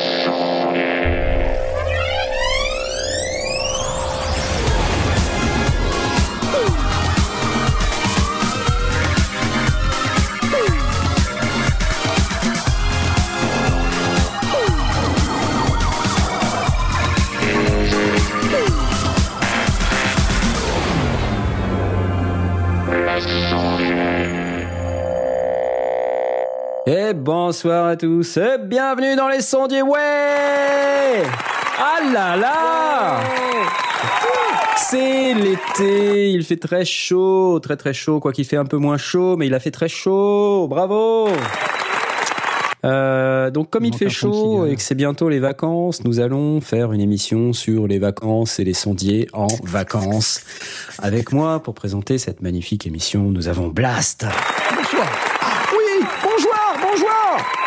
Et bonsoir à tous, et bienvenue dans les sondiers, ouais Ah là là C'est l'été, il fait très chaud, très très chaud, quoi qu'il fait un peu moins chaud, mais il a fait très chaud, bravo euh, donc comme il, fait chaud et que c'est bientôt les vacances, nous allons faire une émission sur les vacances et les sondiers en vacances. Avec moi pour présenter cette magnifique émission, nous avons Blast. Bonsoir. Oui, bonjour, bonjour.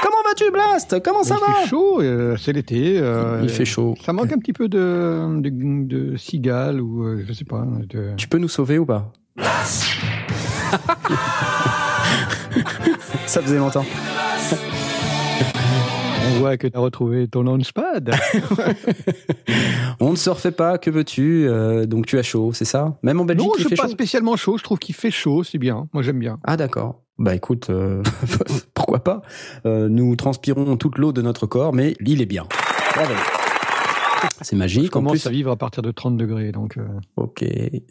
Comment vas-tu Blast Comment ça il va? fait chaud, euh, c'est l'été. euh, Il fait chaud. Ça manque un petit peu de, de, de cigales ou euh, je sais pas. De... Tu peux nous sauver ou pas? Ça faisait longtemps. On voit que tu as retrouvé ton launchpad. On ne se refait pas, que veux-tu Euh, Donc tu as chaud, c'est ça? Même en Belgique, non, il je fait pas chaud? spécialement chaud. Je trouve qu'il fait chaud, c'est bien. Moi, j'aime bien. Ah d'accord. Bah écoute, euh, pourquoi pas Euh, Nous transpirons toute l'eau de notre corps, mais il est bien. Bravo. C'est Je magique. En commence plus, à vivre à partir de 30 degrés, donc. euh, Ok.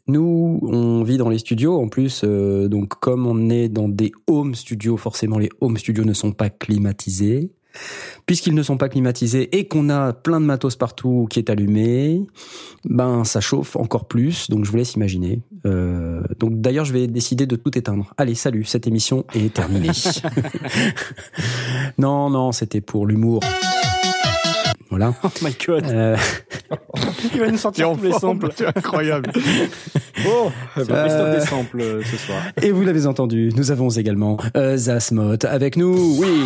Nous, on vit dans les studios. En plus, euh, donc comme on est dans des home studios, forcément les home studios ne sont pas climatisés. Puisqu'ils ne sont pas climatisés et qu'on a plein de matos partout qui est allumé, ben ça chauffe encore plus. Donc je vous laisse imaginer. Euh, donc d'ailleurs, je vais décider de tout éteindre. Allez, salut, cette émission est terminée. non, non, c'était pour l'humour. Voilà. Oh my god, Euh, il va nous sortir tous les samples. C'est incroyable. Oh, c'est Euh, Christophe des samples euh, ce soir. Et vous l'avez entendu, nous avons également euh, Zasmot avec nous, oui.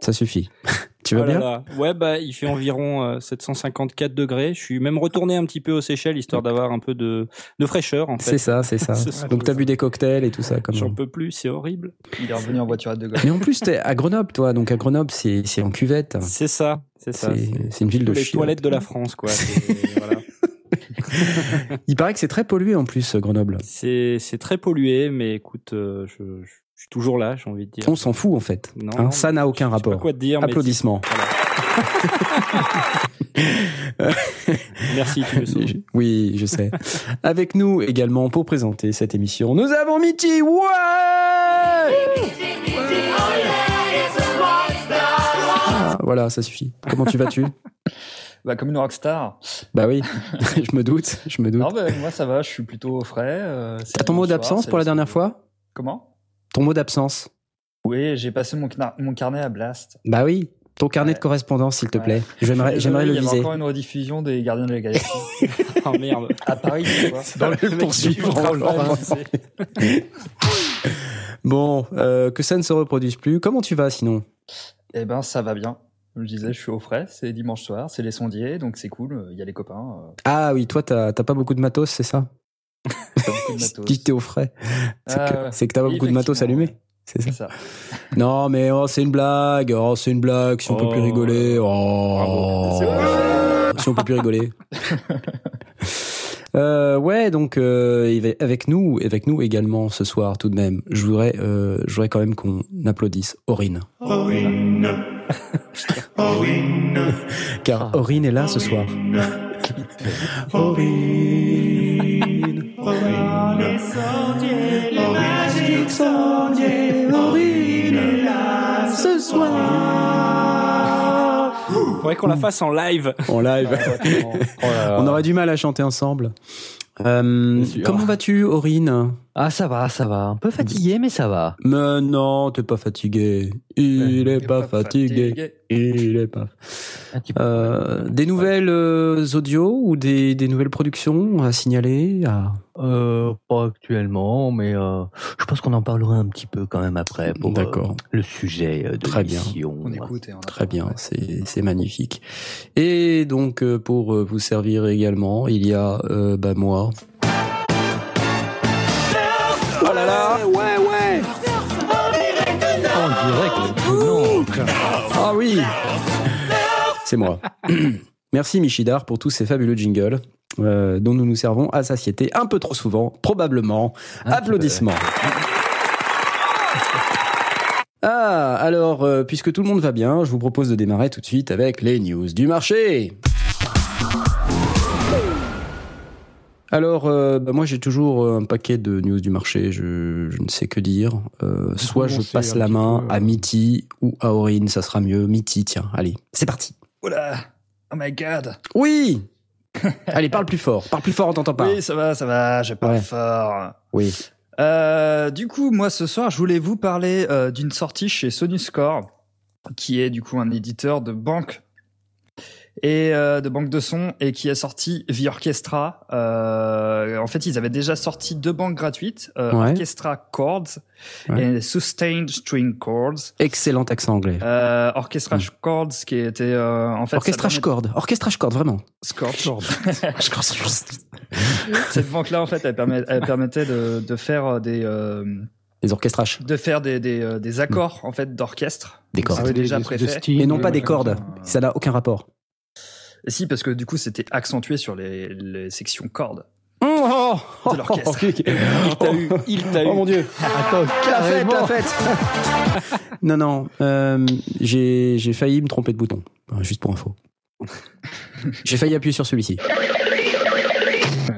Ça suffit. Tu vas Oh là bien là. Ouais, bah, il fait environ euh, 754 degrés. Je suis même retourné un petit peu aux Seychelles histoire d'avoir un peu de, de fraîcheur en C'est ça, c'est ça. Ce. Donc t'as bu des cocktails et tout ça comme J'en peux plus, c'est horrible. Il est revenu en voiture à deux gars. Mais en plus t'es à Grenoble toi, donc à Grenoble c'est c'est en cuvette. C'est ça, c'est ça. C'est c'est une ville de les chiottes. toilettes de la France, quoi. Voilà. Il paraît que c'est très pollué en plus Grenoble. C'est c'est très pollué, mais écoute, euh, je, je suis toujours là, j'ai envie de dire. On s'en fout en fait. Non, Hein, ça n'a aucun Je sais pas rapport. quoi te dire. Applaudissements. Voilà. Merci, tu me. Oui, je sais. Avec nous également pour présenter cette émission, nous avons Mitty. Ouais Ah, Voilà, ça suffit. Comment tu vas-tu? Bah, comme une rockstar. Bah oui, je me doute, je me doute. Non, bah, moi ça va, je suis plutôt frais. euh, T'as ton mot d'absence pour la dernière fois? Comment? Ton mot d'absence Oui, j'ai passé mon, mon carnet à Blast. Bah oui, ton carnet Ouais. de correspondance, s'il te Ouais. plaît. Je J'aimerais, j'aimerais le Il y avait viser. encore une rediffusion des Gardiens de la Galaxie Oh merde. à Paris, tu vois. Dans le poursuivre. Bon, euh, que ça ne se reproduise plus. Comment tu vas sinon? Eh ben, ça va bien. Comme je disais, je suis au frais. C'est dimanche soir, c'est les sondiers, donc c'est cool. Il y a les copains. euh, Ah oui, toi, t'as t'as pas beaucoup de matos, c'est ça? Que t'es au frais. C'est Ah, que, que t'as pas beaucoup de matos allumés. C'est ça. Non, mais oh, c'est une blague. Oh, c'est une blague. Si on peut Oh. plus rigoler. Oh. Vrai. Si on peut plus rigoler. Euh, ouais, donc euh, avec nous, avec nous également ce soir tout de même. Je voudrais, euh, je voudrais quand même qu'on applaudisse Aurine, car Aurine est là ce soir. Aurine, Aurine est là ce soir. Faudrait qu'on la fasse en live. En live. Là. On aurait du mal à chanter ensemble. Euh, comment vas-tu, Aurine Ah, ça va, ça va. Un peu fatigué, mais ça va. Mais non, t'es pas fatigué. Il est pas fatigué. Il est pas. Peu. Euh, des nouvelles euh, audios ou des, des nouvelles productions à signaler à... Euh, pas actuellement, mais euh, je pense qu'on en parlera un petit peu quand même après pour euh, D'accord. le sujet de Très bien. On écoute et on Très bien, c'est c'est magnifique. Et donc pour vous servir également, il y a euh, bah moi. Ouais, ouais. En direct, Ah oui. C'est moi. Merci Michidar pour tous ces fabuleux jingles euh, dont nous nous servons à satiété un peu trop souvent, probablement. Applaudissements. Ah, alors, euh, puisque tout le monde va bien, je vous propose de démarrer tout de suite avec les news du marché. Alors, euh, bah, moi j'ai toujours euh, un paquet de news du marché, je, je ne sais que dire. Euh, soit je passe la main peu, à. Mitty ou à Aurine, ça sera mieux. Mitty, tiens, allez, c'est parti. Oula Oh my god Oui Allez, parle plus fort, parle plus fort, on t'entend pas. Oui, ça va, ça va, je parle Ouais. fort. Oui. Euh, du coup, moi ce soir, je voulais vous parler euh, d'une sortie chez Sony Score, qui est du coup un éditeur de banque et euh, de banque de son et qui a sorti The Orchestra. Euh, en fait, ils avaient déjà sorti deux banques gratuites, euh, Ouais. Orchestra Chords Ouais. et Sustained String Chords. Excellent accent anglais. Euh, Orchestra Mm. Chords qui était euh, en fait Orchestrage ça corde, orchestrage corde, vraiment. Score. Cette banque-là, en fait, elle, permet- elle permettait de, de faire des euh, Les orchestrages, de faire des, des, euh, des accords en fait d'orchestre. des Donc, cordes. Ah des- déjà des- préfet. de Sting, Et non euh, pas des cordes, ça n'a aucun rapport. Et si, parce que du coup, c'était accentué sur les, les sections cordes. Oh, De l'orchestre. Il t'a eu, il t'a Oh eu. mon dieu Attends, La fête, la fête Non, non, euh, j'ai j'ai failli me tromper de bouton, Euh, juste pour info. J'ai failli appuyer sur celui-ci.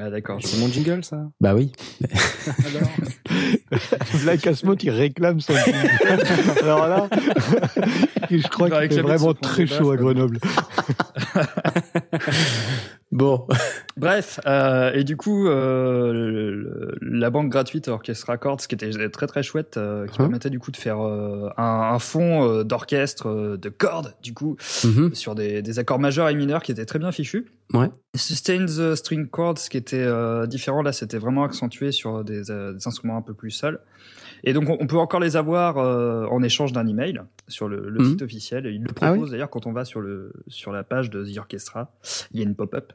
Ah, D'accord. C'est mon jingle, ça Bah oui. Là, Casmote, il réclame son Alors là, je crois qu'il fait vraiment très chaud à Grenoble. Bon. Bref, euh, et du coup, euh, le- la banque gratuite Orchestra Chords, qui était très très chouette, euh, qui Hein permettait du coup de faire un, un fond d'orchestre de cordes, du coup, Mhm. sur des, des accords majeurs et mineurs qui étaient très bien fichus. Ouais. Sustain the String Chords, qui était différent, là, c'était vraiment accentué sur des, des instruments un peu plus seuls. Et donc, on, peut encore les avoir euh, en échange d'un email sur le, le Mhm. site officiel. Et il le Ah oui propose d'ailleurs quand on va sur, le, sur la page de The Orchestra. Il y a une pop-up.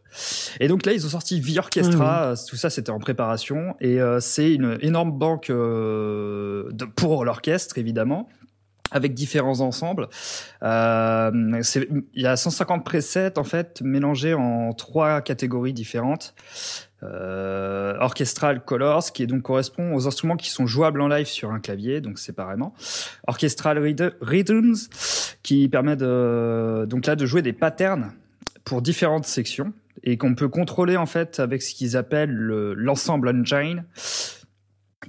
Et donc là, ils ont sorti The Orchestra. Ah Tout ça, c'était en préparation. Et euh, c'est une énorme banque euh, de, pour l'orchestre, évidemment avec différents ensembles. Euh, il y a 150 presets en fait mélangés en trois catégories différentes. Euh, orchestral colors qui est donc correspond aux instruments qui sont jouables en live sur un clavier donc séparément. Orchestral Rhythm- rhythms qui permet de donc là de jouer des patterns pour différentes sections et qu'on peut contrôler en fait avec ce qu'ils appellent le- l'ensemble engine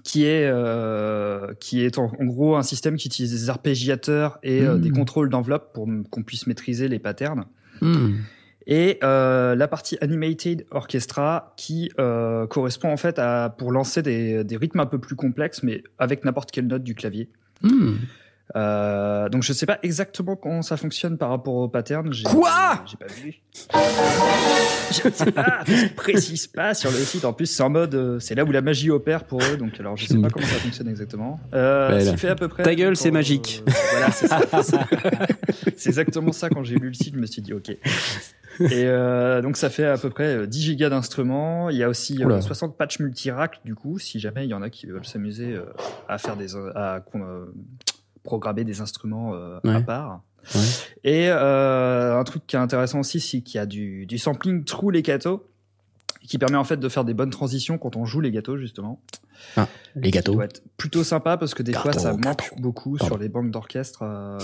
qui est euh, qui est en, en gros un système qui utilise des arpégiateurs et euh, des contrôles d'enveloppe pour qu'on puisse maîtriser les patterns. Hmm. Et euh, la partie Animated Orchestra qui euh, correspond en fait à pour lancer des, des rythmes un peu plus complexes mais avec n'importe quelle note du clavier. Hmm. Euh, donc je sais pas exactement comment ça fonctionne par rapport au pattern. Quoi J'ai pas vu. je sais pas, qu'ils précisent pas sur le site. En plus c'est en mode, c'est là où la magie opère pour eux. Donc alors je sais pas comment ça fonctionne exactement. Euh, fait à peu près. Ta gueule, c'est magique. euh, voilà, c'est ça. c'est exactement ça. Quand j'ai lu le site, je me suis dit ok. Et euh, donc ça fait à peu près euh, 10 gigas d'instruments. Il y a aussi euh, Oula. 60 patchs multirack du coup, si jamais il y en a qui veulent s'amuser euh, à faire des à euh, programmer des instruments euh, à Ouais. part. Ouais. Et euh, un truc qui est intéressant aussi, c'est qu'il y a du, du sampling through les gâteaux qui permet en fait de faire des bonnes transitions quand on joue les gâteaux justement. Les gâteaux. Ça doit être plutôt sympa parce que des fois ça manque gâteau. beaucoup Pardon. sur les banques d'orchestre euh,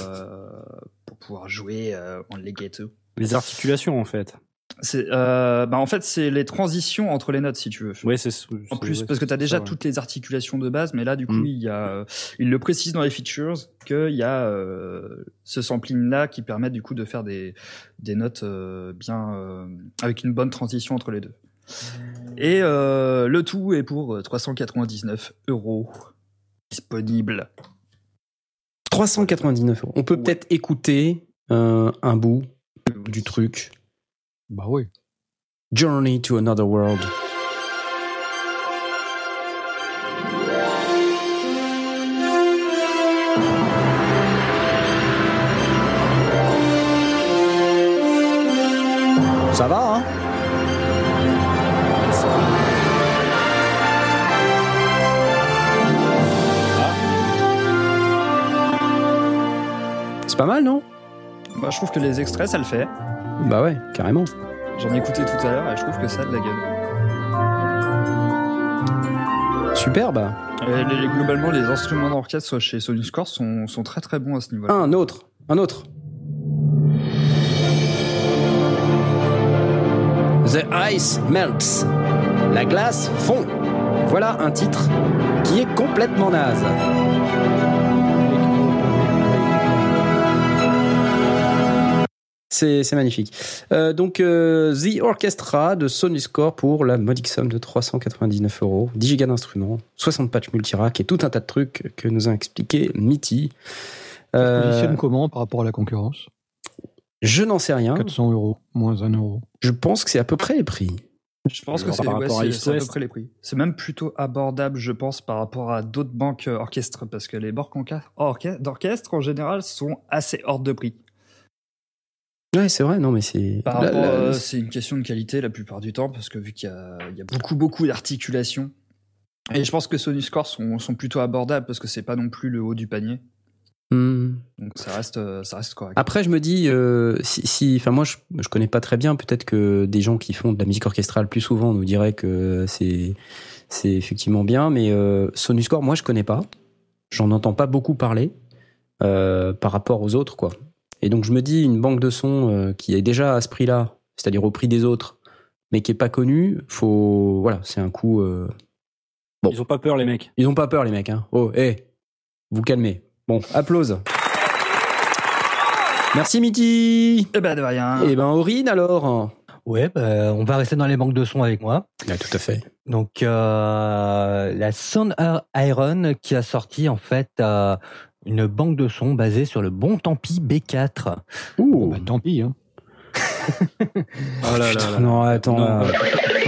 pour pouvoir jouer euh, en les gâteaux. Les articulations, en fait. C'est, euh, bah en fait, c'est les transitions entre les notes, si tu veux. Ouais, c'est. En plus, parce que tu as déjà toutes les articulations de base, mais là, du coup, Mm. il y a, euh, il le précise dans les features qu'il y a euh, ce sampling-là qui permet du coup de faire des, des notes euh, bien euh, avec une bonne transition entre les deux. Et euh, le tout est pour 399 euros disponible. 399 euros. On peut Ouais. peut-être écouter euh, un bout du truc. Bah oui. Journey to Another World. Ça va, hein? C'est pas mal, non? Bah, je trouve que les extraits, ça le fait. Bah ouais, carrément. J'en ai écouté tout à l'heure et je trouve que ça a de la gueule. Superbe. Et les- les- globalement, les instruments d'orchestre chez Sony Score sont, sont très très bons à ce niveau-là. Un autre, un autre. The ice melts. La glace fond. Voilà un titre qui est complètement naze. C'est magnifique. Euh, donc, euh, The Orchestra de Sony Score pour la modique somme de 399 euros. 10 gigas d'instruments, 60 patchs multirack et tout un tas de trucs que nous a expliqué Mitty. Ça se Euh, positionne comment par rapport à la concurrence? je n'en sais rien. 400 euros, moins 1 euro. Je pense que c'est à peu près les prix. Je pense que c'est par ouais, rapport à à peu près les prix. C'est même plutôt abordable, je pense, par rapport à d'autres banques euh, orchestres, parce que les banques d'orchestre, en général, sont assez hors de prix. Ouais, c'est vrai, non, mais c'est. Par là, rapport, là, euh, c'est une question de qualité la plupart du temps, parce que vu qu'il y a, il y a beaucoup, beaucoup d'articulations. Et je pense que Sony Score sont, sont plutôt abordables, parce que c'est pas non plus le haut du panier. hmm. Donc ça reste, euh, ça reste correct. Après, je me dis, euh, si, si- enfin, moi, je, je connais pas très bien. Peut-être que des gens qui font de la musique orchestrale plus souvent nous diraient que c'est, c'est effectivement bien. Mais euh, Sony Score, moi, je connais pas. J'en entends pas beaucoup parler euh, par rapport aux autres, quoi. Et donc, je me dis, une banque de sons euh, qui est déjà à ce prix-là, c'est-à-dire au prix des autres, mais qui est pas connue, faut, voilà, c'est un coup. euh, Bon. Ils ont pas peur, les mecs. Ils ont pas peur, les mecs. Hein. Oh, hé, vous calmez. Bon, applause. Merci, Mitty. Eh ben de rien. Eh ben, Aurine, alors Ouais, bah, on va rester dans les banques de sons avec moi. Ah, Tout à fait. Donc euh, la Sound Iron qui a sorti en fait euh, une banque de sons basée sur le bon tant pis B4. Bon, bah, tant pis. Hein. Oh là là là. Non, attends, Non. là,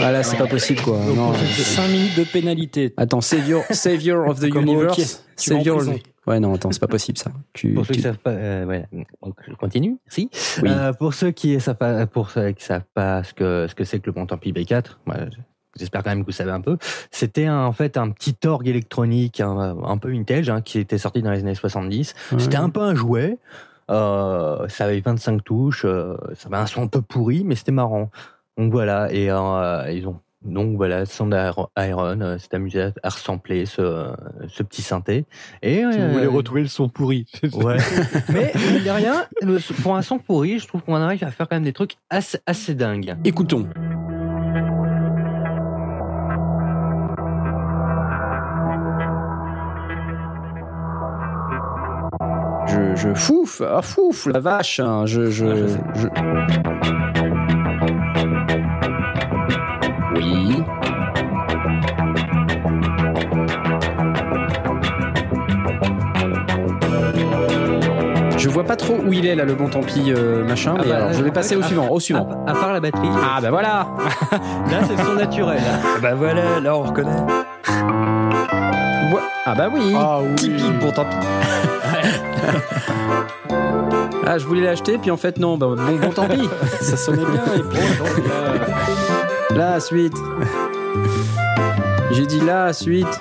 Ah, là, c'est pas possible, quoi. Non. 5 minutes de pénalité. Attends, Savior, Savior of the Comme Universe. En Savior. prison. Ouais, non, attends, c'est pas possible, ça. Tu, Pour ceux tu- qui savent pas, euh, ouais, donc je continue. Si. Oui. Euh, pour ceux qui savent pas, pour ceux qui savent pas ce que ce que c'est que le bon tant pis B4, moi, j'espère quand même que vous savez un peu. C'était en fait un petit orgue électronique un, un peu vintage hein, qui était sorti dans les années 70. Ouais. C'était un peu un jouet. Euh, ça avait 25 touches. euh, ça avait un son un peu pourri, mais c'était marrant. Donc voilà. Et euh, ils ont donc voilà, Sound Iron euh, s'est amusé à, ressembler ce, ce petit synthé. Et Si vous euh, voulez retrouver le son pourri. Ouais. Mais de rien, le- pour un son pourri, je trouve qu'on arrive à faire quand même des trucs assez, assez dingues. Écoutons. Je, je fouf, ah fouf, la vache, hein, je, je, Ah, je Oui. Je vois pas trop où il est là, le bon tant pis euh, machin, Ah mais bah, alors je vais passer au à- suivant, au suivant. À, à part la batterie, Ah bah voilà là c'est le son naturel. Bah voilà, là on reconnaît. Ah bah oui Ah oui. Bon tant pis. Ah, je voulais l'acheter, puis en fait, non, bah, bon, bon, tant pis. Ça sonnait bien. Et puis, donc, là, La suite. J'ai dit la suite.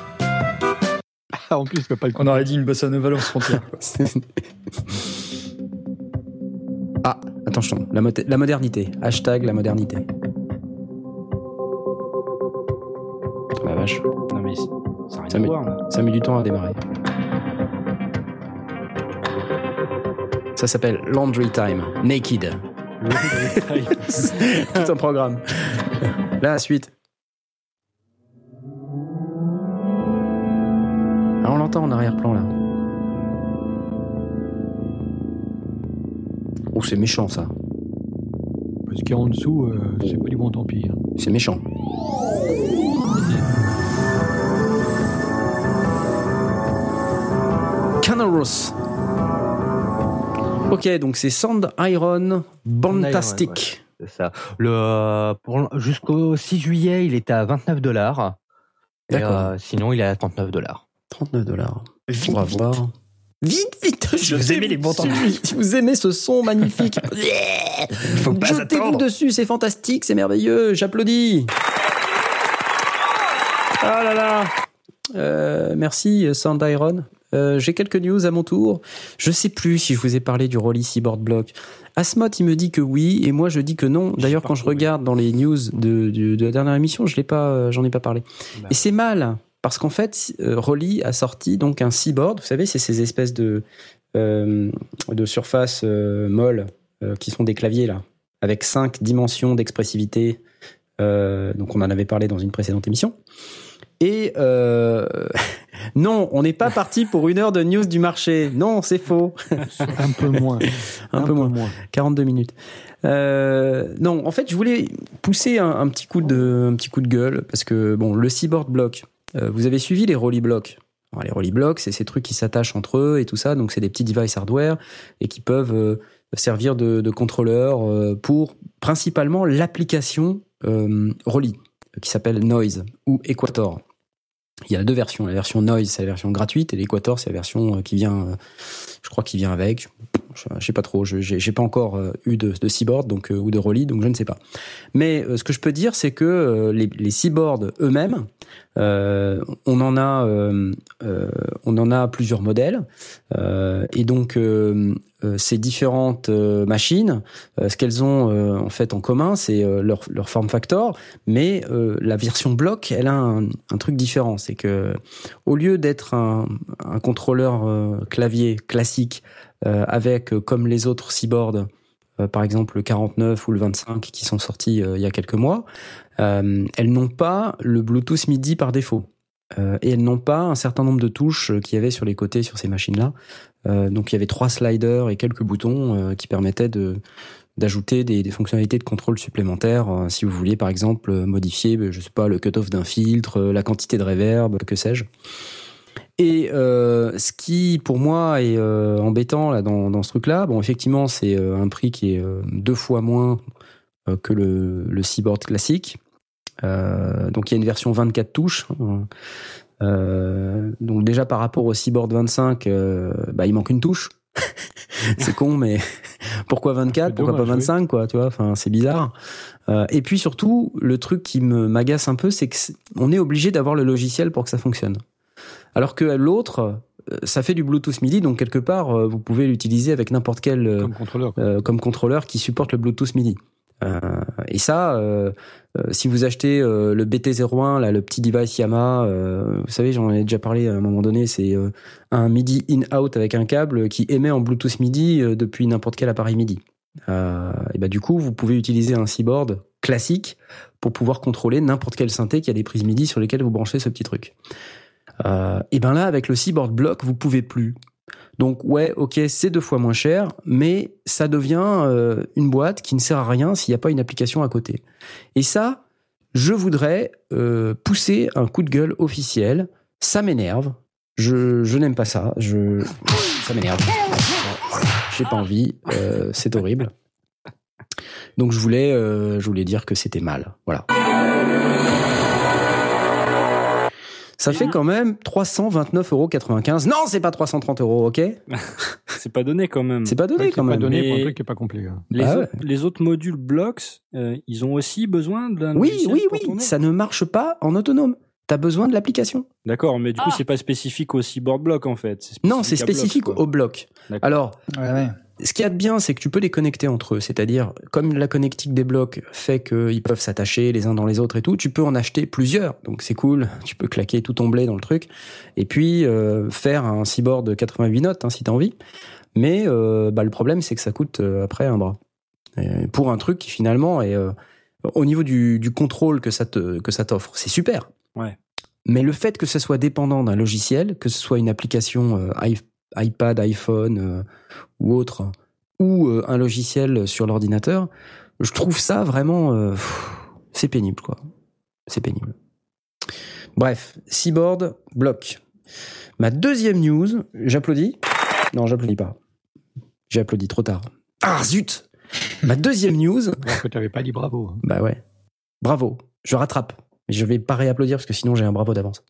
Ah, en plus, je peux pas le On aurait dit une bossa nova lance frontière. ah, attention, la, mote- la modernité. Hashtag la modernité. Oh La vache, non, mais ça met- voir. là. ça met du temps à démarrer. Ça s'appelle Laundry Time, Naked. Tout un programme. La suite. Ah, on l'entend en arrière-plan là. Oh, c'est méchant ça. Parce qu'en dessous, euh, c'est pas du bon tant pis. hein. C'est méchant. Canaros. Ok, donc c'est Sand Iron Bantastic. C'est ça. Le, euh, pour- jusqu'au 6 juillet, il était à 29 dollars. D'accord. sinon, il est à 39 dollars. 39 dollars. Vite, On va vite. voir. Vite, vite Si vous aimez les bons temps. Si vous aimez ce son magnifique, Faut pas jetez-vous attendre. dessus, c'est fantastique, c'est merveilleux, j'applaudis. Ah là là Euh, merci Sound Iron. Euh, J'ai quelques news à mon tour. Je sais plus si je vous ai parlé du Rolly Seaboard Block. Asmot, il me dit que oui, et moi je dis que non. D'ailleurs, quand je regarde dans les news de, de- de la dernière émission, je l'ai pas, euh, j'en ai pas parlé. Bah. Et c'est mal parce qu'en fait, euh, Rolly a sorti donc un Seaboard. Vous savez, c'est ces espèces de euh, de surface euh, euh, qui sont des claviers là, avec cinq dimensions d'expressivité. Donc on en avait parlé dans une précédente émission. Et non, on n'est pas parti pour une heure de news du marché. Non, c'est faux. Un peu moins. Un, peu moins. moins. 42 minutes. Euh, non, en fait, je voulais pousser un, un petit coup de, un petit coup de gueule parce que bon, le Seaboard Block. euh, vous avez suivi les Rolly Blocks. Alors, les Rolly Blocks, c'est ces trucs qui s'attachent entre eux et tout ça. Donc, c'est des petits devices hardware et qui peuvent euh, servir de, de contrôleur pour principalement l'application Rolly qui s'appelle Noise ou Equator. Il y a deux versions. La version Noise, c'est la version gratuite, et l'Equator, c'est la version euh, qui vient, euh, je crois, qui vient avec. Je, je sais pas trop. J'ai pas encore euh, eu de, de Seaboard donc ou de Rolly, donc je ne sais pas. Mais ce que je peux dire, c'est que les, les Seaboards eux-mêmes, euh, on en a, euh, euh, on en a plusieurs modèles, et donc ces différentes machines, ce qu'elles ont en fait en commun, c'est leur, form factor, mais la version bloc, elle a un, truc différent, c'est que au lieu d'être un, contrôleur clavier classique avec comme les autres euh, par exemple le 49 ou le 25 qui sont sortis il y a quelques mois, elles n'ont pas le Bluetooth MIDI par défaut. Euh, et elles n'ont pas un certain nombre de touches euh, qu'il y avait sur les côtés sur ces machines-là. Euh, donc il y avait trois sliders et quelques boutons euh, qui permettaient d'ajouter des, fonctionnalités de contrôle supplémentaires euh, si vous vouliez par exemple euh, modifier euh, je sais pas le cutoff d'un filtre euh, la quantité de reverb que sais-je et euh, ce qui pour moi est euh, embêtant là dans, ce truc là bon effectivement c'est euh, un prix qui est euh, deux fois moins euh, que le, le Seaboard classique euh, donc il y a une version 24 touches. Euh, donc déjà par rapport au Seaboard 25 euh, bah il manque une touche c'est con mais pourquoi 24 C'est pourquoi pas dommage, oui. 25 quoi tu vois? Enfin c'est bizarre Euh, et puis surtout le truc qui me m'agace un peu c'est que c'est- on est obligé d'avoir le logiciel pour que ça fonctionne alors que l'autre euh, ça fait du Bluetooth MIDI donc quelque part euh, vous pouvez l'utiliser avec n'importe quel euh, Comme contrôleur. quoi. euh, comme contrôleur qui supporte le Bluetooth MIDI. Euh, et ça, euh, euh, si vous achetez euh, le BT01, là, le petit device Yamaha, vous savez, j'en ai déjà parlé à un moment donné, c'est un MIDI in-out avec un câble qui émet en Bluetooth MIDI depuis n'importe quel appareil MIDI. Et ben du coup, vous pouvez utiliser un Seaboard classique pour pouvoir contrôler n'importe quel synthé qui a des prises MIDI sur lesquelles vous branchez ce petit truc. Et ben là, avec le Seaboard Block, vous pouvez plus. Donc ouais, ok, c'est deux fois moins cher, mais ça devient euh, une boîte qui ne sert à rien s'il n'y a pas une application à côté. Et ça, je voudrais euh, pousser un coup de gueule officiel. Ça m'énerve. Je, n'aime pas ça. Ça m'énerve. J'ai pas envie. euh, c'est horrible. Donc je voulais, je voulais dire que c'était mal. Voilà. Ça fait quand même 329,95 euros. Non, c'est pas 330 euros, ok C'est pas donné quand même. C'est pas donné quand c'est pas même. donné pour un truc qui est pas complet. hein. Les, Bah autres, les autres modules Blocks, euh, ils ont aussi besoin d'un Oui, logiciel oui, pour oui, tourner ça ne marche pas en autonome. T'as besoin de l'application. D'accord, mais du coup, Ah. c'est pas spécifique au Seaboard Block en fait. C'est Non, c'est spécifique au bloc. D'accord. Alors, Ouais, ouais. Ce qu'il y a de bien, c'est que tu peux les connecter entre eux. C'est-à-dire, comme la connectique des blocs fait qu'ils peuvent s'attacher les uns dans les autres et tout, tu peux en acheter plusieurs. Donc c'est cool. Tu peux claquer tout ton blé dans le truc. Et puis, euh, faire un Seaboard de 88 notes, hein, si t'as envie. Mais euh, bah, le problème, c'est que ça coûte euh, après un bras. Et pour un truc qui finalement est... euh, au niveau du, du contrôle que ça te que ça t'offre, c'est super. Ouais. Mais le fait que ça soit dépendant d'un logiciel, que ce soit une application euh, iPad, iPhone euh, ou autre, ou euh, un logiciel sur l'ordinateur, je trouve ça vraiment, euh, c'est pénible quoi. C'est pénible. Bref, Seaboard bloc. Ma deuxième news, j'applaudis. Non, j'applaudis pas. J'ai applaudi trop tard. Ah zut Ma deuxième news, Alors que t'avais pas dit bravo. hein. bah ouais. Bravo. Je rattrape. Mais je vais pas réapplaudir parce que sinon j'ai un bravo d'avance.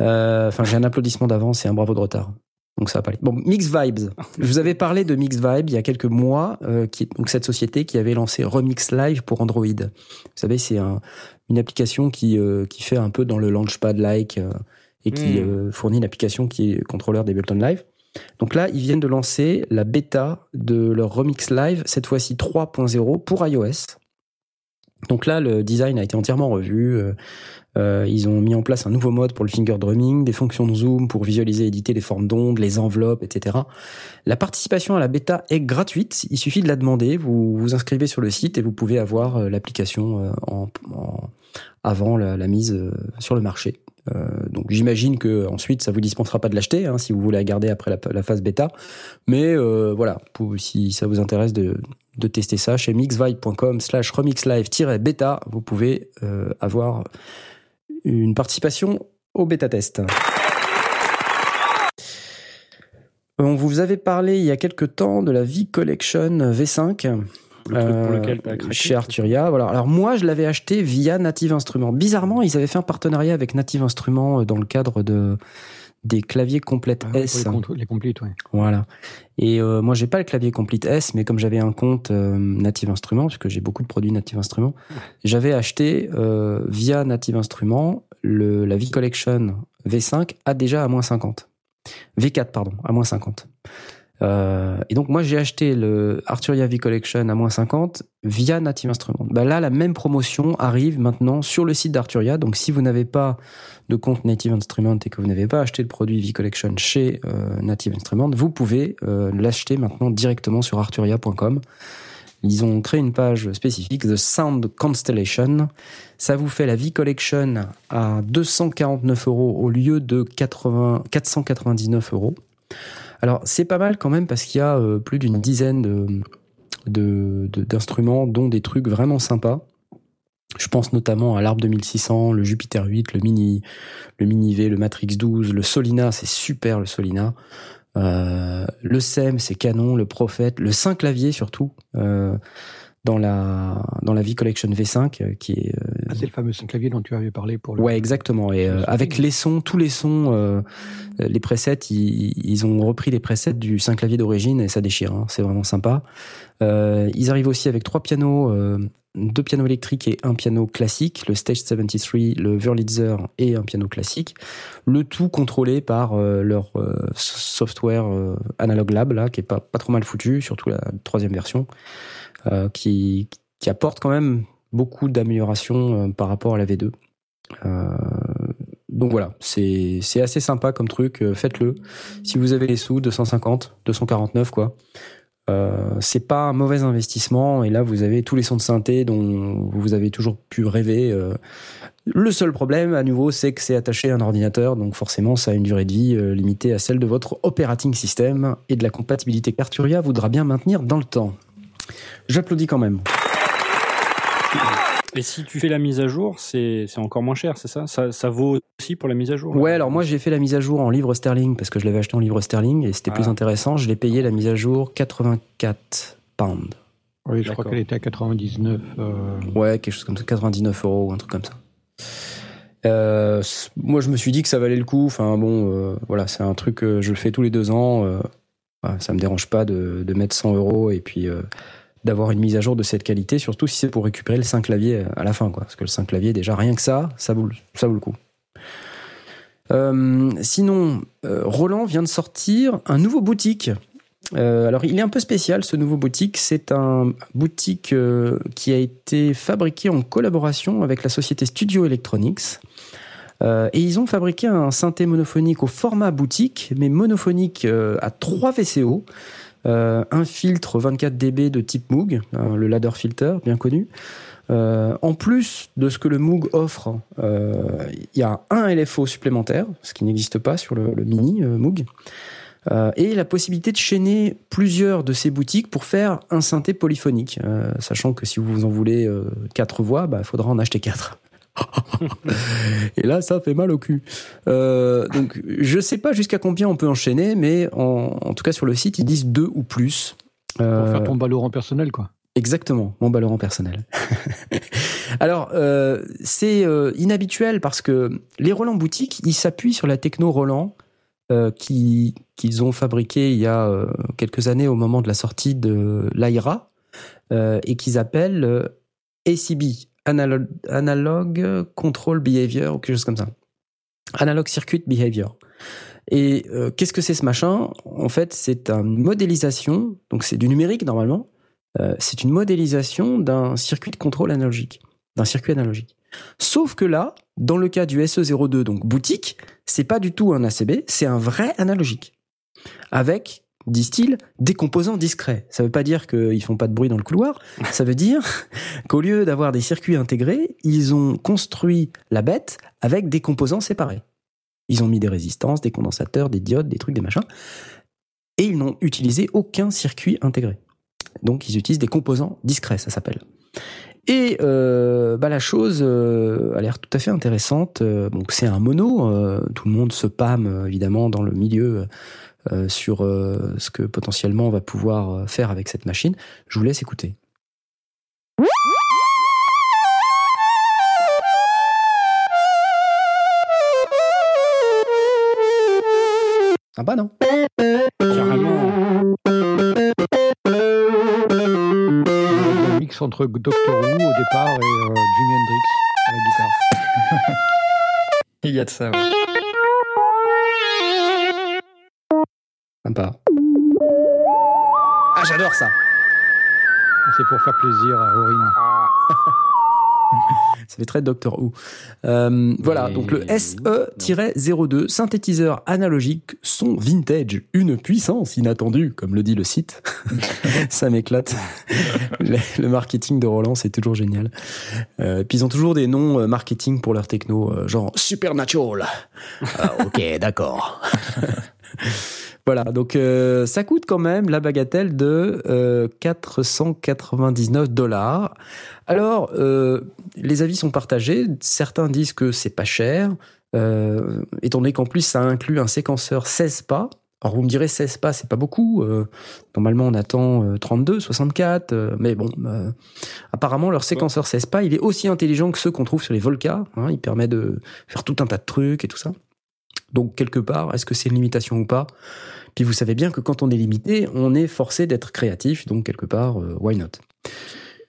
Euh, Enfin, j'ai un applaudissement d'avance et un bravo de retard. Donc ça va pas aller. Bon, Mix Vibes. Je vous avais parlé de Mix Vibes il y a quelques mois, euh, qui donc cette société qui avait lancé Remix Live pour Android. Vous savez, c'est un, une application qui, euh, qui fait un peu dans le Launchpad-like euh, et qui Mm. euh, fournit l'application qui est contrôleur d'Ableton Live. Donc là, ils viennent de lancer la bêta de leur Remix Live, cette fois-ci 3.0 pour iOS. Donc là, le design a été entièrement revu. Euh, ils ont mis en place un nouveau mode pour le finger drumming, des fonctions de zoom pour visualiser et éditer les formes d'ondes, les enveloppes, etc. La participation à la bêta est gratuite. Il suffit de la demander. Vous vous inscrivez sur le site et vous pouvez avoir euh, l'application euh, en, en- avant la, la mise euh, sur le marché. Euh, donc j'imagine que ensuite ça vous dispensera pas de l'acheter hein, si vous voulez la garder après la, la phase bêta. Mais euh, voilà, si ça vous intéresse de, de tester ça chez mixvibe.com slash remixlive-bêta, vous pouvez avoir une participation au bêta test. On vous avait parlé il y a quelques temps de la V-Collection V5 Le truc pour euh, lequel t'as craqué. chez Arturia. Voilà. Alors moi, je l'avais acheté via Native Instruments. Bizarrement, ils avaient fait un partenariat avec Native Instruments euh, dans le cadre de des claviers complète Ah, pour S. les, complètes, ouais. Voilà. Et euh, moi, j'ai pas le clavier Complete S, mais comme j'avais un compte euh, Native Instruments, parce que j'ai beaucoup de produits Native Instruments, j'avais acheté euh, via Native Instruments le, la V-Collection V5 a déjà à moins 50. V4, pardon, à moins 50. Euh, et donc moi j'ai acheté le Arturia V Collection à moins 50 via Native Instruments. Bah là la même promotion arrive maintenant sur le site d'Arturia. Donc si vous n'avez pas de compte Native Instruments et que vous n'avez pas acheté le produit V Collection chez euh, Native Instruments, vous pouvez euh, l'acheter maintenant directement sur arturia.com. Ils ont créé une page spécifique, The Sound Constellation. Ça vous fait la V Collection à 249 euros au lieu de 80, 499 euros. Alors c'est pas mal quand même parce qu'il y a euh, plus d'une dizaine d'instruments, dont des trucs vraiment sympas. Je pense notamment à l'Arbre 2600, le Jupiter 8, le Mini, le Mini V, le Matrix 12, le Solina, c'est super le Solina. Euh, le SEM, c'est canon, le Prophète, le Saint clavier surtout, euh, dans la dans la V Collection V5, euh, qui est euh, Ah, c'est le fameux clavier dont tu avais parlé pour le. Ouais, exactement. Et euh, avec les sons, tous les sons, euh, les presets, ils, ils ont repris les presets du Saint clavier d'origine et ça déchire. hein. C'est vraiment sympa. Euh, ils arrivent aussi avec trois pianos, deux pianos électriques et un piano classique, le Stage 73, le Wurlitzer et un piano classique. Le tout contrôlé par euh, leur euh, software euh, Analog Lab là, qui est pas pas trop mal foutu, surtout la troisième version, qui qui apporte quand même beaucoup d'améliorations euh, par rapport à la V2. Euh, donc voilà, c'est assez sympa comme truc, euh, faites-le. Si vous avez les sous, 250, 249 quoi. Euh, c'est pas un mauvais investissement et là vous avez tous les sons de synthé dont vous avez toujours pu rêver. euh. Le seul problème à nouveau c'est que c'est attaché à un ordinateur donc forcément ça a une durée de vie euh, limitée à celle de votre operating system et de la compatibilité qu'Arturia voudra bien maintenir dans le temps. J'applaudis quand même. Et si tu fais la mise à jour, c'est c'est encore moins cher, c'est ça, ça Ça vaut aussi pour la mise à jour Ouais, alors moi j'ai fait la mise à jour en livre sterling parce que je l'avais acheté en livre sterling et c'était plus Ah. intéressant. Je l'ai payé la mise à jour 84 pounds. Oui, je crois qu'elle était à 99. euh, Ouais, quelque chose comme ça, 99 euros ou un truc comme ça. Euh, moi je me suis dit que ça valait le coup. Enfin bon, euh, voilà, c'est un truc que je le fais tous les deux ans. Euh, voilà, ça me dérange pas de, de mettre 100 euros et puis euh, d'avoir une mise à jour de cette qualité, surtout si c'est pour récupérer le 5 clavier à la fin, quoi. Parce que le 5 clavier, déjà rien que ça, ça vaut, ça vaut le coup. Euh, sinon, euh, Roland vient de sortir un nouveau boutique. Euh, alors, il est un peu spécial ce nouveau boutique. C'est un boutique euh, qui a été fabriqué en collaboration avec la société Studio Electronics. Euh, et ils ont fabriqué un synthé monophonique au format boutique, mais monophonique euh, à 3 VCO. Euh, un filtre 24 dB de type Moog, hein, le ladder filter, bien connu. En plus de ce que le Moog offre, il y a un LFO supplémentaire, ce qui n'existe pas sur le, mini Moog, et la possibilité de chaîner plusieurs de ces boutiques pour faire un synthé polyphonique, sachant que si vous en voulez euh, quatre voix, il faudra en acheter quatre. Et là, ça fait mal au cul. Euh, donc, je sais pas jusqu'à combien on peut enchaîner, mais en, en tout cas sur le site, ils disent deux ou plus. Pour Euh, faire ton ballon personnel, quoi. Exactement, mon ballon personnel. Alors, euh, c'est euh, inhabituel parce que les Roland boutiques, ils s'appuient sur la techno Roland qui qu'ils ont fabriqué il y a quelques années au moment de la sortie de l'AIRA et qu'ils appellent ACB, Analog, Analog Control Behavior ou quelque chose comme ça. Analog Circuit Behavior. Et euh, qu'est-ce que c'est ce machin? En fait, c'est une modélisation, donc c'est du numérique normalement, euh, c'est une modélisation d'un circuit de contrôle analogique, d'un circuit analogique. Sauf que là, dans le cas du SE02, donc boutique, c'est pas du tout un ACB, c'est un vrai analogique. Avec, disent-ils, des composants discrets. Ça veut pas dire qu'ils font pas de bruit dans le couloir, ça veut dire qu'au lieu d'avoir des circuits intégrés, ils ont construit la bête avec des composants séparés. Ils ont mis des résistances, des condensateurs, des diodes, des trucs, des machins. Et ils n'ont utilisé aucun circuit intégré. Donc ils utilisent des composants discrets, ça s'appelle. Et euh, bah, la chose euh, a l'air tout à fait intéressante. Euh, donc c'est un mono, tout le monde se pâme évidemment dans le milieu euh, sur ce que potentiellement on va pouvoir faire avec cette machine. Je vous laisse écouter. Sympa, non Carrément. Un mix entre Doctor Who au départ et euh, Jimi Hendrix à la guitare. Il y a de ça. ouais. Sympa. Ah, j'adore ça. C'est pour faire plaisir à Aurine. Ça fait très Doctor Who. Euh, voilà, Mais donc le SE-02, synthétiseur analogique, son vintage, une puissance inattendue, comme le dit le site. Ça m'éclate. le, le marketing de Roland, c'est toujours génial. Euh, puis ils ont toujours des noms euh, marketing pour leur techno, genre Supernatural. Ah, ok, d'accord. Voilà, donc euh, ça coûte quand même la bagatelle de euh, 499 dollars. Alors, euh, les avis sont partagés. Certains disent que c'est pas cher, euh, étant donné qu'en plus ça inclut un séquenceur 16 pas. Alors vous me direz 16 pas, c'est pas beaucoup. euh, normalement on attend euh, 32, 64, euh, mais bon, euh, apparemment leur séquenceur 16 pas, il est aussi intelligent que ceux qu'on trouve sur les Volca. hein, il permet de faire tout un tas de trucs et tout ça. Donc quelque part, est-ce que c'est une limitation ou pas? Puis vous savez bien que quand on est limité, on est forcé d'être créatif, donc quelque part, euh, why not?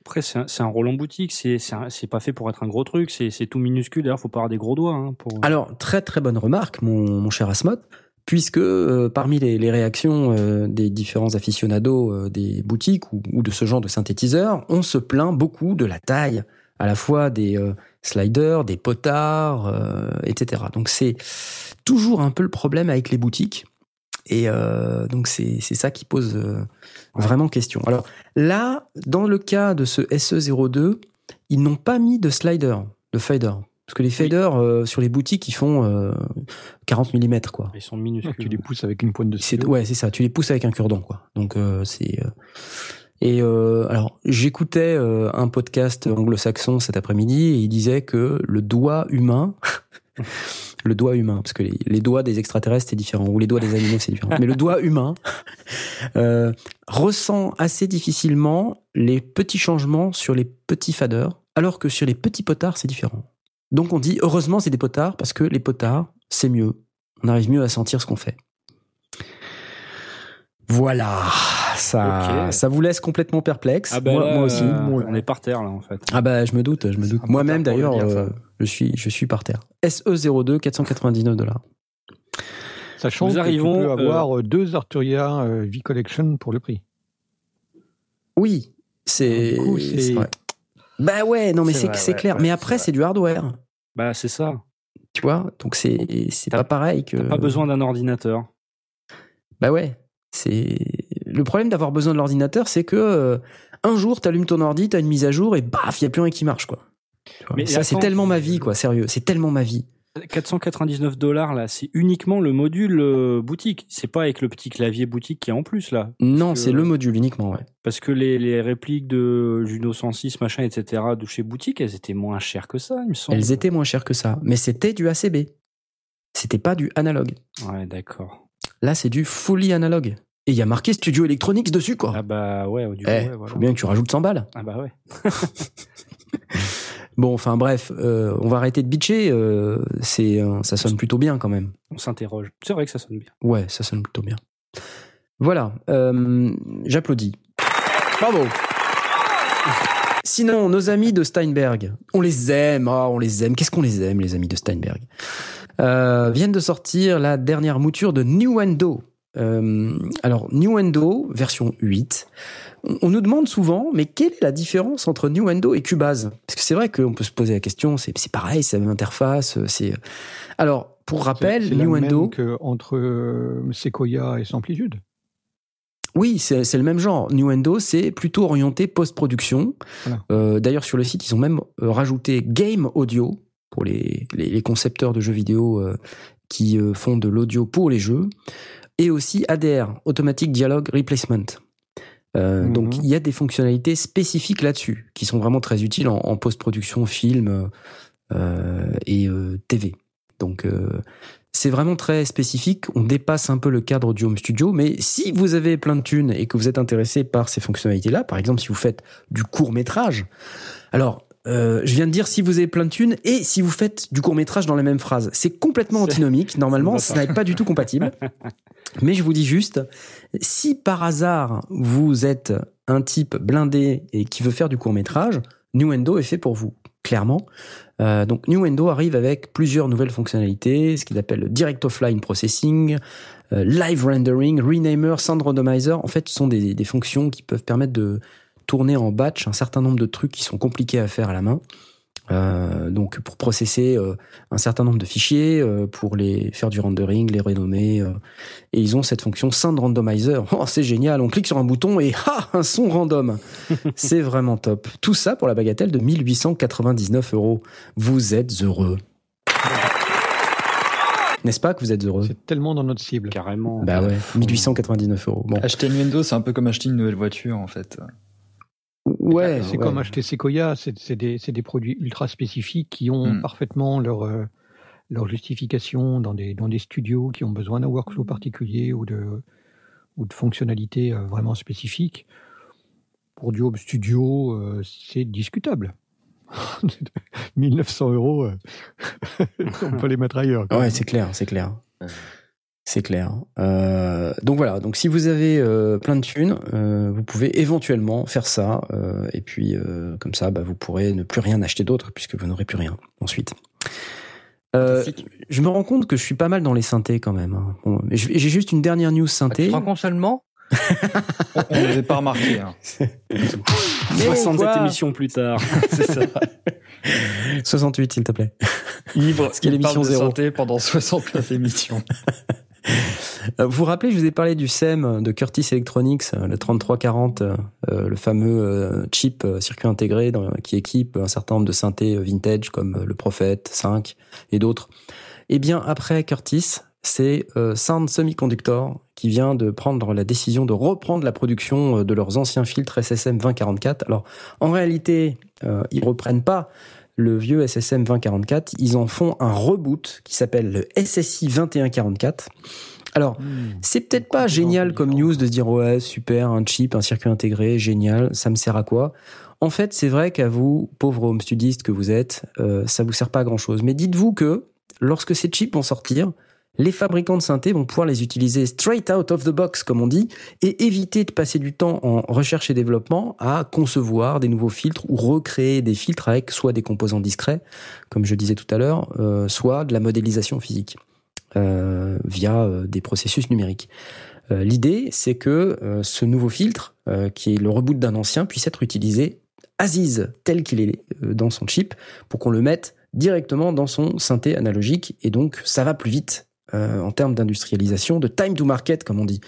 Après, c'est un, un rôle en boutique. C'est pas fait pour être un gros truc. C'est tout minuscule. D'ailleurs, faut pas avoir des gros doigts. Hein, pour... Alors, très très bonne remarque, mon, mon cher Asmod, puisque euh, parmi les, les réactions euh, des différents aficionados euh, des boutiques ou, ou de ce genre de synthétiseurs, on se plaint beaucoup de la taille, à la fois des euh, sliders, des potards, euh, etc. Donc c'est toujours un peu le problème avec les boutiques. Et euh, donc c'est c'est ça qui pose euh, vraiment question. Alors là, dans le cas de ce SE02, ils n'ont pas mis de slider, de fader. Parce que les faders euh, sur les boutiques, ils font euh, 40 mm, quoi. Ils sont Tu minuscules. les pousses avec une pointe de stylo. ouais, c'est ça. Tu les pousses avec un cure-dent, quoi. Donc euh, c'est euh, et euh, alors j'écoutais euh, un podcast anglo-saxon cet après-midi et il disait que le doigt humain, le doigt humain, parce que les, doigts des extraterrestres c'est différent ou les doigts des animaux c'est différent, mais le doigt humain euh, ressent assez difficilement les petits changements sur les petits faders, alors que sur les petits potards c'est différent. Donc on dit heureusement c'est des potards parce que les potards c'est mieux, on arrive mieux à sentir ce qu'on fait. Voilà, ça, ça vous laisse complètement perplexe. Ah bah moi, là, moi aussi. euh, Moi- on est par terre là en fait. Ah bah je me doute, je me doute. Moi-même d'ailleurs, euh, je suis, je suis par terre. SE02, 499 dollars. Sachant Nous que arrivons, tu peux euh, avoir euh, deux Arturia euh, V-Collection pour le prix. Oui, c'est. Bah ouais, non mais C'est ouais, clair. ouais, mais après c'est du hardware, Bah c'est ça. tu vois. Donc c'est pas pareil que. Pas besoin d'un ordinateur. Bah ouais, c'est le problème d'avoir besoin de l'ordinateur, c'est que euh, un jour t'allumes ton ordi, t'as une mise à jour et baf, y a plus rien qui marche quoi. Mais ça c'est tellement ma vie quoi, sérieux, c'est tellement ma vie. 499 dollars là, c'est uniquement le module euh, boutique. C'est pas avec le petit clavier boutique qui est en plus là. Non, c'est le module uniquement, ouais. Parce que les, les répliques de Juno 106, machin, etc. de chez boutique, elles étaient moins chères que ça, il me semble. Elles étaient moins chères que ça, mais c'était du ACB. C'était pas du analogue. Ouais, d'accord. Là, c'est du fully analogue. Et il y a marqué Studio Electronics dessus, quoi. Ah bah ouais, du coup, Eh, ouais, voilà. faut bien que tu rajoutes 100 balles. Ah bah ouais. Bon, enfin bref, euh, on va arrêter de bitcher. euh, c'est, euh, ça sonne plutôt bien quand même. On s'interroge. C'est vrai que ça sonne bien. Ouais, ça sonne plutôt bien. Voilà, j'applaudis. Bravo. Sinon, nos amis de Steinberg, on les aime, ah, on les aime. Qu'est-ce qu'on les aime, les amis de Steinberg? Euh, viennent de sortir la dernière mouture de Nuendo. Euh, alors, Nuendo, version 8. On, nous demande souvent, mais quelle est la différence entre Nuendo et Cubase? Parce que c'est vrai qu'on peut se poser la question, c'est c'est pareil, c'est la même interface. C'est Alors, pour rappel, C'est- c'est la Nuendo... que entre euh, Sequoia et Samplitude. Oui, c'est c'est le même genre. Nuendo, c'est plutôt orienté post-production. Voilà. Euh, D'ailleurs, sur le site, ils ont même euh, rajouté Game Audio pour les, les, les concepteurs de jeux vidéo euh, qui euh, font de l'audio pour les jeux. Et aussi ADR, Automatic Dialogue Replacement. Euh, Mhm. Donc, il y a des fonctionnalités spécifiques là-dessus qui sont vraiment très utiles en, en post-production, film euh, et euh, TV. Donc, euh, c'est vraiment très spécifique. On dépasse un peu le cadre du home studio, mais si vous avez plein de thunes et que vous êtes intéressé par ces fonctionnalités-là, par exemple, si vous faites du court métrage, alors. Euh, je viens de dire si vous avez plein de thunes et si vous faites du court métrage dans la même phrase. C'est complètement antinomique. Normalement, ça n'est pas du tout compatible. Mais je vous dis juste, si par hasard vous êtes un type blindé et qui veut faire du court métrage, Nuendo est fait pour vous, clairement. Euh, donc Nuendo arrive avec plusieurs nouvelles fonctionnalités, ce qu'ils appellent le Direct Offline Processing, euh, Live Rendering, Renamer, Sound Randomizer. En fait, ce sont des, des fonctions qui peuvent permettre de tourner en batch un certain nombre de trucs qui sont compliqués à faire à la main. Euh, donc pour processer euh, un certain nombre de fichiers, euh, pour les faire du rendering, les renommer. euh, et ils ont cette fonction Sound Randomizer. Oh, c'est génial, on clique sur un bouton et ah, un son random. c'est vraiment top. Tout ça pour la bagatelle de 1899 euros. Vous êtes heureux. N'est-ce pas que vous êtes heureux? C'est tellement dans notre cible. Carrément. Bah ouais, 1899 euros. Bon, Acheter Nuendo, c'est un peu comme acheter une nouvelle voiture, en fait. Ouais, C'est ouais. comme acheter Sequoia, c'est des, produits ultra spécifiques qui ont Mm. parfaitement leur, euh, leur justification dans des, dans des studios qui ont besoin d'un workflow particulier ou de, ou de fonctionnalités euh, vraiment spécifiques. Pour du home studio, euh, c'est discutable. 1900 euros, euh, on peut les mettre ailleurs. Ouais, c'est clair, c'est clair. C'est clair. Euh, donc voilà, donc si vous avez euh, plein de thunes, euh, vous pouvez éventuellement faire ça, euh, et puis euh, comme ça, bah, vous pourrez ne plus rien acheter d'autre, puisque vous n'aurez plus rien ensuite. Euh, je me rends compte que je suis pas mal dans les synthés quand même. hein. Bon, j'ai juste une dernière news Ah, tu synthé. te rends compte seulement? On l'avait pas remarqué. hein. 67 quoi? émissions plus tard. C'est ça. 68, s'il te plaît. Ivre, qu'il y a il parle l'émission de zéro. santé pendant 69 émissions. Euh, Vous vous rappelez, je vous ai parlé du SEM de Curtis Electronics, euh, le 3340, euh, le fameux chip circuit intégré qui équipe un certain nombre de synthés vintage comme le Prophet 5 et d'autres. Eh bien, après Curtis, c'est Sound Semiconductor qui vient de prendre la décision de reprendre la production de leurs anciens filtres SSM 2044. Alors, en réalité, ils reprennent pas le vieux SSM 2044, ils en font un reboot qui s'appelle le SSI 2144. Alors, c'est peut-être pas génial comme news de se dire ouais super un chip, un circuit intégré, génial, ça me sert à quoi? En fait, c'est vrai qu'à vous, pauvres home studistes que vous êtes, euh, ça vous sert pas à grand chose. Mais dites-vous que lorsque ces chips vont sortir, les fabricants de synthé vont pouvoir les utiliser straight out of the box, comme on dit, et éviter de passer du temps en recherche et développement à concevoir des nouveaux filtres ou recréer des filtres avec soit des composants discrets, comme je disais tout à l'heure, euh, soit de la modélisation physique euh, via euh, des processus numériques. L'idée, c'est que ce nouveau filtre, qui est le reboot d'un ancien, puisse être utilisé Aziz tel qu'il est dans son chip, pour qu'on le mette directement dans son synthé analogique, et donc ça va plus vite euh, en termes d'industrialisation, de time to market, comme on dit.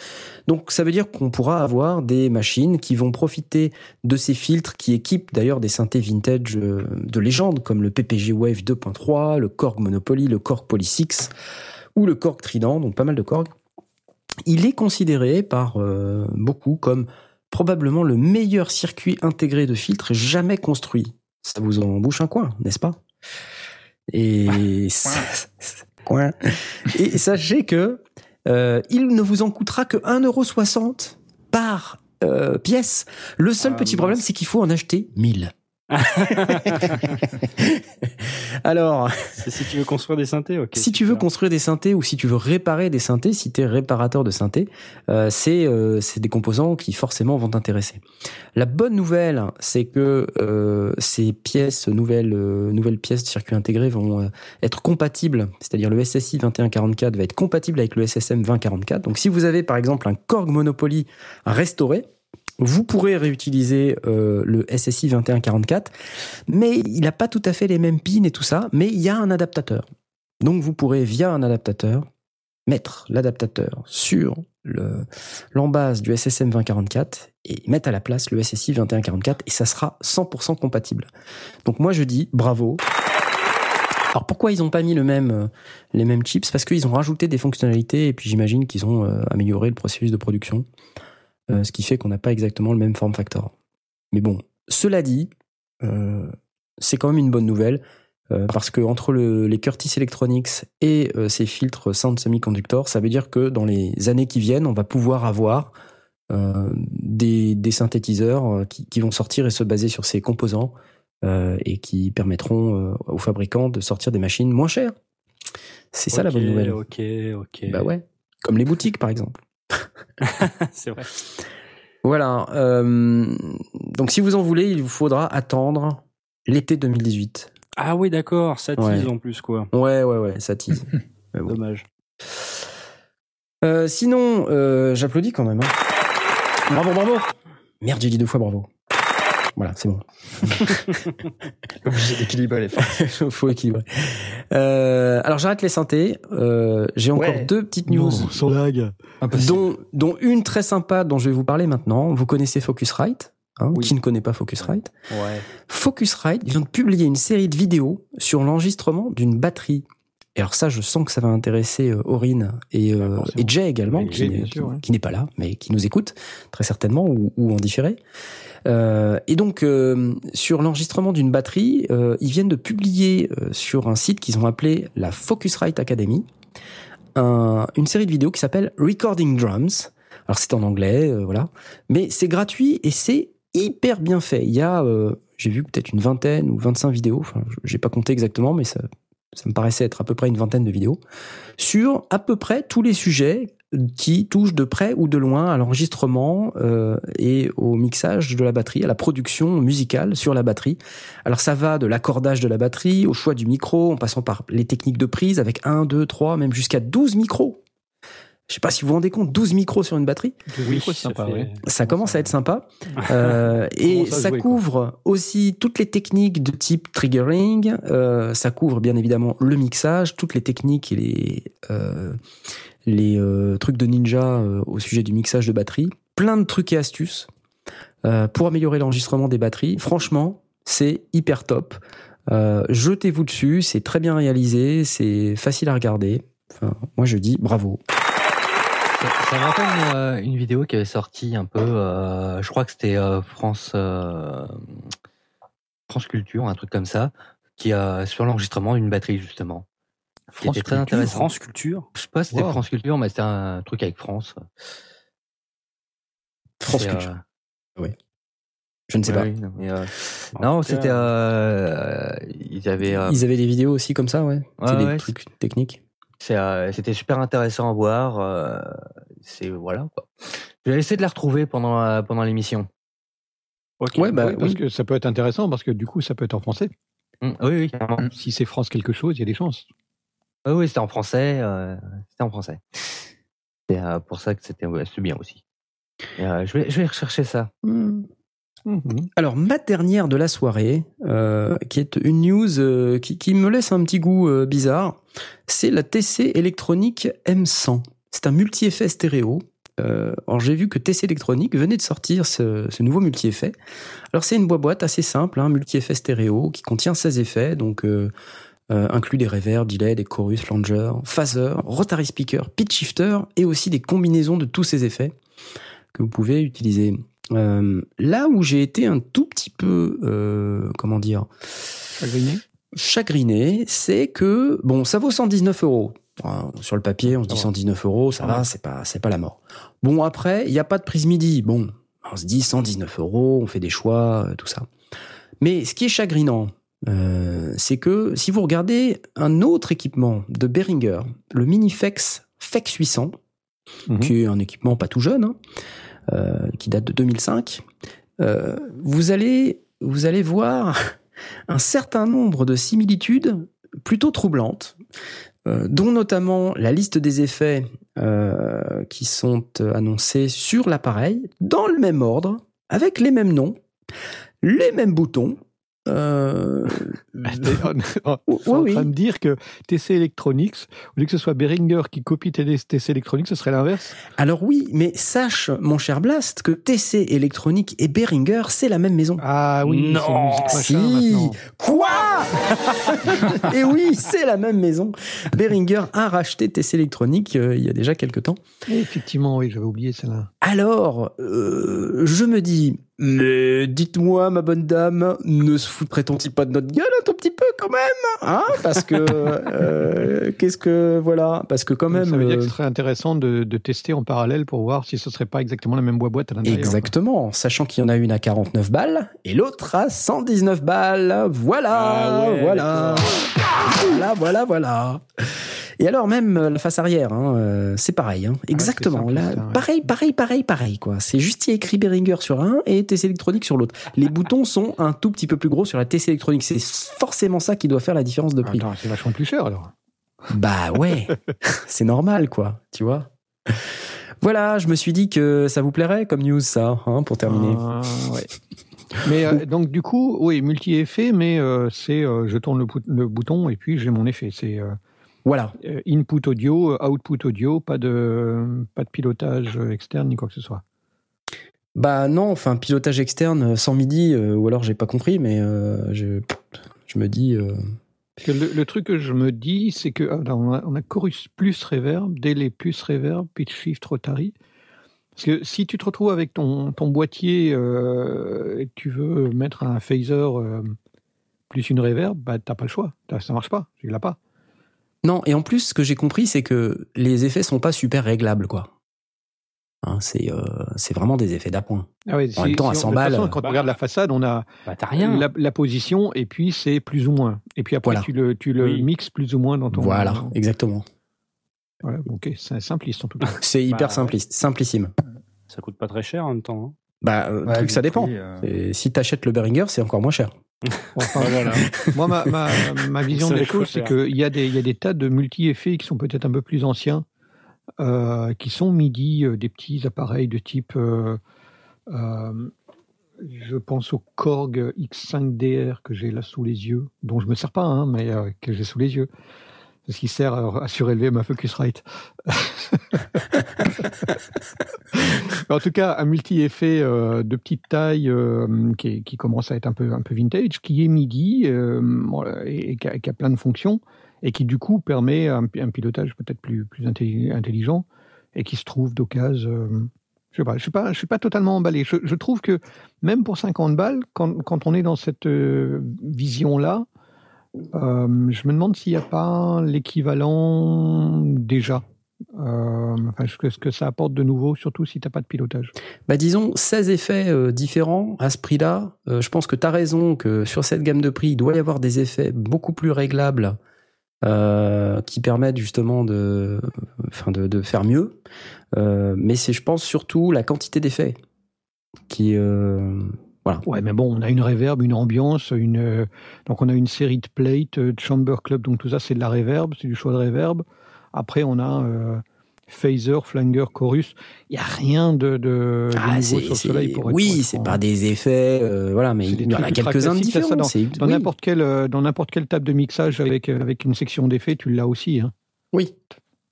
Donc ça veut dire qu'on pourra avoir des machines qui vont profiter de ces filtres qui équipent d'ailleurs des synthés vintage euh, de légende, comme le PPG Wave 2.3, le Korg Monopoly, le Korg Poly 6, ou le Korg Trident, donc pas mal de Korg. Il est considéré par euh, beaucoup comme probablement le meilleur circuit intégré de filtres jamais construit. Ça vous en bouche un coin, n'est-ce pas? Et Coin. Et sachez que euh, il ne vous en coûtera que 1,60€ par euh, pièce. Le seul Ah, petit problème, c'est qu'il faut en acheter 1000. Alors, si tu veux construire des synthés, ok. si tu veux construire des synthés ou si tu veux réparer des synthés, si tu es réparateur de synthés, euh, c'est euh, c'est des composants qui forcément vont t'intéresser. La bonne nouvelle, c'est que euh, ces pièces, nouvelles, euh, nouvelles pièces de circuit intégré vont euh, être compatibles, c'est-à-dire le SSI 2144 va être compatible avec le SSM 2044. Donc si vous avez par exemple un Korg Monopoly restauré, vous pourrez réutiliser euh, le SSI 2144, mais il n'a pas tout à fait les mêmes pins et tout ça, mais il y a un adaptateur. Donc vous pourrez via un adaptateur mettre l'adaptateur sur le l'embase du SSM 2044 et mettre à la place le SSI 2144 et ça sera 100% compatible. Donc moi je dis bravo. Alors pourquoi ils n'ont pas mis le même, euh, les mêmes chips? Parce qu'ils ont rajouté des fonctionnalités et puis j'imagine qu'ils ont euh, amélioré le processus de production, euh, ce qui fait qu'on n'a pas exactement le même form factor. Mais bon, cela dit, euh, c'est quand même une bonne nouvelle euh, parce que entre le- les Curtis Electronics et ces filtres Sound Semiconductor, ça veut dire que dans les années qui viennent, on va pouvoir avoir des, des synthétiseurs qui, qui vont sortir et se baser sur ces composants et qui permettront aux fabricants de sortir des machines moins chères. C'est ça la bonne nouvelle. Ok, ok. Bah ouais, comme les boutiques par exemple. c'est vrai. Voilà. euh, donc si vous en voulez, il vous faudra attendre l'été 2018. Ah oui, d'accord, ça tease Ouais. en plus, quoi. Ouais, ouais, ouais, ça tease. Bon. Dommage. Euh, sinon, euh, j'applaudis quand même. hein. Bravo, bravo. Merde, j'ai dit deux fois bravo. Voilà, c'est bon. Obligé d'équilibrer les forces. Faut équilibrer. Euh, alors j'arrête les synthés. Euh, j'ai encore Ouais. deux petites news, sans blague. dont, dont une très sympa dont je vais vous parler maintenant. Vous connaissez Focusrite hein, Oui. Qui ne connaît pas Focusrite Ouais. Focusrite vient de publier une série de vidéos sur l'enregistrement d'une batterie. Et alors ça, je sens que ça va intéresser euh, Aurine et, euh, Ah, et Jay également, n'est- ouais. qui n'est pas là, mais qui nous écoute très certainement ou, ou en différé. Euh, et donc euh, sur l'enregistrement d'une batterie, euh, ils viennent de publier euh, sur un site qu'ils ont appelé la Focusrite Academy un- une série de vidéos qui s'appelle Recording Drums. Alors c'est en anglais, euh, voilà, mais c'est gratuit et c'est hyper bien fait. Il y a, euh, j'ai vu peut-être une vingtaine ou 25 vidéos, enfin, j'ai pas compté exactement, mais ça, ça me paraissait être à peu près une vingtaine de vidéos, sur à peu près tous les sujets qui touchent de près ou de loin à l'enregistrement euh, et au mixage de la batterie, à la production musicale sur la batterie. Alors ça va de l'accordage de la batterie, au choix du micro, en passant par les techniques de prise avec 1, 2, 3, même jusqu'à 12 micros. Je sais pas si vous vous rendez compte, 12 micros sur une batterie Oui, ça c'est sympa, fait- ouais. ça commence à être sympa. Euh, et ça jouer, quoi. couvre aussi toutes les techniques de type triggering. Euh, ça couvre bien évidemment le mixage, toutes les techniques et les, euh, les euh, trucs de ninja euh, au sujet du mixage de batterie. Plein de trucs et astuces euh, pour améliorer l'enregistrement des batteries. Franchement, c'est hyper top. Jetez-vous dessus, c'est très bien réalisé, c'est facile à regarder. Moi je dis bravo. Ça, me rappelle une, vidéo qui avait sorti un peu, je crois que c'était France France Culture, un truc comme ça, qui a sur l'enregistrement d'une batterie justement. Qui France était très Culture, intéressant. France Culture. Je sais pas si c'était Wow. France Culture, mais c'était un truc avec France. France Culture. euh, Je ne sais ouais, pas. oui, non, euh, non, c'était. euh, ils avaient. euh, Ils avaient des vidéos aussi comme ça, ouais. c'est Ouais, des ouais, trucs techniques. c'est, euh, C'était super intéressant à voir. euh, c'est voilà quoi. Je vais essayer de la retrouver pendant pendant l'émission. ok. Ouais, bah Oui, parce oui. que ça peut être intéressant, parce que du coup, ça peut être en français. Mm, oui, oui, carrément. Si c'est France quelque chose, il y a des chances. Oui, c'était en français. euh, c'était en français. C'est euh, pour ça que c'était ouais, bien aussi. Euh, je, vais, rechercher ça. Hmm. Mhm. Alors, ma dernière de la soirée, qui est une news qui, me laisse un petit goût bizarre, c'est la TC électronique M100. C'est un multi-effet stéréo. Alors, j'ai vu que TC électronique venait de sortir ce, nouveau multi-effet. Alors, c'est une boîte assez simple, hein, multi-effet stéréo, qui contient 16 effets, donc euh, inclut des reverbs, delay, des chorus, flanger, phaser, rotary speaker, pitch shifter, et aussi des combinaisons de tous ces effets que vous pouvez utiliser. Euh, là où j'ai été un tout petit peu, euh, comment dire, Chagriné chagriné, c'est que bon, ça vaut 119 euros. Sur le papier, on se dit Ça va. 119 euros, ça va, c'est pas, c'est pas la mort. Bon, après, il n'y a pas de prise midi. Bon, on se dit 119 euros, on fait des choix, tout ça. Mais ce qui est chagrinant, euh, c'est que si vous regardez un autre équipement de Behringer, le Minifex FEX 800, Mhm. qui est un équipement pas tout jeune, hein, euh, qui date de 2005, euh, vous allez vous allez voir un certain nombre de similitudes plutôt troublantes, dont notamment la liste des effets qui sont annoncés sur l'appareil dans le même ordre, avec les mêmes noms, les mêmes boutons. Euh, Oui, en train de dire que TC Electronics, au lieu que ce soit Behringer qui copie TC Electronics, ce serait l'inverse Alors oui, mais sache, mon cher Blast, que TC Electronique et Behringer, c'est la même maison. Ah oui, Non, si. maintenant. Quoi? Et oui, c'est la même maison. Behringer a racheté TC Electronique euh, il y a déjà quelques temps. Effectivement, oui, j'avais oublié celle-là. Alors, euh, je me dis, mais dites-moi, ma bonne dame, ne se foutrait-on-il pas de notre gueule un tout petit peu quand même? Hein? Parce que, euh, qu'est-ce que, voilà, parce que quand même... ça veut dire que euh, ce serait intéressant de, de tester en parallèle pour voir si ce serait pas exactement la même boîte à l'intérieur. Exactement, sachant qu'il y en a une à 49 balles et l'autre à 119 balles. Voilà, Ah ouais, voilà, voilà, voilà, voilà. Et alors même euh, la face arrière, hein, euh, c'est pareil, hein, exactement. Là, hein, ouais. pareil, pareil, pareil, pareil, quoi. C'est juste il y a écrit Behringer sur un et TC électronique sur l'autre. Les boutons sont un tout petit peu plus gros sur la TC électronique. C'est forcément ça qui doit faire la différence de prix. C'est vachement plus cher alors. Bah ouais, c'est normal, quoi, tu vois. Voilà, je me suis dit que ça vous plairait comme news, ça, hein, pour terminer. Ah, ouais. Mais euh, donc du coup, oui, multi-effet, mais euh, c'est euh, je tourne le, le bouton et puis j'ai mon effet. C'est Voilà. euh, input audio, euh, output audio, pas de pas de pilotage euh, externe ni quoi que ce soit. Bah non, enfin pilotage externe sans MIDI, euh, ou alors j'ai pas compris, mais euh, je, je me dis. euh, Parce que le, le truc que je me dis, c'est que ah, on, a, on a chorus plus reverb, délai plus reverb, pitch shift rotary. Parce que si tu te retrouves avec ton, ton boîtier euh, et que tu veux mettre un phaser euh, plus une reverb, bah t'as pas le choix. Ça marche pas. Tu l'as pas. Non, et en plus, ce que j'ai compris, c'est que les effets sont pas super réglables, quoi. Hein, c'est euh, c'est vraiment des effets d'appoint. Ah ouais, En même temps, à 100 de toute façon, balles, quand bah, on regarde la façade, on a Bah, rien. la, la position et puis c'est plus ou moins. Et puis après, Voilà. tu le, tu le Oui. mixes plus ou moins dans ton. Voilà, exactement. Ok, c'est simpliste en tout cas. C'est hyper Bah, simpliste, simplissime. Ça coûte pas très cher en même temps. hein. Bah, euh, Ouais, truc, du ça dépend. prix, euh, si t'achètes le Behringer, c'est encore moins cher. Enfin, voilà. Moi, ma, ma, ma vision des choses, c'est qu'il y, a des- il y a des tas de multi-effets qui sont peut-être un peu plus anciens, euh, qui sont MIDI, euh, des petits appareils de type. euh, euh, je pense au Korg X5DR que j'ai là sous les yeux, dont je me sers pas, hein, mais euh, que j'ai sous les yeux. Parce qu'il sert à, à surélever ma Focusrite. en tout cas, un multi-effet euh, de petite taille euh, qui, qui commence à être un peu, un peu vintage, qui est MIDI euh, et, et qui, a, qui a plein de fonctions et qui du coup permet un, un pilotage peut-être plus, plus intelli- intelligent et qui se trouve d'occasion. je sais pas, je suis pas, je suis pas totalement emballé. Je, je trouve que même pour 50 balles, quand, quand on est dans cette vision-là, euh, je me demande s'il n'y a pas l'équivalent déjà. Euh, enfin, ce que, ça apporte de nouveau, surtout si tu n'as pas de pilotage. Bah disons 16 effets euh, différents à ce prix-là. Euh, je pense que tu as raison que sur cette gamme de prix, il doit y avoir des effets beaucoup plus réglables qui permettent justement de, enfin de, faire mieux. Mais c'est, je pense, surtout la quantité d'effets qui. Voilà. Ouais, mais bon, on a une reverb, une ambiance, une euh, donc on a une série de plates, euh, de chamber club, donc tout ça c'est de la reverb, c'est du choix de reverb. Après, on a euh, phaser, flanger, chorus. Il y a rien de, de, de Ah, c'est- soleil pour oui, c'est pas des effets, euh, voilà, mais il y en a quelques-uns de différents. dans- Dans oui. n'importe quelle dans n'importe quelle table de mixage avec avec une section d'effets, tu l'as aussi. Hein. oui,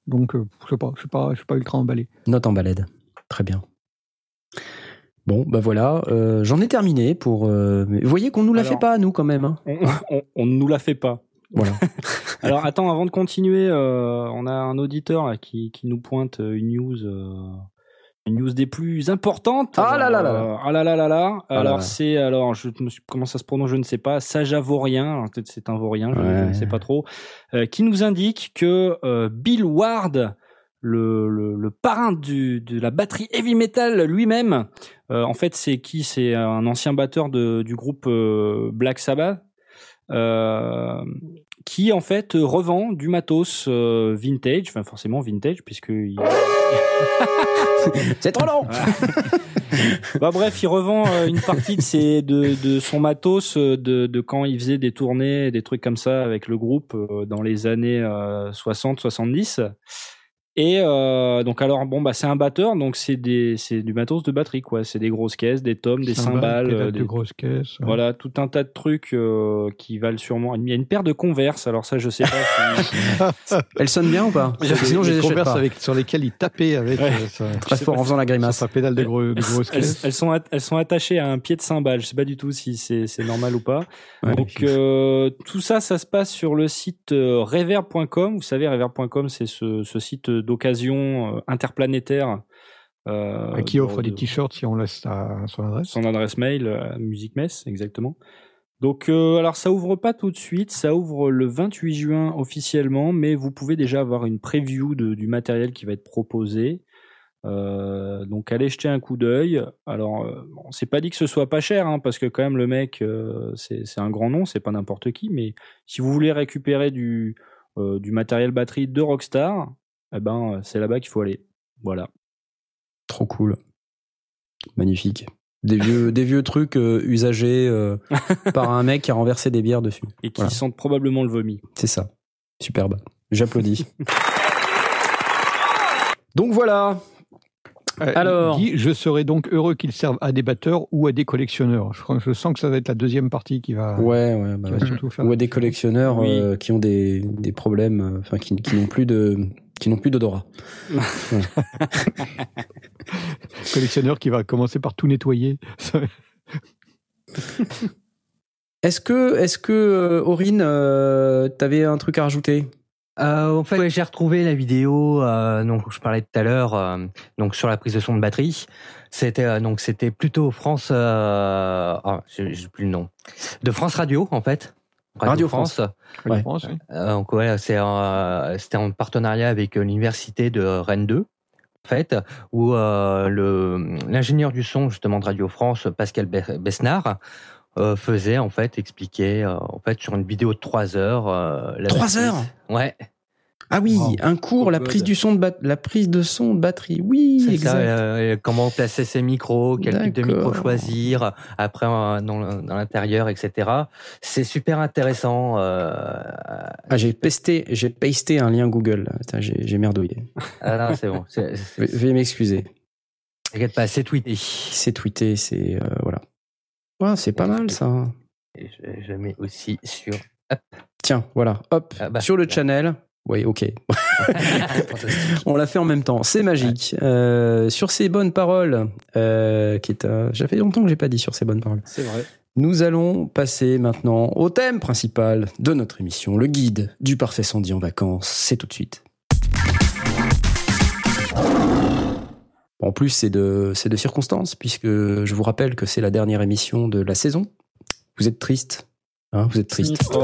Donc, je sais pas, je suis pas, je suis pas ultra emballé. note en balade. Très bien. Bon, bah voilà, euh, j'en ai terminé pour. euh, mais vous voyez qu'on nous la Alors- fait pas, nous, quand même. hein. On, ne nous la fait pas. Voilà. Alors attends, avant de continuer, euh, on a un auditeur là, qui, qui nous pointe une news, une news des plus importantes. Ah là là là là. Ah là là là là. là Alors c'est alors je comment ça se prononce, je ne sais pas. Sajavourien, alors peut-être c'est un vaurien, je Ouais. ne sais pas trop, qui nous indique que Bill Ward, le, le, le parrain du, de la batterie heavy metal lui-même, en fait, c'est qui? C'est un ancien batteur de, du groupe euh, Black Sabbath. Euh, qui en fait revend du matos euh, vintage, enfin forcément vintage puisque il... C'est trop long. bah bref, il revend euh, une partie de ses de, de son matos euh, de, de quand il faisait des tournées, des trucs comme ça avec le groupe euh, dans les années 60 70. Et euh, donc alors bon bah c'est un batteur donc c'est des c'est du matos de batterie quoi c'est des grosses caisses des tomes des cymbales euh, de des- grosses caisses. voilà tout un tas de trucs euh, qui valent sûrement il y a une paire de Converse alors ça je sais pas si... Elle sonne bien ou pas? Sinon, je des Converse avec, sur lesquels il tapait avec Ouais. euh, sa, Très fort pas en faisant la grimace. sa pédale de, gros- de grosses elles, caisses. elles sont elles sont attachées à un pied de cymbale je sais pas du tout si c'est c'est normal ou pas Ouais. Donc euh, tout ça, ça se passe sur le site reverb.com. Vous savez, reverb.com, c'est ce, ce site d'occasion euh, interplanétaire euh, qui offre de- des t-shirts si on laisse sa, son adresse? son adresse mail, euh, Musique Mess, exactement. Donc, euh, alors ça ouvre pas tout de suite, ça ouvre le 28 juin officiellement, mais vous pouvez déjà avoir une preview de- du matériel qui va être proposé. Euh, donc, allez jeter un coup d'œil. Alors, bon, c'est pas dit que ce soit pas cher, hein, parce que quand même le mec, c'est c'est un grand nom, c'est pas n'importe qui, mais si vous voulez récupérer du, du matériel batterie de Rockstar, eh ben, euh, c'est là-bas qu'il faut aller. Voilà. Trop cool. Magnifique. Des vieux, des vieux trucs euh, usagés euh, par un mec qui a renversé des bières dessus. Et qui Voilà. sentent probablement le vomi. C'est ça. Superbe. J'applaudis. Donc voilà. Euh, Alors. il dit, je serais donc heureux qu'il serve à des batteurs ou à des collectionneurs. Je, sens que ça va être la deuxième partie qui va, Ouais, ouais. bah qui va ouais. surtout faire. Ou à des collectionneurs Oui. euh, qui ont des, des problèmes, enfin qui, qui n'ont plus de qui n'ont plus d'odorat. collectionneur qui va commencer par tout nettoyer. Est-ce que, est-ce que euh, Aurine, euh, t'avais un truc à rajouter? Euh, en fait, ouais, j'ai retrouvé la vidéo euh, donc je parlais tout à l'heure euh, donc sur la prise de son de batterie. C'était euh, donc c'était plutôt France euh, ah, j'ai j'ai plus le nom de France Radio en fait. Radio France. Ouais. France, oui. Euh, donc voilà, c'est euh, c'était en partenariat avec euh, l'université de Rennes 2 en fait où euh, le l'ingénieur du son justement de Radio France Pascal Be- Besnard faisait en fait expliquer en fait sur une vidéo de 3 heures euh, la Trois maîtrise. heures? Ouais. Ah oui, Wow. un cours, la prise du son de la prise de son de batterie. Oui, exact. ça, euh, comment placer ses micros, quel type de micro choisir, après euh, dans, dans l'intérieur, etc. C'est super intéressant. euh, Ah, j'ai pesté, j'ai pasté un lien Google. J'ai merdouillé. ah non, c'est bon. Veuillez m'excuser. T'inquiète pas, c'est tweeté. C'est tweeté, c'est euh, voilà. Ouais, c'est pas mal ça. Et je, je mets aussi sur. Tiens, voilà, hop, Ah bah, sur le là. channel. Oui, ok. On l'a fait en même temps. C'est magique. Euh, sur ces bonnes paroles, euh, qui est, ça fait longtemps que j'ai pas dit sur ces bonnes paroles. C'est vrai. Nous allons passer maintenant au thème principal de notre émission, le guide du parfait sondier en vacances. C'est tout de suite. En plus, c'est de, c'est de circonstance, puisque je vous rappelle que c'est la dernière émission de la saison. Vous êtes triste hein, Vous êtes triste Oh,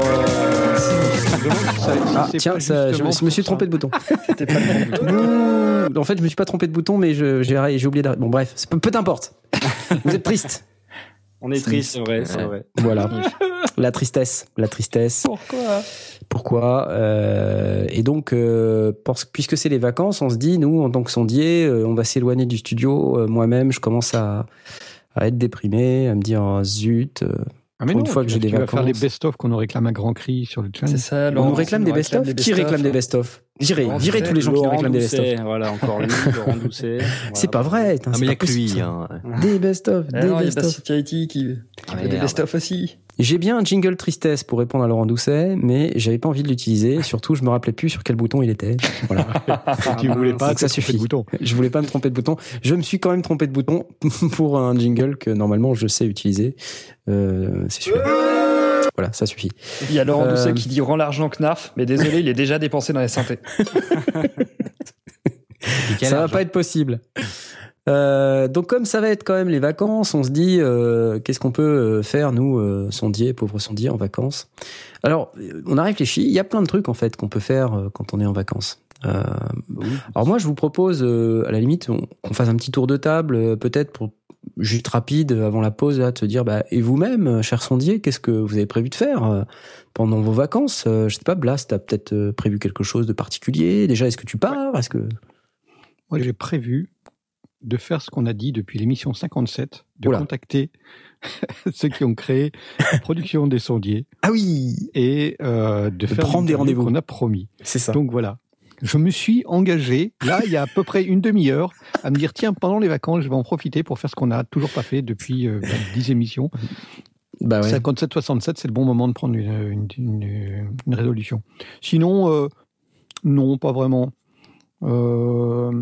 Ah, tiens, ça, je, me- je me suis trompé de bouton. C'était pas le bon. Ouh, en fait, je me suis pas trompé de bouton, mais j'ai oublié d'arrêter. Bon, bref, c'est peu, peu importe. Vous êtes triste. On est triste, c'est vrai, c'est vrai. Voilà. La tristesse. La tristesse. Pourquoi Pourquoi Euh, Et donc, euh, parce- puisque c'est les vacances, on se dit, nous, en tant que sondier, euh, on va s'éloigner du studio. Euh, Moi-même, je commence à, à être déprimé, à me dire, oh, zut. Ah, mais Pour une non, fois que j'ai des tu vas faire les vacances. best-of qu'on nous réclame à grand cri sur le channel. C'est ça. on nous réclame des best-of Qui réclame des best-of best-of? Virez Doucet, tous les gens qui nous réclament des best-of. Voilà, encore lui, Laurent Doucet. C'est pas vrai. Ah, c'est mais il y a que lui. hein. Des best-of, Ah des non, il y a best-of. Haiti qui, qui Ah, fait des best-of aussi. J'ai bien un jingle tristesse pour répondre à Laurent Doucet, mais j'avais pas envie de l'utiliser. Surtout, je me rappelais plus sur quel bouton il était. Voilà. tu voulais pas que ça tromper de suffit. bouton. Je voulais pas me tromper de bouton. Je me suis quand même trompé de bouton pour un jingle que normalement je sais utiliser. Euh, c'est celui Voilà, ça suffit. Il y a Laurent Euh, Doucet qui dit rend l'argent Knarf, mais désolé, il est déjà dépensé dans les synthés. Et quel ça va pas être possible. Euh, donc comme ça va être quand même les vacances, on se dit euh, qu'est-ce qu'on peut euh, faire nous euh, sondiers, pauvres sondiers en vacances? Alors on a réfléchi, il y a plein de trucs en fait qu'on peut faire quand on est en vacances. Alors moi je vous propose à la limite on- qu'on fasse un petit tour de table peut-être pour juste rapide avant la pause, là, te dire, bah, et vous-même, cher sondier, qu'est-ce que vous avez prévu de faire pendant vos vacances? Je sais pas, Blast, t'as peut-être prévu quelque chose de particulier? Déjà, est-ce que tu pars? Est-ce que Moi, j'ai prévu de faire ce qu'on a dit depuis l'émission 57, de Oula. contacter ceux qui ont créé la production des sondiers Ah oui, et euh, de, faire prendre des rendez-vous. qu'on a promis. c'est ça. Donc voilà. Je me suis engagé, là, il y a à peu près une demi-heure, à me dire tiens, pendant les vacances, je vais en profiter pour faire ce qu'on n'a toujours pas fait depuis euh, 10 émissions. bah ouais. 57-67, c'est le bon moment de prendre une, une- une- une résolution. Sinon, euh, non, pas vraiment. Euh,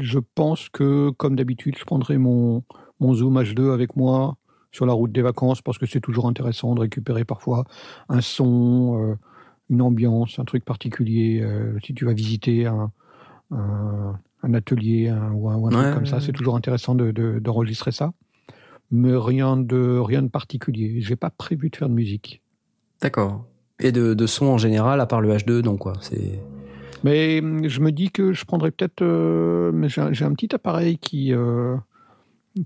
je pense que, comme d'habitude, je prendrai mon, mon Zoom H2 avec moi sur la route des vacances parce que c'est toujours intéressant de récupérer parfois un son, euh, une ambiance, un truc particulier. euh, si tu vas visiter un, un, un atelier un- ou un, ou Ouais, truc comme ouais, ça, ouais. c'est toujours intéressant de- de- d'enregistrer ça. Mais rien de, rien de particulier. J'ai pas prévu de faire de musique. D'accord. Et de, de son en général, à part le H2, non, quoi. C'est. Mais hum, je me dis que je prendrais peut-être. euh, mais j'ai un, petit appareil qui, euh,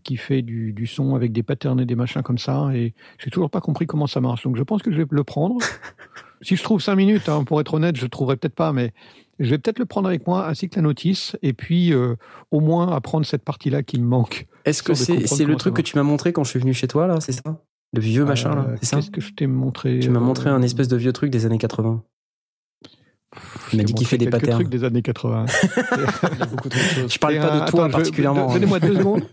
qui fait du, du son avec des patterns et des machins comme ça. Et j'ai toujours pas compris comment ça marche. Donc je pense que je vais le prendre. si je trouve cinq minutes, hein, pour être honnête, je ne trouverai peut-être pas. Mais je vais peut-être le prendre avec moi ainsi que la notice. Et puis euh, au moins apprendre cette partie-là qui me manque. Est-ce que c'est le truc que tu m'as montré quand je suis venu chez toi, là, c'est ça? Le vieux machin, là, Euh, c'est ça? Qu'est-ce que je t'ai montré Tu m'as euh, montré un espèce de vieux truc des années 80. Je m'a dit qu'il fait des patterns. trucs des années 80. Il y a beaucoup trop de choses. Je parle Et, pas de toi attends, particulièrement. hein. Donnez-moi deux secondes.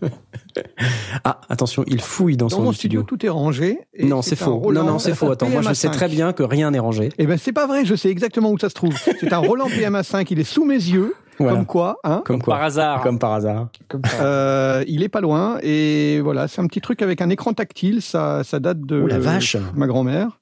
Ah, attention, il fouille dans, Dans son mon studio, studio. tout est rangé. et Non, c'est faux. Roland Non, non, c'est faux. Attends, moi je sais PMA5. très bien que rien n'est rangé. Eh ben, c'est pas vrai, je sais exactement où ça se trouve. C'est un Roland PMA5, il est sous mes yeux, Voilà. comme quoi, hein. Comme quoi Par hasard. Comme par hasard. Comme. Euh, il est pas loin, et voilà, c'est un petit truc avec un écran tactile, ça, ça date de Oh la vache ma grand-mère.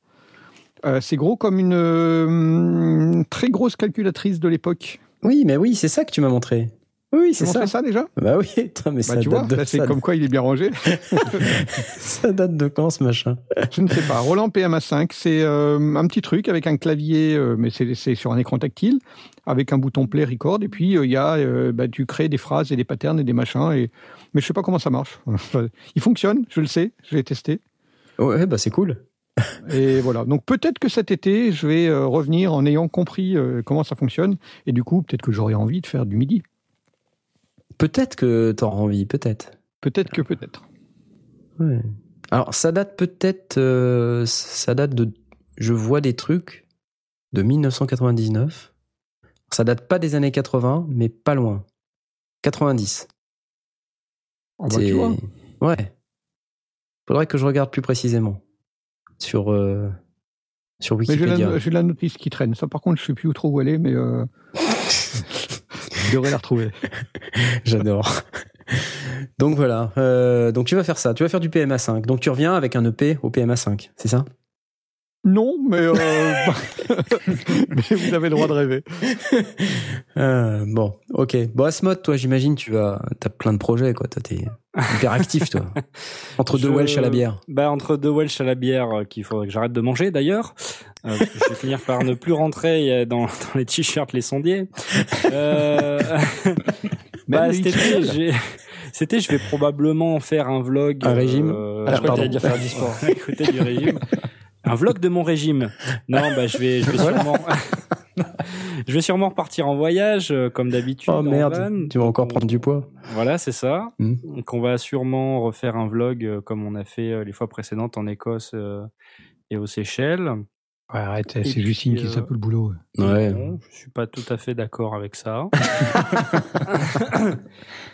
Euh, c'est gros comme une euh, très grosse calculatrice de l'époque. Oui, mais oui, c'est ça que tu m'as montré. Oui, c'est Tu ça. montré ça déjà? Bah oui, mais Bah, ça tu vois, date de c'est ça, comme quoi il est bien rangé. ça date de quand ce machin? Je ne sais pas. Roland PMA5, c'est euh, un petit truc avec un clavier, euh, mais c'est sur un écran tactile, avec un bouton play record. Et puis euh, il y a, bah, tu crées des phrases et des patterns et des machins. Et mais je sais pas comment ça marche. il fonctionne, je le sais, je l'ai testé. Ouais, bah c'est cool. Et voilà. Donc peut-être que cet été, je vais euh, revenir en ayant compris euh, comment ça fonctionne. Et du coup, peut-être que j'aurai envie de faire du midi. Peut-être que t'auras envie, peut-être. Peut-être que peut-être. Ouais. Alors, ça date peut-être. euh, ça date de. Je vois des trucs de 1999. Ça date pas des années 80, mais pas loin. 90. Ah bah, tu vois. Ouais. Faudrait que je regarde plus précisément sur euh, sur Mais j'ai Wikipédia. la, la notice qui traîne. Ça, par contre, je sais plus où trop où elle est, mais euh, je devrais la retrouver. J'adore. Donc voilà. Euh, donc tu vas faire ça. Tu vas faire du PMA 5. Donc tu reviens avec un EP au PMA 5. C'est ça? Non, mais, euh, mais vous avez le droit de rêver. Bon, ok. Bon, Asmod, toi, j'imagine, tu vas, t'as plein de projets, quoi. Toi, t'es hyper actif, toi. Entre deux Welsh à la bière. Bah, entre deux Welsh à la bière, euh, qu'il faudrait que j'arrête de manger d'ailleurs. Euh, je vais finir par ne plus rentrer euh, dans, dans les t-shirts, les sondiers. Euh, bah, été, je vais probablement faire un vlog. Un régime euh, Ah, je crois que dire faire du sport. à côté du régime. Un vlog de mon régime. Non, bah, je vais, je vais sûrement, je vais sûrement repartir en voyage, euh, comme d'habitude. Oh merde, van. tu vas encore prendre du poids. Voilà, c'est ça. Hmm. Donc on va sûrement refaire un vlog euh, comme on a fait euh, les fois précédentes en Écosse et aux Seychelles. Ouais, arrête, c'est Justine qui euh, s'appelle le boulot. Ouais. Bon, je suis pas tout à fait d'accord avec ça.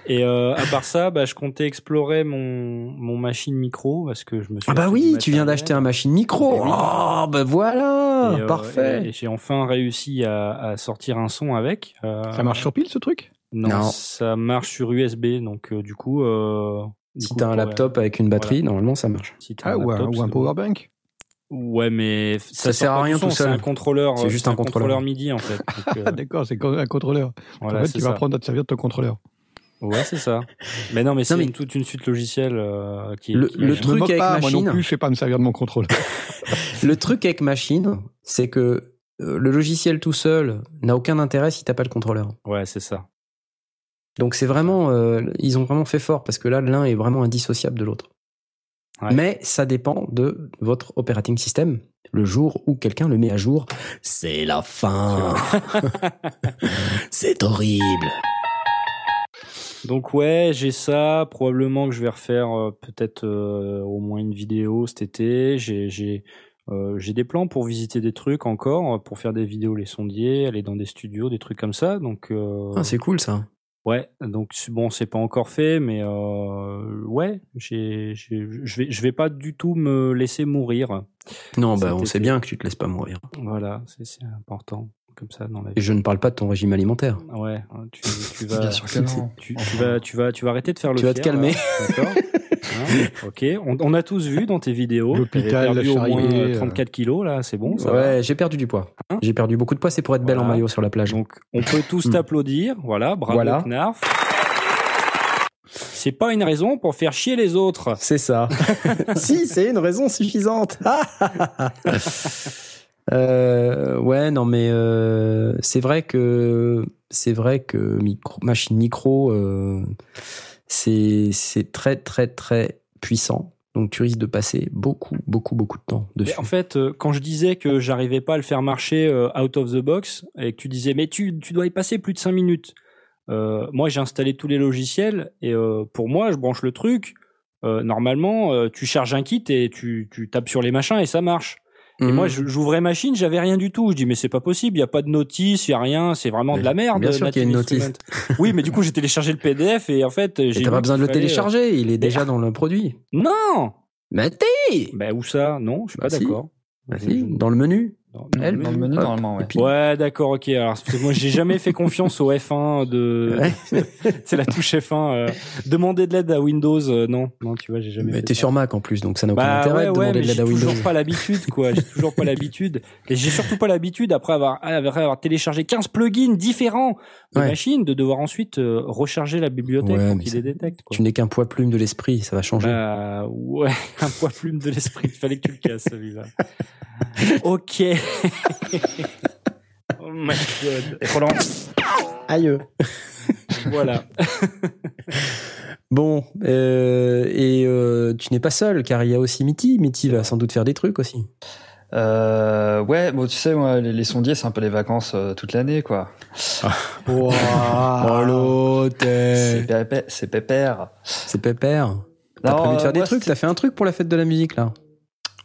et euh, à part ça, bah, je comptais explorer mon, mon machine micro parce que je me suis Ah bah oui, tu viens d'acheter un machine micro. Eh oui. Oh, bah voilà, Et, euh, parfait. Et j'ai enfin réussi à, à sortir un son avec. Euh, Ça marche sur pile, ce truc? Non, Non. ça marche sur USB, donc euh, du coup. Euh, du Si coup, t'as un laptop avec une batterie, normalement, ça marche. si Ah, ou un, laptop, ou un c'est bon. powerbank Ouais, mais ça, Ça sert à rien tout seul. C'est un contrôleur. C'est euh, juste un contrôleur. MIDI en fait. Donc, euh, Ah, d'accord, c'est co- un contrôleur. voilà, en fait, c'est tu vas ça. apprendre à te servir de ton contrôleur. Ouais, c'est ça. Mais non, mais c'est mais- toute une suite logicielle euh, qui. Le- qui- le je truc me moque avec pas, moi machine. non plus, je sais pas me servir de mon contrôleur. Le truc avec machine, c'est que euh, le logiciel tout seul n'a aucun intérêt si t'as pas le contrôleur. Ouais, c'est ça. Donc c'est vraiment, euh, ils ont vraiment fait fort parce que là, l'un est vraiment indissociable de l'autre. Ouais. Mais ça dépend de votre operating system. Le jour où quelqu'un le met à jour, c'est la fin. c'est horrible. Donc ouais, j'ai ça. Probablement que je vais refaire euh, peut-être euh, au moins une vidéo cet été. J'ai j'ai euh, j'ai des plans pour visiter des trucs encore, pour faire des vidéos les sondiers, aller dans des studios, des trucs comme ça. Donc Ah, c'est cool ça. Ouais, donc bon, c'est pas encore fait, mais euh, ouais, je vais je vais pas du tout me laisser mourir. Non, bah on sait bien que tu te laisses pas mourir. Voilà, c'est important comme ça dans la Et je ne parle pas de ton régime alimentaire. Ouais, tu, tu vas Bien sûr que non. tu, tu vas, tu vas, tu vas arrêter de faire le. Tu vas te calmer. là, D'accord. Hein, ok. On, on a tous vu dans tes vidéos. L'hôpital, perdu au moins charité, euh, euh. 34 kilos là, c'est bon. Ça. Ouais, j'ai perdu du poids. Hein j'ai perdu beaucoup de poids, c'est pour être belle en maillot sur la plage. Donc on peut tous Hmm. t'applaudir. Voilà, bravo Voilà. Knarf. C'est pas une raison pour faire chier les autres. C'est ça. si, c'est une raison suffisante. Euh, ouais, non, mais euh, c'est vrai que c'est vrai que micro, machine micro, euh, c'est c'est très très très puissant. Donc tu risques de passer beaucoup beaucoup beaucoup de temps dessus. Mais en fait, euh, quand je disais que j'arrivais pas à le faire marcher euh, out of the box et que tu disais mais tu, tu dois y passer plus de 5 minutes. Euh, moi, j'ai installé tous les logiciels et euh, pour moi, je branche le truc. Euh, normalement, tu charges un kit et tu, tu tapes sur les machins et ça marche. Et moi, je- j'ouvrais machine, j'avais rien du tout. Je dis mais c'est pas possible, il y a pas de notice, il y a rien, c'est vraiment de la merde. Bien sûr qu'il y a une notice. Oui, mais du coup, j'ai téléchargé le PDF et en fait, j'ai t'as pas besoin de le fallait, euh, télécharger, il est déjà dans le produit. Non. Mais t'es Ben où ça? Non, je suis Bah pas si. d'accord. Bah si, dans le menu. Dans- Elle, Dans le menu, Hop. normalement, ouais. Et puis- Ouais, d'accord, ok. Alors, parce que moi, j'ai jamais fait confiance au F1 de. Ouais. C'est la touche F1. euh, Demander de l'aide à Windows, euh, non, non, tu vois, j'ai jamais. Mais t'es sur Mac en plus, donc ça n'a aucun Bah intérêt ouais, de ouais, demander mais de j'ai l'aide à Windows. toujours pas l'habitude, quoi. J'ai toujours pas l'habitude. Et j'ai surtout pas l'habitude, après avoir, après avoir téléchargé 15 plugins différents de Ouais. machines, de devoir ensuite euh, recharger la bibliothèque Ouais, pour qu'il les détecte, quoi. Tu n'es qu'un poids plume de l'esprit, ça va changer. Bah, ouais, un poids plume de l'esprit. Il fallait que tu le casses, celui-là. ok. oh my god. Et Roland, Aïe. Voilà. Bon, euh, et euh, tu n'es pas seul, car il y a aussi Mitty. Mitty va sans doute faire des trucs aussi. Euh, ouais, bon, tu sais, moi, les, les sondiers, c'est un peu les vacances euh, toute l'année, quoi. Oh l'autre C'est pépé- c'est pépère. C'est pépère. T'as prévu de faire euh, des moi, trucs T'as fait un truc pour la fête de la musique, là?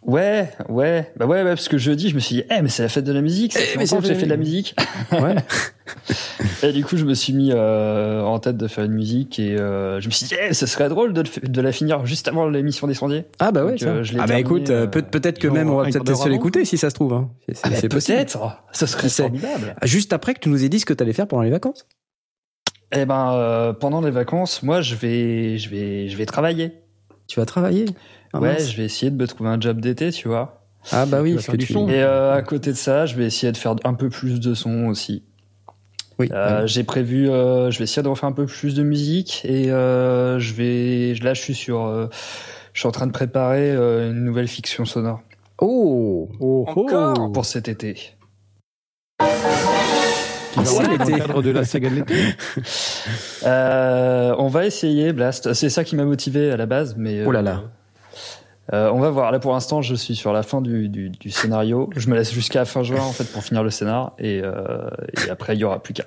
Ouais, ouais, bah ouais, ouais, parce que jeudi, je me suis dit, eh, mais c'est la fête de la musique, ça Eh, fait longtemps c'est que j'ai fait de la musique. Ouais. Et du coup, je me suis mis euh, en tête de faire une musique et euh, je me suis dit, eh, ce serait drôle de, la finir juste avant l'émission des sondiers. Ah bah ouais, Donc, tiens. euh, je l'ai Ah bah terminé, écoute, euh, euh, peut- peut-être que même on va peut-être se l'écouter si ça se trouve. hein. C'est- Ah, C'est bah, possible. peut-être, ce serait Qui sait formidable. Juste après que tu nous aies dit ce que t'allais faire pendant les vacances. Eh ben, euh, pendant les vacances, moi, je vais, je vais, je vais travailler. Tu vas travailler Ah, ouais, mince. je vais essayer de me trouver un job d'été, tu vois. Ah bah oui, parce faire que du tu... son. Et euh, à côté de ça, je vais essayer de faire un peu plus de son aussi. Oui, Euh, ouais. J'ai prévu, euh, je vais essayer de refaire un peu plus de musique et euh, je vais, là, je suis sur, euh, je suis en train de préparer euh, une nouvelle fiction sonore Oh Oh, Encore pour cet été. Dans le cadre de la saga de l'été. Euh, on va essayer, Blast. C'est ça qui m'a motivé à la base, mais. Oh là là. euh, on va voir. Là, pour l'instant, je suis sur la fin du, du, du scénario. Je me laisse jusqu'à fin juin en fait pour finir le scénar et, euh, et après il y aura plus qu'à.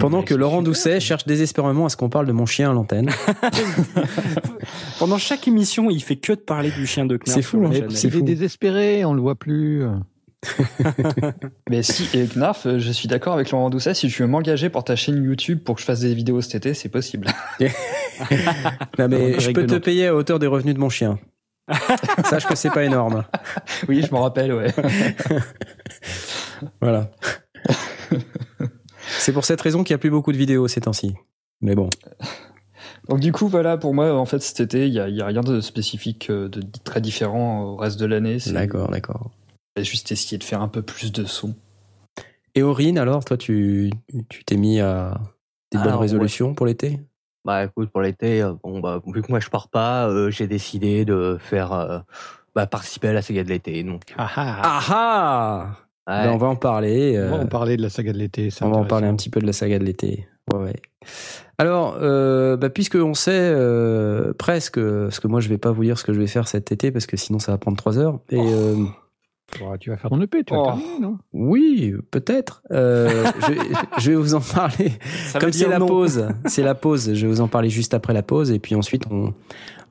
Pendant Mais que Laurent super. Doucet cherche désespérément à ce qu'on parle de mon chien à l'antenne. Pendant chaque émission, il fait que de parler du chien de Knarf. C'est fou, hein. C'est Il est fou. désespéré, on le voit plus. Mais si, et Knarf, euh, je suis d'accord avec Laurent Doucet. Si tu veux m'engager pour ta chaîne YouTube pour que je fasse des vidéos cet été, c'est possible. Non, mais je peux te payer à hauteur des revenus de mon chien. Sache que c'est pas énorme. oui, je m'en rappelle, ouais. Voilà. c'est pour cette raison qu'il n'y a plus beaucoup de vidéos ces temps-ci. Mais bon. Donc du coup, voilà, pour moi, en fait, cet été, il y a, il y a rien de spécifique, euh, de très différent au reste de l'année. C'est D'accord, juste essayer de faire un peu plus de son. Et Aurine, alors, toi, tu tu t'es mis à des bonnes résolutions pour l'été? Bah écoute, pour l'été, euh, bon bah vu que moi je pars pas, euh, j'ai décidé de faire euh, bah, participer à la saga de l'été. Donc Ah ah. Ah ah ouais. Ben, On va en parler. On va en parler de la saga de l'été. c'est on va en parler un petit peu de la saga de l'été. Ouais. Alors, euh, bah, puisque on sait euh, presque, parce que moi je vais pas vous dire ce que je vais faire cet été parce que sinon ça va prendre trois heures. Et euh, Bah, tu vas faire ton EP, tu vas Oh. terminer, non? Oui, peut-être. Euh, je, je vais vous en parler. Ça Comme c'est la non. pause, c'est la pause. Je vais vous en parler juste après la pause et puis ensuite on,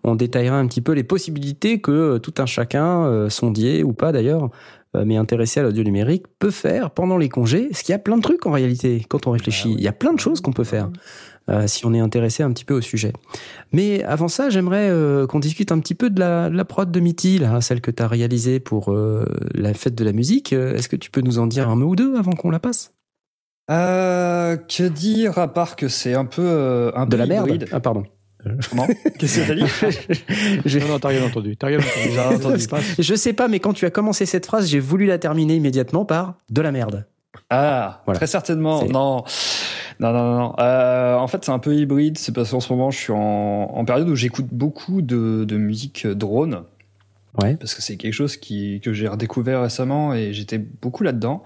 on détaillera un petit peu les possibilités que euh, tout un chacun, euh, sondier ou pas d'ailleurs, euh, mais intéressé à l'audio numérique, peut faire pendant les congés. Parce qu'il y a plein de trucs en réalité quand on réfléchit. Il y a plein de choses qu'on peut faire euh, si on est intéressé un petit peu au sujet. Mais avant ça, j'aimerais euh, qu'on discute un petit peu de la, de la prod de Mitty, là, celle que tu as réalisée pour euh, la fête de la musique. Est-ce que tu peux nous en dire un mot ou deux avant qu'on la passe? Euh, que dire à part que c'est un peu euh, un De la merde hybride. Ah pardon. Comment? Qu'est-ce que t'as dit? Je- Non, non, t'as rien entendu. T'as rien entendu. J'ai rien entendu. Passe. Je sais pas, mais quand tu as commencé cette phrase, j'ai voulu la terminer immédiatement par de la merde. Ah, Voilà. très certainement. Non, non, non, non. Euh, en fait, c'est un peu hybride. C'est parce qu'en ce moment, je suis en, en période où j'écoute beaucoup de, de musique drone. Ouais. Parce que c'est quelque chose qui, que j'ai redécouvert récemment et j'étais beaucoup là-dedans.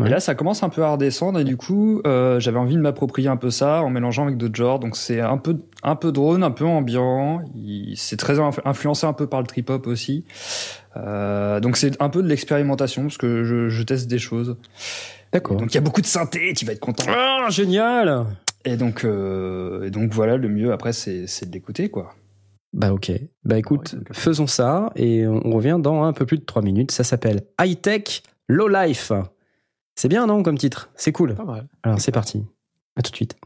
Ouais. Et là, ça commence un peu à redescendre et du coup, euh, j'avais envie de m'approprier un peu ça en mélangeant avec d'autres genres. Donc c'est un peu, un peu drone, un peu ambiant. C'est très influ- influencé un peu par le trip-hop aussi. Euh, donc c'est un peu de l'expérimentation parce que je, je teste des choses. D'accord. Donc il y a beaucoup de synthé, tu vas être content. Ah, génial Et donc, euh, et donc voilà, le mieux après, c'est de l'écouter, quoi. Bah ok. Bah écoute, faisons ça et on on revient dans un peu plus de 3 minutes. Ça s'appelle High Tech Low Life. C'est bien, non, comme titre? C'est cool. Pas mal. Alors c'est parti. À tout de suite.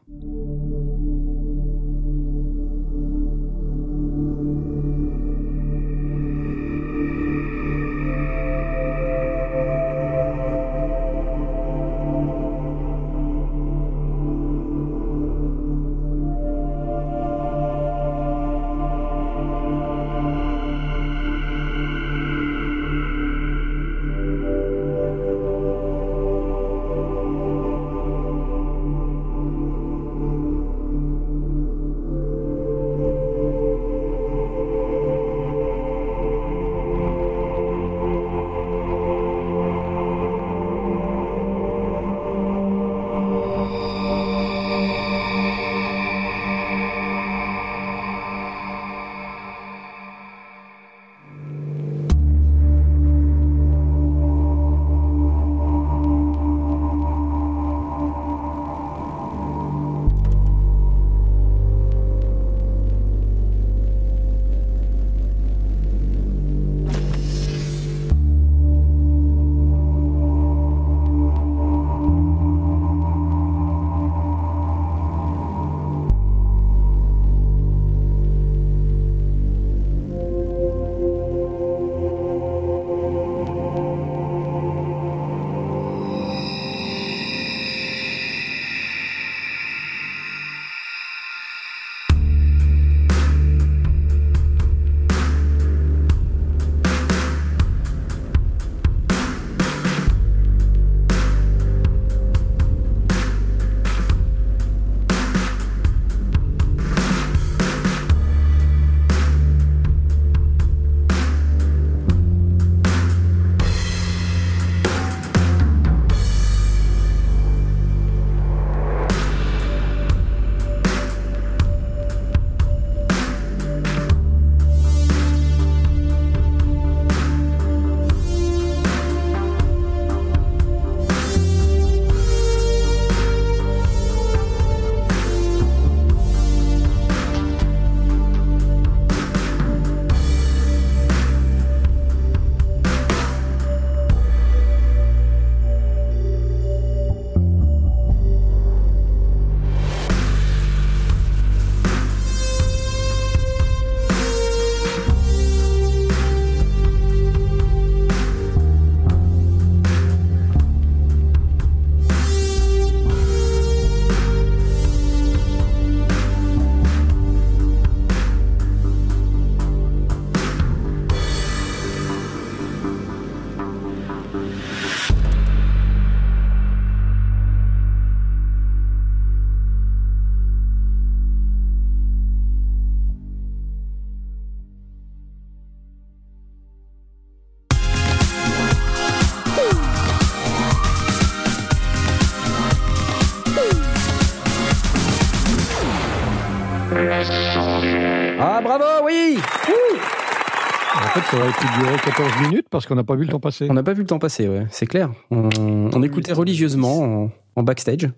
Pu durer 14 minutes parce qu'on n'a pas vu le temps passer. On n'a pas vu le temps passer, ouais, c'est clair. On, on écoutait religieusement en, en backstage.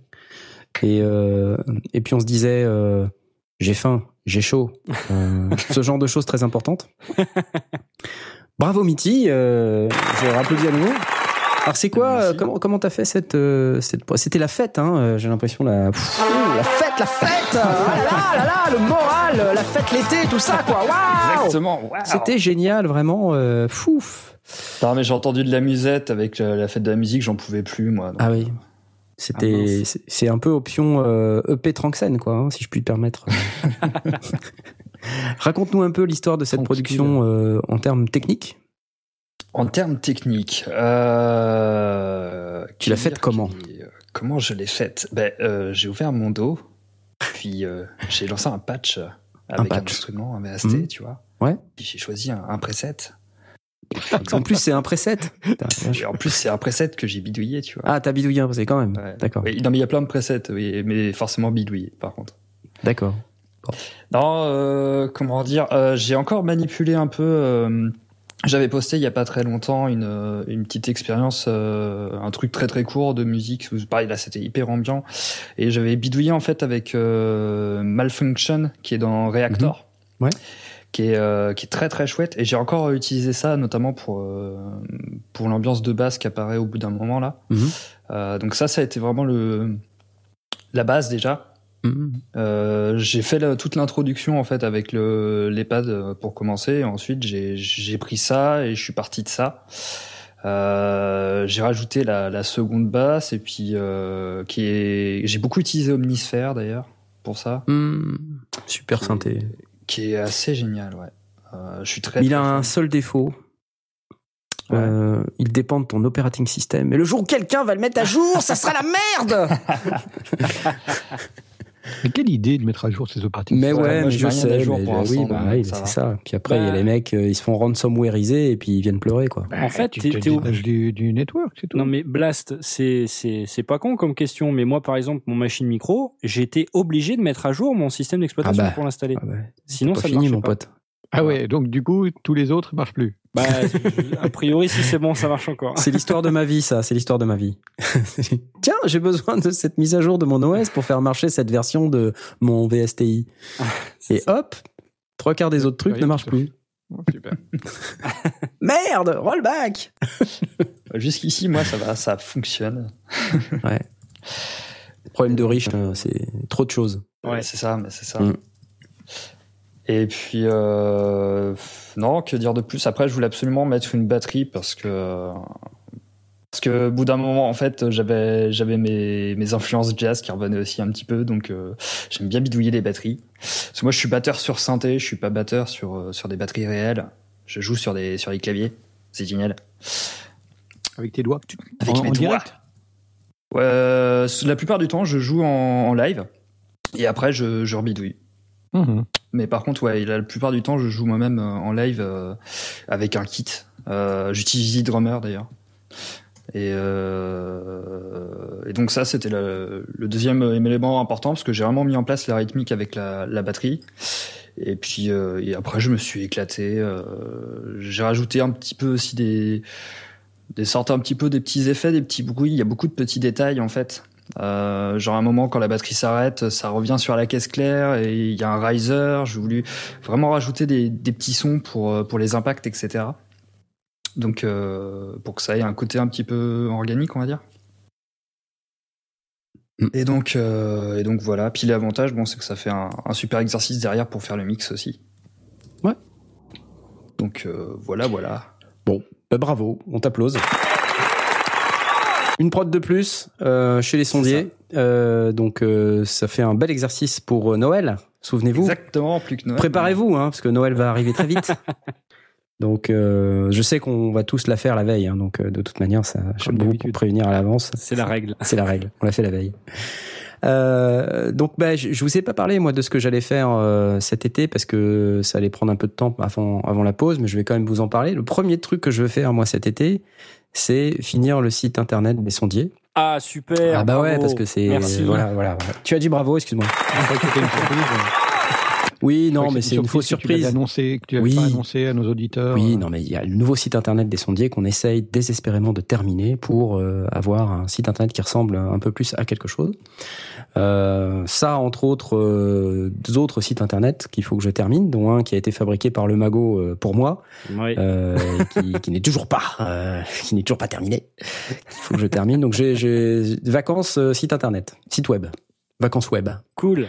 Et, euh, et puis on se disait, euh, j'ai faim, j'ai chaud. Euh, ce genre de choses très importantes. Bravo Mitty, euh, je rapplaudis à nouveau. Alors c'est quoi Merci. euh, Comment comment t'as fait cette euh, cette C'était la fête, hein euh, J'ai l'impression la Pff, la fête, la fête. Ah là là là là, le moral, la fête l'été, tout ça quoi. Waouh Exactement. Wow. C'était génial, vraiment. Euh, fouf. Non, mais j'ai entendu de la musette avec la fête de la musique, j'en pouvais plus, moi. donc. Ah oui. Ah, C'était, mince. c'est- un peu option euh, EP Tranxène, quoi, hein, si je puis te permettre. Raconte-nous un peu l'histoire de cette Tranquille. production euh, en termes techniques. En termes techniques, euh, Tu l'as faite comment euh, Comment je l'ai faite? Ben, euh, J'ai ouvert mon dos, puis euh, j'ai lancé un patch euh, avec un, patch. instrument, un VST, Mhm. tu vois. Ouais. Puis j'ai choisi un, un preset. En plus, c'est un preset. En plus, c'est un preset que j'ai bidouillé, tu vois. Ah, t'as bidouillé un preset quand même. Ouais. D'accord. Oui, non, mais il y a plein de presets, oui, mais forcément bidouillé, par contre. D'accord. Non, euh, comment dire, euh, j'ai encore manipulé un peu. J'avais posté il y a pas très longtemps une, euh, une petite expérience, euh, un truc très très court de musique. Pareil, là c'était hyper ambiant. Et j'avais bidouillé en fait avec euh, Malfunction qui est dans Reactor. Mhm. Ouais. Qui est, euh, qui est très très chouette. Et j'ai encore utilisé ça notamment pour, euh, pour l'ambiance de basse qui apparaît au bout d'un moment là. Euh, donc ça, ça a été vraiment le, la base déjà. Euh, j'ai fait la- toute l'introduction en fait avec le l'EHPAD pour commencer. Et ensuite, j'ai pris ça et je suis parti de ça. Euh, j'ai rajouté la, la seconde basse et puis euh, qui est j'ai beaucoup utilisé Omnisphere d'ailleurs pour ça, Mhm. Super Qui synthé. qui est assez génial. Ouais, je suis très. Il très a un seul défaut. Ouais. Euh, il dépend de ton operating system. Et le jour où quelqu'un va le mettre à jour, ça sera la merde. Mais quelle idée de mettre à jour ces opérations Mais Ouais, moi, mais je sais. jour mais pour oui, bah oui, c'est ça. Puis après, il y a Bah. les mecs, euh, ils se font ransomwareiser et puis ils viennent pleurer, quoi. En fait, tu t'es- te t'es au- du, du network, c'est tout. Non mais Blast, c'est c'est c'est pas con comme question, mais moi par exemple mon machine micro, j'ai été obligé de mettre à jour mon système d'exploitation Ah bah. pour l'installer. Ah. Sinon ça fini, mon pas. pote. Ah ouais, donc du coup, tous les autres marchent plus. Bah, a priori si c'est bon, ça marche encore. C'est l'histoire de ma vie, ça. C'est l'histoire de ma vie. Tiens, j'ai besoin de cette mise à jour de mon OS pour faire marcher cette version de mon VSTI. Et hop, trois quarts des autres trucs Oui, ne marchent plus. Oh, super. Merde, rollback. Jusqu'ici, moi, ça va, ça fonctionne. Problème de riche, euh, c'est trop de choses. Ouais, c'est ça, mais c'est ça. Mm. Et puis, euh, non, que dire de plus? Après, je voulais absolument mettre une batterie parce que. Parce que, au bout d'un moment, en fait, j'avais, j'avais mes, mes influences jazz qui revenaient aussi un petit peu, donc euh, j'aime bien bidouiller les batteries. Parce que moi, je suis batteur sur synthé, je suis pas batteur sur, euh, sur des batteries réelles. Je joue sur des, sur des claviers. C'est génial. Avec tes doigts. Avec En- mes en doigts. Ouais, euh, la plupart du temps, je joue en, en live. Et après, je, je rebidouille. Mhm. Mais par contre, ouais, la plupart du temps, je joue moi-même euh, en live euh, avec un kit. Euh, J'utilise Drummer d'ailleurs. Et, euh, donc ça, c'était le, deuxième élément important parce que j'ai vraiment mis en place la rythmique avec la, batterie. Et puis et après, je me suis éclaté. j'ai rajouté un petit peu aussi des des sortes un petit peu des petits effets, des petits bruits. Il y a beaucoup de petits détails en fait. Euh, genre à un moment quand la batterie s'arrête, ça revient sur la caisse claire et il y a un riser. J'ai voulu vraiment rajouter des, des petits sons pour euh, pour les impacts, etc. Donc euh, pour que ça ait un côté un petit peu organique, on va dire. Mm. Et donc euh, et donc voilà. Puis l'avantage, bon, c'est que ça fait un, un super exercice derrière pour faire le mix aussi. Ouais. Donc voilà, voilà. Bah, bravo, on t'applause. Une prod de plus euh, chez les sondiers. Euh, donc euh, ça fait un bel exercice pour euh, Noël. Souvenez-vous. Exactement, plus que Noël. Préparez-vous, hein, parce que Noël va arriver très vite. donc euh, je sais qu'on va tous la faire la veille. hein, donc euh, de toute manière, ça, je Comme beaucoup prévenir à l'avance. C'est la règle. C'est la règle. On l'a fait la veille. Euh, donc, bah, je, je vous ai pas parlé moi de ce que j'allais faire euh, cet été parce que ça allait prendre un peu de temps avant, avant la pause, mais je vais quand même vous en parler. Le premier truc que je veux faire moi cet été, c'est finir le site internet des sondiers. Ah super. ah bah ouais, parce que c'est Merci. voilà, voilà, voilà. Tu as dit bravo, excuse-moi. Oui, Je non, mais c'est une fausse que tu l'avais surprise. annoncé, que tu Oui. pas annoncé à nos auditeurs. Oui, non, mais il y a le nouveau site internet des sondiers qu'on essaye désespérément de terminer pour euh, avoir un site internet qui ressemble un peu plus à quelque chose. Euh, ça, entre autres, euh, d'autres sites internet qu'il faut que je termine, dont un qui a été fabriqué par le Mago euh, pour moi, Oui. euh, qui, qui n'est toujours pas, euh, qui n'est toujours pas terminé. Il faut que je termine. Donc j'ai, j'ai vacances euh, site internet, site web, vacances web. Cool.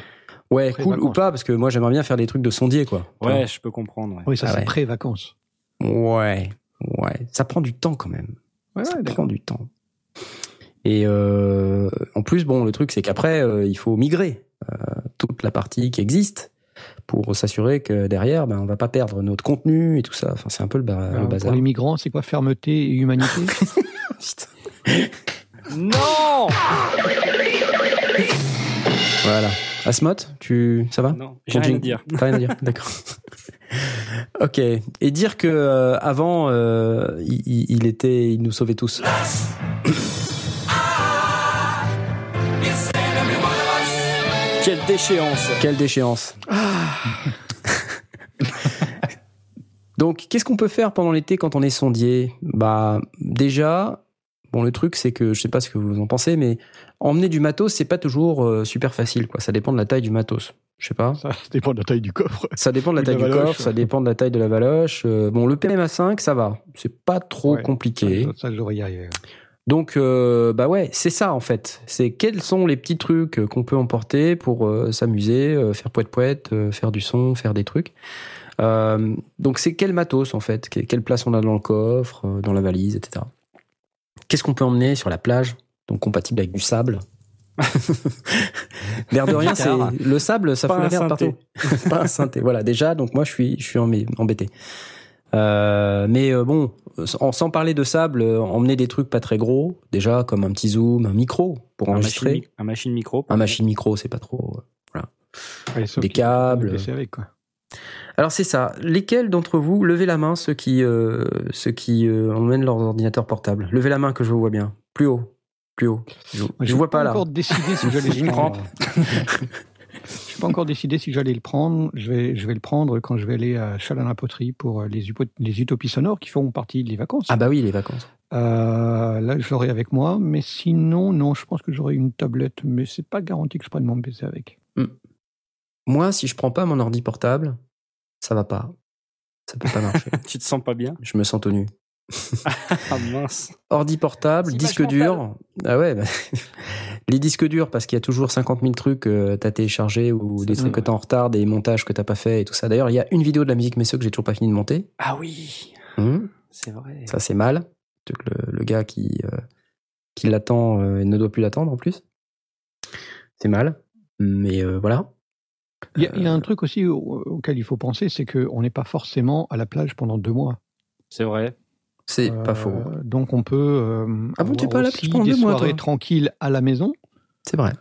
Ouais, cool ou pas parce que moi j'aimerais bien faire des trucs de sondier quoi. Ouais, je peux comprendre. ouais. Oui, ça Ah c'est ouais. pré-vacances. Ouais, ouais, ça prend du temps quand même. Ouais, ça ouais, prend du temps. Et euh, en plus, bon, le truc, c'est qu'après, euh, il faut migrer euh, toute la partie qui existe pour s'assurer que derrière, ben, on va pas perdre notre contenu et tout ça. Enfin, c'est un peu le, ba- le bazar. pour les migrants, c'est quoi fermeté et humanité Putain. Non Voilà. Asmot, tu, ça va? Non, j'ai rien à dire. T'as rien à dire, d'accord. ok. Et dire que euh, avant, euh, il, il- était, il nous sauvait tous. Quelle déchéance Quelle déchéance. Donc, qu'est-ce qu'on peut faire pendant l'été quand on est sondier? Bah, déjà, bon, le truc, c'est que je sais pas ce que vous en pensez, mais emmener du matos, c'est pas toujours euh, super facile, quoi. Ça dépend de la taille du matos. Je sais pas. Ça dépend de la taille du coffre. Ça dépend de la Ou de taille la du valoche, coffre, ça dépend de la taille de la valoche. Euh, bon, le PMA5, ça va. C'est pas trop Ouais, compliqué. Ça, ça, y arriver. Donc, euh, bah ouais, c'est ça en fait. C'est quels sont les petits trucs qu'on peut emporter pour euh, s'amuser, euh, faire poète poète, euh, faire du son, faire des trucs. Euh, donc, c'est quel matos en fait? Que- Quelle place on a dans le coffre, dans la valise, etc. Qu'est-ce qu'on peut emmener sur la plage? Donc, compatible avec du sable. L'air de rien, c'est le sable, ça Pas fout la un merde synthé. partout. pas un synthé. Voilà, déjà, donc moi, je suis, je suis embê- embêté. Euh, mais euh, bon, sans, sans parler de sable, euh, emmener des trucs pas très gros, déjà comme un petit zoom, un micro pour un enregistrer. un machine micro. Un machine micro, c'est pas trop. euh. Ouais, sauf Des câbles. avec, quoi. Alors c'est ça. Lesquels d'entre vous levez la main ceux qui euh, ceux qui euh, emmènent leurs ordinateurs portables? Levez la main que je vous vois bien. Plus haut, plus haut. Je, je j'ai vois pas là. encore décidé si j'allais le prendre. Je n'ai pas encore décidé si j'allais le prendre. Je vais, je vais le prendre quand je vais aller à Chalana-Poterie pour euh, les, utopies sonores qui font partie des vacances. Ah bah oui, les vacances. Euh, là, je l'aurai avec moi. Mais sinon, non, je pense que j'aurai une tablette. Mais c'est pas garanti que je prenne mon PC avec. Moi, si je prends pas mon ordi portable, ça va pas. Ça peut pas marcher. Tu te sens pas bien? Je me sens tout nu. Ah mince. Ordi portable, disque dur. Ah ouais, bah, les disques durs, parce qu'il y a toujours 50 000 trucs euh, t'as téléchargés ou des trucs vrai. que t'as en retard, des montages que t'as pas fait et tout ça. D'ailleurs, il y a une vidéo de la musique Messeux que j'ai toujours pas fini de monter. Ah oui, Hum, c'est vrai. ça, c'est mal. Que Le, le gars qui, euh, qui l'attend euh, ne doit plus l'attendre en plus. C'est mal. Mais euh, voilà. Il y, a- il y a un truc aussi au- auquel il faut penser, c'est qu'on n'est pas forcément à la plage pendant deux mois. C'est vrai. C'est Euh, pas faux. Donc on peut euh, Ah bon, avoir pas à la aussi plage pendant des soirées toi tranquilles à la maison. C'est vrai.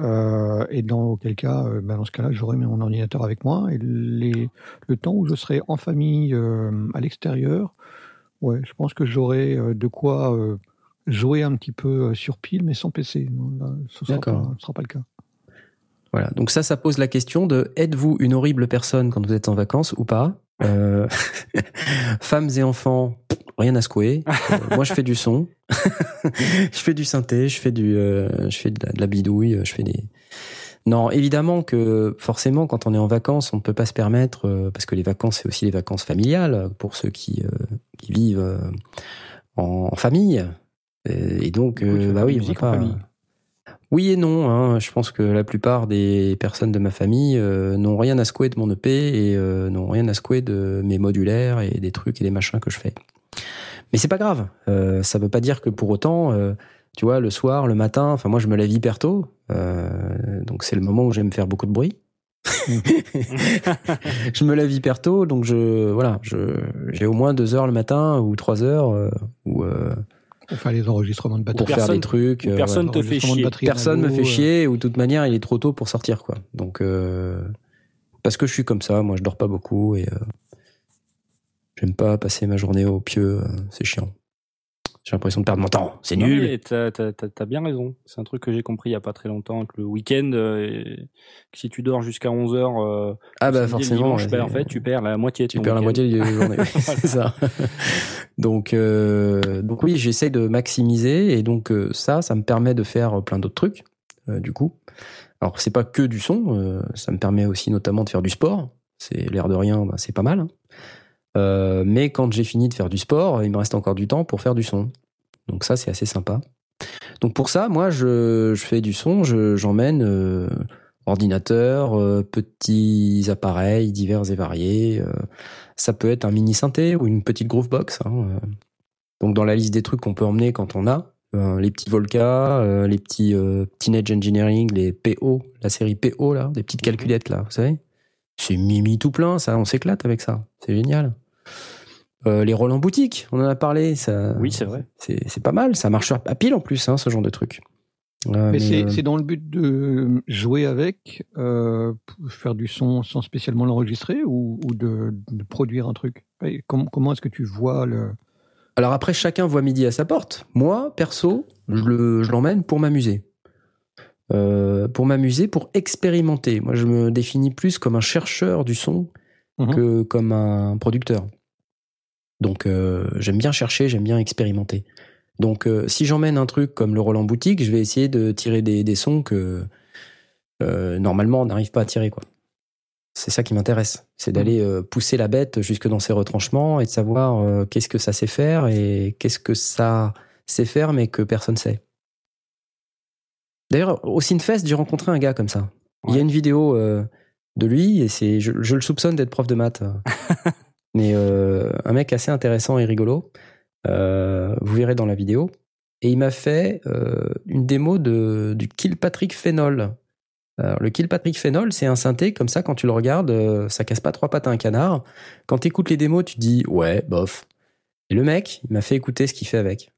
Euh, et dans auquel cas, euh, ben, dans ce cas-là, j'aurai mon ordinateur avec moi et les, le temps où je serai en famille euh, à l'extérieur, ouais, je pense que j'aurai euh, de quoi euh, jouer un petit peu euh, sur pile, mais sans PC. Là, ce sera pas, ce sera pas le cas. Voilà. Donc ça, ça pose la question de êtes-vous une horrible personne quand vous êtes en vacances ou pas? Euh, Femmes et enfants, rien à secouer. Euh, moi, je fais du son, je fais du synthé, je fais du, euh, je fais de la, de la bidouille, je fais des. Non, évidemment que forcément, quand on est en vacances, on ne peut pas se permettre, euh, parce que les vacances, c'est aussi les vacances familiales pour ceux qui, euh, qui vivent euh, en, en famille. Et, et donc, coup, euh, bah oui, on va pas. Oui et non. Hein. Je pense que la plupart des personnes de ma famille euh, n'ont rien à secouer de mon EP et euh, n'ont rien à secouer de mes modulaires et des trucs et des machins que je fais. Mais c'est pas grave. Euh, ça veut pas dire que pour autant, euh, tu vois, le soir, le matin, enfin moi je me lève hyper tôt, donc c'est le moment où j'aime faire beaucoup de bruit. je me lève hyper tôt, donc je voilà, je j'ai au moins deux heures le matin ou trois heures ou Pour faire les enregistrements de batterie. pour faire personne- des trucs. euh, personne voilà. te fait chier. batterie Personne me fait euh, chier ou de toute manière il est trop tôt pour sortir quoi. Donc euh, parce que je suis comme ça, moi je dors pas beaucoup et euh, j'aime pas passer ma journée au pieu, c'est chiant. J'ai l'impression de perdre mon temps. C'est nul. T'as bien raison. C'est un truc que j'ai compris il y a pas très longtemps. Que le week-end, euh, que si tu dors jusqu'à 11h, ah bah forcément. ouais, en fait, tu perds la moitié de tu ton perds la moitié de la journée. c'est ça. Donc, euh, donc oui, j'essaye de maximiser et donc euh, ça, ça me permet de faire plein d'autres trucs. euh, du coup, alors c'est pas que du son, euh, ça me permet aussi notamment de faire du sport. C'est l'air de rien, bah, c'est pas mal. hein. Euh, mais quand j'ai fini de faire du sport, il me reste encore du temps pour faire du son. Donc ça, c'est assez sympa. Donc pour ça, moi, je, je fais du son, je- j'emmène euh, ordinateur, euh, petits appareils divers et variés. ça peut être un mini synthé ou une petite groovebox. hein, euh. Donc dans la liste des trucs qu'on peut emmener quand on a, les petits Volca, les petits Teenage Engineering, les PO, la série PO là, des petites calculettes là, vous savez. C'est mimi tout plein, ça, on s'éclate avec ça. C'est génial. Euh, les rôles en boutique, on en a parlé. Ça, Oui, c'est vrai. C'est pas mal, ça marche à pile en plus, hein, ce genre de truc. Euh, Mais, c'est euh, c'est dans le but de jouer avec, euh, faire du son sans spécialement l'enregistrer ou, ou de, de produire un truc? Et com- Comment est-ce que tu vois le. Alors après, chacun voit midi à sa porte. Moi, perso, je le- je l'emmène pour m'amuser. Euh, pour m'amuser, pour expérimenter. Moi, je me définis plus comme un chercheur du son Mhm. que comme un producteur. Donc, euh, j'aime bien chercher, j'aime bien expérimenter. Donc, euh, si j'emmène un truc comme le Roland Boutique, je vais essayer de tirer des, des sons que euh, normalement on n'arrive pas à tirer. quoi. C'est ça qui m'intéresse. C'est d'aller euh, pousser la bête jusque dans ses retranchements et de savoir qu'est-ce que ça sait faire et qu'est-ce que ça sait faire mais que personne sait. D'ailleurs, au Synfest, j'ai rencontré un gars comme ça. Il y a une vidéo euh, de lui et c'est, je, je le soupçonne d'être prof de maths. mais euh, un mec assez intéressant et rigolo. Euh, vous verrez dans la vidéo. Et il m'a fait euh, une démo de, du Kilpatrick Phenol. Alors, le Kilpatrick Phenol, c'est un synthé, comme ça, quand tu le regardes, ça casse pas trois pattes à un canard. Quand tu écoutes les démos, tu dis, ouais, bof. Et le mec, il m'a fait écouter ce qu'il fait avec.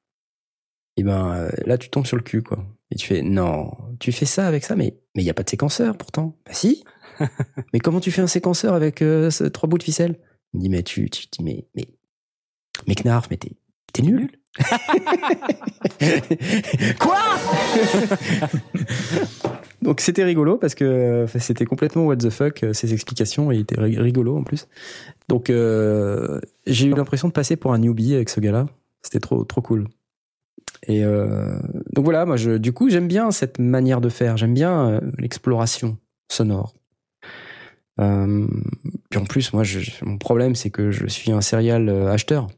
Et ben là, tu tombes sur le cul, quoi. Et tu fais, non, tu fais ça avec ça, mais il n'y a pas de séquenceur pourtant. Bah si. mais comment tu fais un séquenceur avec euh, ce- trois bouts de ficelle? Il me dit, mais tu, tu dis, mais, mais, mais Knarf, mais t'es, t'es nul. Quoi? Donc c'était rigolo parce que c'était complètement what the fuck euh, ces explications et il était ri- rigolo en plus. Donc euh, j'ai eu l'impression de passer pour un newbie avec ce gars-là. C'était trop trop cool. Et euh, donc voilà, moi je, du coup j'aime bien cette manière de faire. J'aime bien euh, l'exploration sonore. Euh, puis en plus, moi, je, mon problème, c'est que je suis un serial euh, acheteur.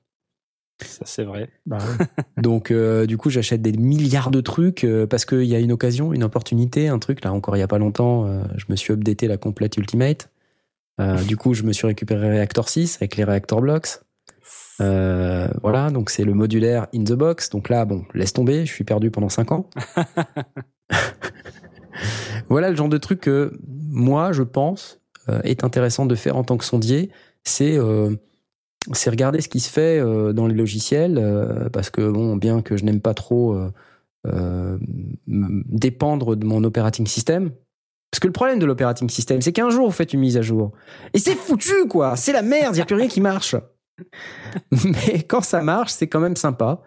Ça, c'est vrai. Bah ouais. Donc, euh, du coup, j'achète des milliards de trucs euh, parce qu'il y a une occasion, une opportunité, un truc. Là, encore il y a pas longtemps, euh, je me suis updaté la complète Ultimate. Euh, du coup, je me suis récupéré Reactor 6 avec les Reactor Blocks. Euh, voilà, donc c'est le modulaire in the box. Donc là, bon, laisse tomber, je suis perdu pendant 5 ans. voilà le genre de truc que moi, je pense, est intéressant de faire en tant que sondier. C'est euh, c'est regarder ce qui se fait euh, dans les logiciels, euh, parce que bon, bien que je n'aime pas trop euh, euh, dépendre de mon operating system, parce que le problème de l'operating system, c'est qu'un jour vous faites une mise à jour et c'est foutu quoi, c'est la merde, il y a plus rien qui marche. Mais quand ça marche, c'est quand même sympa.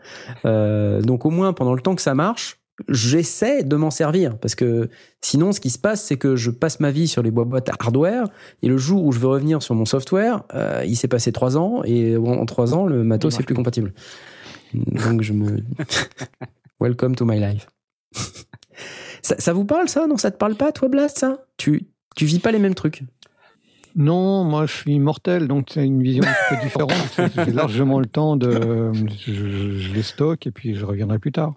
Euh, donc au moins pendant le temps que ça marche, j'essaie de m'en servir parce que sinon ce qui se passe c'est que je passe ma vie sur les boîtes hardware et le jour où je veux revenir sur mon software euh, il s'est passé trois ans et en trois ans le matos c'est plus compatible donc je me welcome to my life ça, ça vous parle ça? Non ça te parle pas toi Blast ça? Tu tu vis pas les mêmes trucs? Non, moi je suis mortel, donc c'est une vision un peu différente. J'ai largement le temps de. Je, je les stocke et puis je reviendrai plus tard.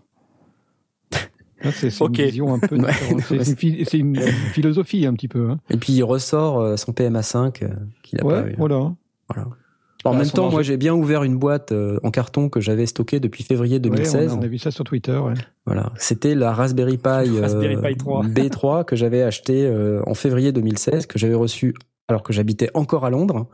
Là, C'est une vision un peu. C'est ouais. une, philosophie un petit peu. hein. et puis il ressort euh, son PMA5 euh, qu'il a pas Ouais, eu voilà. Voilà. En Ah, même temps, moi j'ai bien ouvert une boîte euh, en carton que j'avais stockée depuis février Ouais, 2016. on, a, on a vu ça sur Twitter. ouais. Voilà, c'était la Raspberry Pi, euh, Raspberry Pi 3. B3 que j'avais acheté euh, en février 2016, que j'avais reçu alors que j'habitais encore à Londres.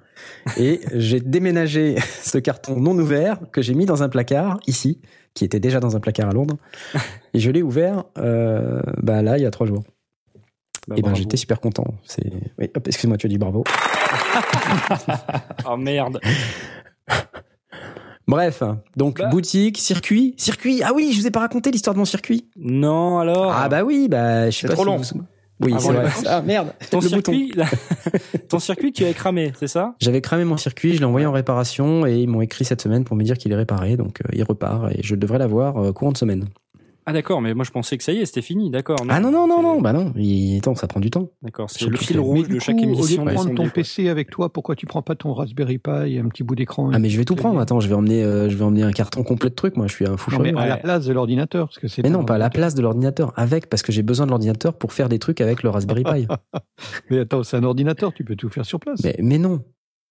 Et j'ai déménagé ce carton non ouvert que j'ai mis dans un placard ici, qui était déjà dans un placard à Londres. Et je l'ai ouvert euh, bah là il y a trois jours. Bah, et ben j'étais super content. C'est, oui, excuse-moi, tu as dit bravo. Oh merde. Bref, donc Bah. boutique, circuit, circuit. Ah oui, je vous ai pas raconté l'histoire de mon circuit. Non, alors. Ah bah oui, bah je sais pas trop si long. vous- Oui, c'est vrai. Ah merde, ton le bouton. circuit, ton circuit, tu avais cramé, c'est ça? J'avais cramé mon circuit, je l'ai envoyé en réparation et ils m'ont écrit cette semaine pour me dire qu'il est réparé, donc euh, il repart et je devrais l'avoir euh, courant de semaine. Ah d'accord, mais moi je pensais que ça y est, c'était fini, d'accord. Ah non non non non, bah non, il... attends, ça prend du temps. D'accord, c'est Sur le fil rouge de chaque émission. Au lieu de prendre ton. PC avec toi, pourquoi tu prends pas ton Raspberry Pi et un petit bout d'écran Ah mais je vais tout prendre. Attends, je vais emmener, euh, je vais emmener un carton complet de trucs. Moi, je suis un fou Non, mais à la place de l'ordinateur, parce que c'est Mais non, pas à la place de l'ordinateur. Avec, parce que j'ai besoin de l'ordinateur pour faire des trucs avec le Raspberry Pi. Mais attends, c'est un ordinateur, tu peux tout faire sur place. mais, mais non,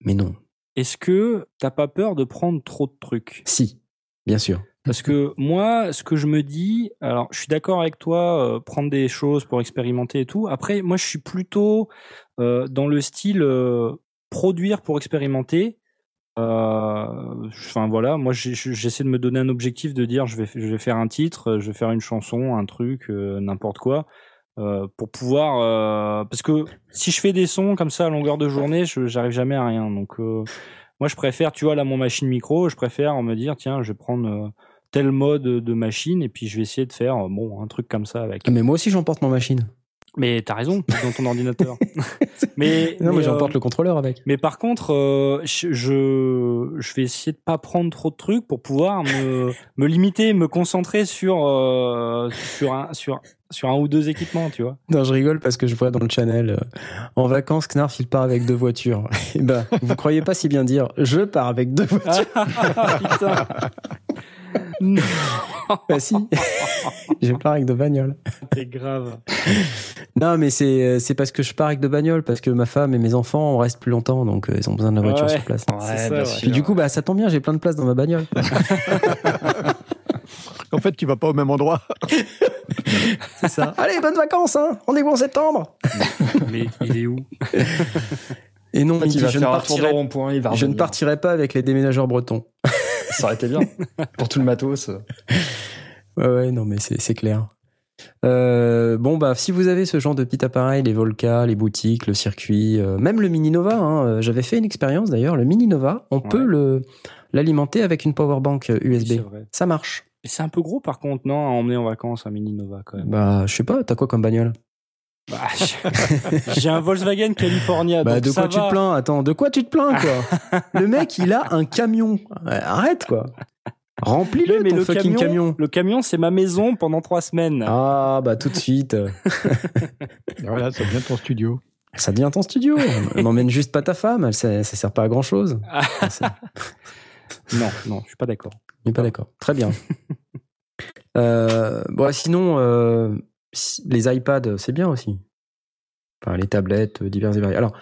mais non. Est-ce que t'as pas peur de prendre trop de trucs? Si, bien sûr. Parce que moi, ce que je me dis, alors je suis d'accord avec toi, euh, prendre des choses pour expérimenter et tout. Après, moi, je suis plutôt euh, dans le style euh, produire pour expérimenter. Enfin voilà, moi j'essaie de me donner un objectif de dire je vais je vais faire un titre, je vais faire une chanson, un truc, n'importe quoi, pour pouvoir parce que si je fais des sons comme ça à longueur de journée, j'arrive jamais à rien. Donc moi je préfère, tu vois là mon machine micro, je préfère me dire tiens je vais prendre tel mode de machine et puis je vais essayer de faire euh, bon un truc comme ça avec. Ah, Mais moi aussi, j'emporte mon machine. Mais t'as raison dans ton ordinateur. mais Non, mais, mais j'emporte euh, le contrôleur avec. mais par contre, euh, je, je vais essayer de pas prendre trop de trucs pour pouvoir me, me limiter, me concentrer sur euh, sur un sur sur un ou deux équipements, tu vois. Non, je rigole parce que je vois dans le channel, en vacances, Knarf, il part avec deux voitures. Et ben, vous croyez pas si bien dire, je pars avec deux voitures. Ah, putain. Non, bah si, je pars avec deux bagnoles. c'est grave. Non, mais c'est euh, c'est parce que je pars avec deux bagnoles, parce que ma femme et mes enfants, on reste plus longtemps, donc euh, ils ont besoin de la voiture Ouais. sur place. C'est ça, bien ouais. sûr. Puis du coup, bah ça tombe bien, j'ai plein de place dans ma bagnole. En fait, tu vas pas au même endroit. C'est ça. Allez, bonnes vacances, hein Rendez-vous en septembre Mais il est où? Et non, En fait, il il dit, va je, ne un tour partirai, rond-point, il va je ne partirai pas avec les déménageurs bretons. Ça aurait été bien. Pour tout le matos. Ouais, ouais, non, mais c'est c'est clair. Euh, bon, bah, si vous avez ce genre de petit appareil, les Volca, les boutiques, le circuit, euh, même le Mini Nova, hein, euh, j'avais fait une expérience d'ailleurs, le Mini Nova, on peut le l'alimenter avec une power bank C'est USB. vrai. Ça marche. Et c'est un peu gros par contre, non, à emmener en vacances un Mini Nova quand même. Bah, je sais pas, t'as quoi comme bagnole? Bah, j'ai un Volkswagen California. Bah, donc de ça quoi tu te plains? Attends, de quoi tu te plains, quoi? Le mec, il a un camion. Arrête, quoi. Remplis-le, Oui, mais ton le fucking camion, camion. le camion, c'est ma maison pendant trois semaines. Ah, bah, tout de suite. Voilà, ça devient ton studio. Ça devient ton studio. N'emmène juste pas ta femme, elle, ça, ça sert pas à grand chose. Non, non, je suis pas d'accord. On n'est pas d'accord. Très bien. euh, bon, sinon, euh, les iPads, c'est bien aussi. Enfin, les tablettes, euh, diverses et variées. Alors,